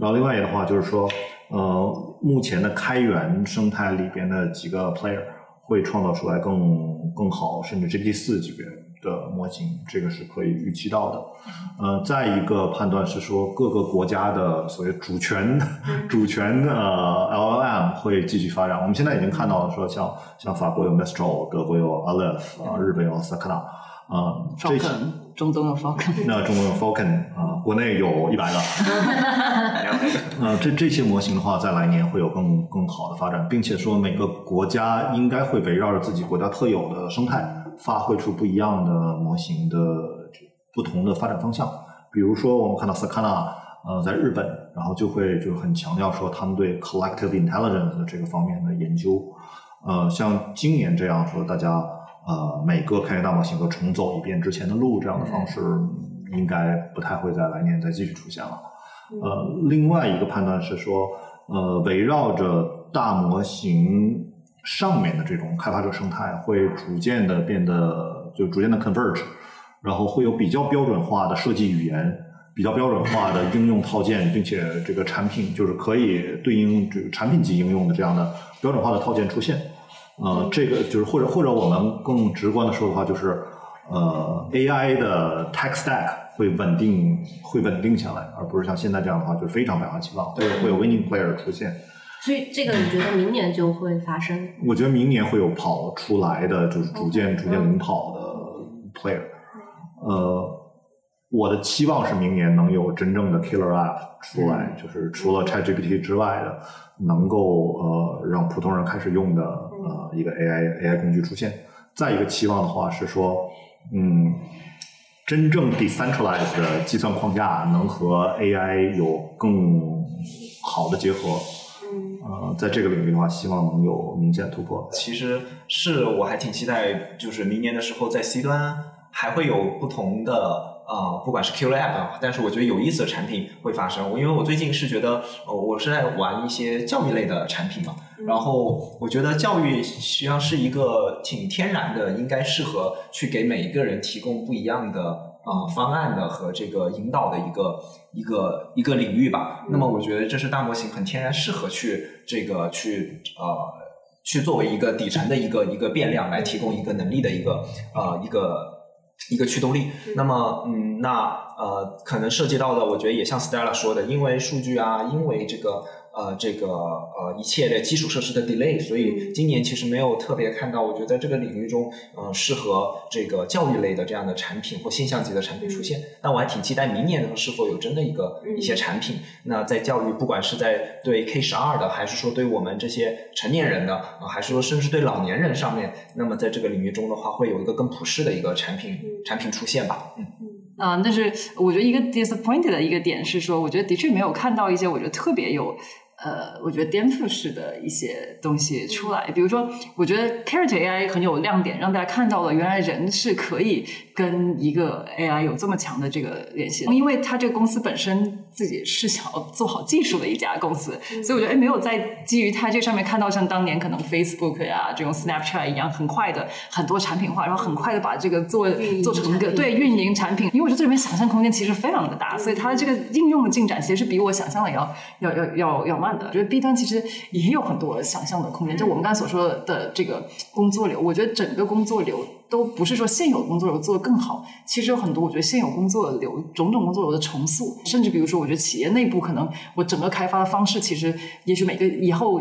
然后另外一个的话，就是说。呃，目前的开源生态里边的几个 player 会创造出来更更好，甚至 GPT 四级别的模型，这个是可以预期到的。呃，再一个判断是说，各个国家的所谓主权 主权的 LLM 会继续发展。我们现在已经看到了，说像像法国有 Mistral，德国有 Aleph，啊，日本有 Sakana。啊，这些中东有 Falcon，那中东有 Falcon 啊，国内有一百个。呃，这这些模型的话，在来年会有更更好的发展，并且说每个国家应该会围绕着自己国家特有的生态，发挥出不一样的模型的不同的发展方向。比如说，我们看到 Sakana，呃，在日本，然后就会就很强调说他们对 collective intelligence 这个方面的研究。呃，像今年这样说，大家。呃每个开源大模型都重走一遍之前的路这样的方式，应该不太会在来年再继续出现了。呃，另外一个判断是说，呃，围绕着大模型上面的这种开发者生态会逐渐的变得就逐渐的 converge，然后会有比较标准化的设计语言，比较标准化的应用套件，并且这个产品就是可以对应这个产品级应用的这样的标准化的套件出现。呃，这个就是或者或者我们更直观的说的话，就是呃 AI 的 tech stack 会稳定会稳定下来，而不是像现在这样的话，就是非常百花齐放，会有会有 winning player 出现。所以这个你觉得明年就会发生？我觉得明年会有跑出来的，就是逐渐逐渐领跑的 player。呃，我的期望是明年能有真正的 killer app 出来，就是除了 ChatGPT 之外的，能够呃让普通人开始用的呃一个 AI AI 工具出现。再一个期望的话是说，嗯，真正 decentralized 的计算框架能和 AI 有更好的结合。呃，在这个领域的话，希望能有明显突破。其实是我还挺期待，就是明年的时候在 C 端还会有不同的呃，不管是 Q App，但是我觉得有意思的产品会发生。因为我最近是觉得，呃，我是在玩一些教育类的产品嘛，然后我觉得教育实际上是一个挺天然的，应该适合去给每一个人提供不一样的。啊，方案的和这个引导的一个一个一个领域吧。那么，我觉得这是大模型很天然适合去这个去呃去作为一个底层的一个一个变量来提供一个能力的一个呃一个一个驱动力。那么，嗯，那呃可能涉及到的，我觉得也像 Stella 说的，因为数据啊，因为这个。呃，这个呃，一切的基础设施的 delay，所以今年其实没有特别看到，我觉得在这个领域中，呃，适合这个教育类的这样的产品或现象级的产品出现。那我还挺期待明年呢，是否有真的一个一些产品，那在教育，不管是在对 K 十二的，还是说对我们这些成年人的，啊，还是说甚至对老年人上面，那么在这个领域中的话，会有一个更普适的一个产品产品出现吧。嗯嗯。啊，但是我觉得一个 disappointed 的一个点是说，我觉得的确没有看到一些我觉得特别有。呃，我觉得颠覆式的一些东西出来，比如说，我觉得 Character AI 很有亮点，让大家看到了原来人是可以跟一个 AI 有这么强的这个联系，因为它这个公司本身自己是想要做好技术的一家公司，所以我觉得哎，没有在基于它这上面看到像当年可能 Facebook 呀这种 Snapchat 一样很快的很多产品化，然后很快的把这个做做成一个对运营产品，因为我觉得这里面想象空间其实非常的大，所以它的这个应用的进展其实是比我想象的要要要要要慢。我觉得 B 端其实也有很多想象的空间。就我们刚才所说的这个工作流，我觉得整个工作流都不是说现有工作流做得更好，其实有很多我觉得现有工作流种种工作流的重塑，甚至比如说，我觉得企业内部可能我整个开发的方式，其实也许每个以后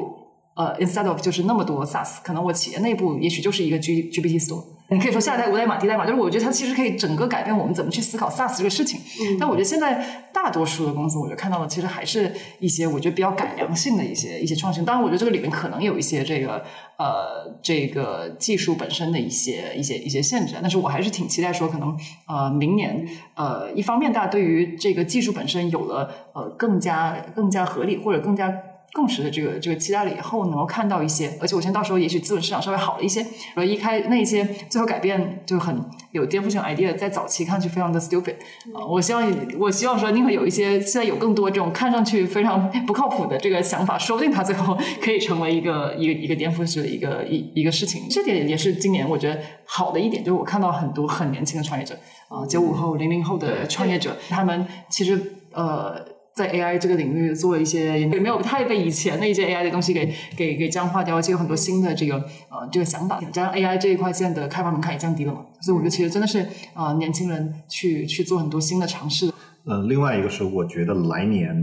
呃，instead of 就是那么多 SaaS，可能我企业内部也许就是一个 G GPT Store。你可以说下一代无代码、低代码，就是我觉得它其实可以整个改变我们怎么去思考 SaaS 这个事情。但我觉得现在大多数的公司，我觉得看到的其实还是一些我觉得比较改良性的一些一些创新。当然，我觉得这个里面可能有一些这个呃这个技术本身的一些一些一些限制。但是我还是挺期待说，可能呃明年呃一方面大家对于这个技术本身有了呃更加更加合理或者更加。共识的这个这个期待了以后，能够看到一些，而且我现在到时候也许资本市场稍微好了一些，而一开那些最后改变就很有颠覆性 idea，在早期看去非常的 stupid 啊！我希望我希望说，宁可有一些现在有更多这种看上去非常不靠谱的这个想法，说不定它最后可以成为一个一个一个颠覆式的一个一一个事情。这点也是今年我觉得好的一点，就是我看到很多很年轻的创业者啊，九五后、零零后的创业者，他们其实呃。在 AI 这个领域做一些也没有太被以前的一些 AI 的东西给给给僵化掉，而且有很多新的这个呃这个想法，加上 AI 这一块现在的开发门槛也降低了嘛，所以我觉得其实真的是啊年轻人去去做很多新的尝试。呃，另外一个是我觉得来年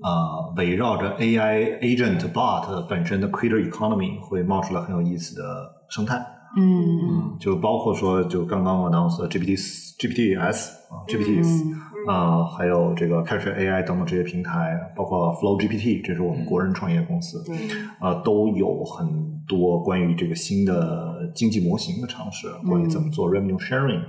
啊围绕着 AI agent bot 本身的 creator economy 会冒出来很有意思的生态。嗯，嗯就包括说就刚刚 announce GPT GPTs 啊 GPTs。啊，还有这个 Character AI 等等这些平台，包括 Flow GPT，这是我们国人创业公司，对，啊，都有很多关于这个新的经济模型的尝试，关于怎么做 Revenue Sharing，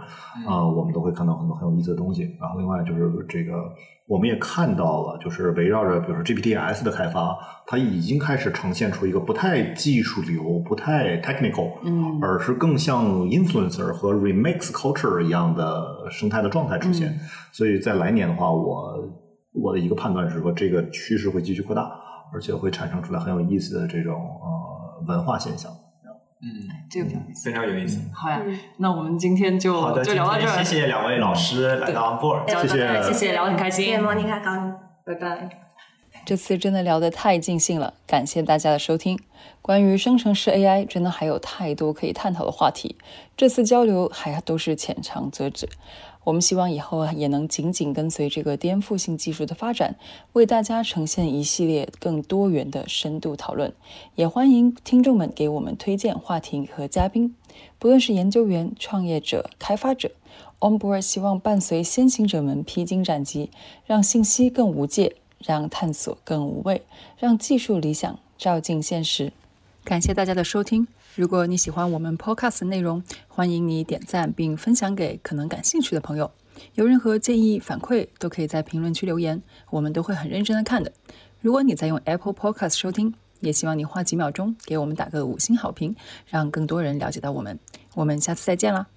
啊，我们都会看到很多很有意思的东西。然后，另外就是这个我们也看到了，就是围绕着比如说 GPTs 的开发，它已经开始呈现出一个不太技术流、不太 technical，嗯而是更像 influencer 和 remix culture 一样的生态的状态出现。所以在来年的话，我我的一个判断是说，这个趋势会继续扩大，而且会产生出来很有意思的这种呃文化现象。嗯，这个比较有意思。非常有意思。好呀，嗯那我们今天就好的，就聊到这儿。谢谢两位老师来到这儿谢谢谢谢，聊得很开心谢谢。莫妮卡高。拜拜。这次真的聊得太尽兴了，感谢大家的收听。关于生成式 AI，真的还有太多可以探讨的话题。这次交流还都是浅尝辄止。我们希望以后啊也能紧紧跟随这个颠覆性技术的发展，为大家呈现一系列更多元的深度讨论。也欢迎听众们给我们推荐话题和嘉宾，不论是研究员、创业者、开发者。Onboard 希望伴随先行者们披荆斩棘，让信息更无界，让探索更无畏，让技术理想照进现实。感谢大家的收听。如果你喜欢我们 Podcast 的内容，欢迎你点赞并分享给可能感兴趣的朋友。有任何建议反馈，都可以在评论区留言，我们都会很认真的看的。如果你在用 Apple Podcast 收听，也希望你花几秒钟给我们打个五星好评，让更多人了解到我们。我们下次再见啦！